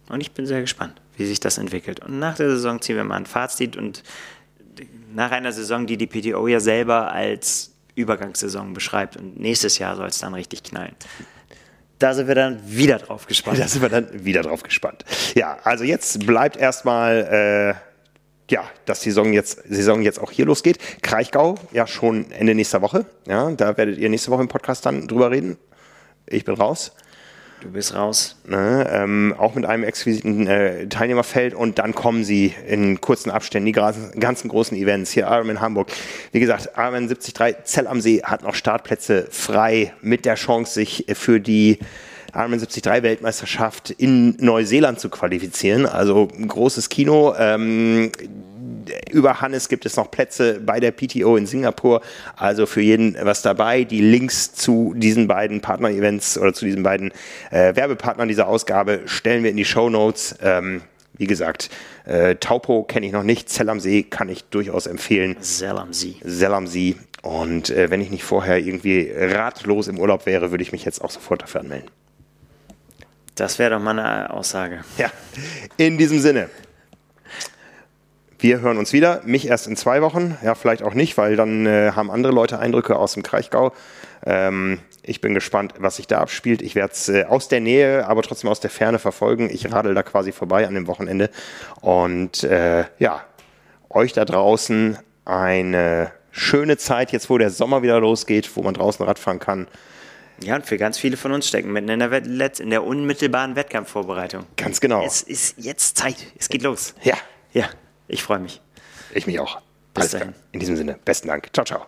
Und ich bin sehr gespannt, wie sich das entwickelt. Und nach der Saison ziehen wir mal ein Fazit und nach einer Saison, die die PTO ja selber als Übergangssaison beschreibt. Und nächstes Jahr soll es dann richtig knallen. Da sind wir dann wieder drauf gespannt. Da sind wir dann wieder drauf gespannt. Ja, also jetzt bleibt erstmal, äh, ja, dass die Saison jetzt, Saison jetzt auch hier losgeht. Kraichgau, ja, schon Ende nächster Woche. Ja, da werdet ihr nächste Woche im Podcast dann drüber reden. Ich bin raus. Du bist raus. Ne, ähm, auch mit einem exquisiten äh, Teilnehmerfeld und dann kommen sie in kurzen Abständen, die ganzen großen Events. Hier Ironman Hamburg. Wie gesagt, Ironman 73 Zell am See hat noch Startplätze frei mit der Chance, sich für die Ironman 73 Weltmeisterschaft in Neuseeland zu qualifizieren. Also ein großes Kino. Ähm, über Hannes gibt es noch Plätze bei der PTO in Singapur. Also für jeden was dabei. Die Links zu diesen beiden Partner-Events oder zu diesen beiden äh, Werbepartnern dieser Ausgabe stellen wir in die Show Notes. Ähm, wie gesagt, äh, Taupo kenne ich noch nicht. Zell am See kann ich durchaus empfehlen. Zell am See. Zell am See. Und äh, wenn ich nicht vorher irgendwie ratlos im Urlaub wäre, würde ich mich jetzt auch sofort dafür anmelden. Das wäre doch mal eine Aussage. Ja, in diesem Sinne. Wir hören uns wieder. Mich erst in zwei Wochen. Ja, vielleicht auch nicht, weil dann äh, haben andere Leute Eindrücke aus dem Kraichgau. Ähm, ich bin gespannt, was sich da abspielt. Ich werde es äh, aus der Nähe, aber trotzdem aus der Ferne verfolgen. Ich radel da quasi vorbei an dem Wochenende. Und äh, ja, euch da draußen eine schöne Zeit, jetzt wo der Sommer wieder losgeht, wo man draußen Radfahren kann. Ja, und für ganz viele von uns stecken mitten in der, Wett in der unmittelbaren Wettkampfvorbereitung. Ganz genau. Es ist jetzt Zeit. Es geht los. Ja. Ja. Ich freue mich. Ich mich auch. Bis dahin. In diesem Sinne, besten Dank. Ciao. Ciao.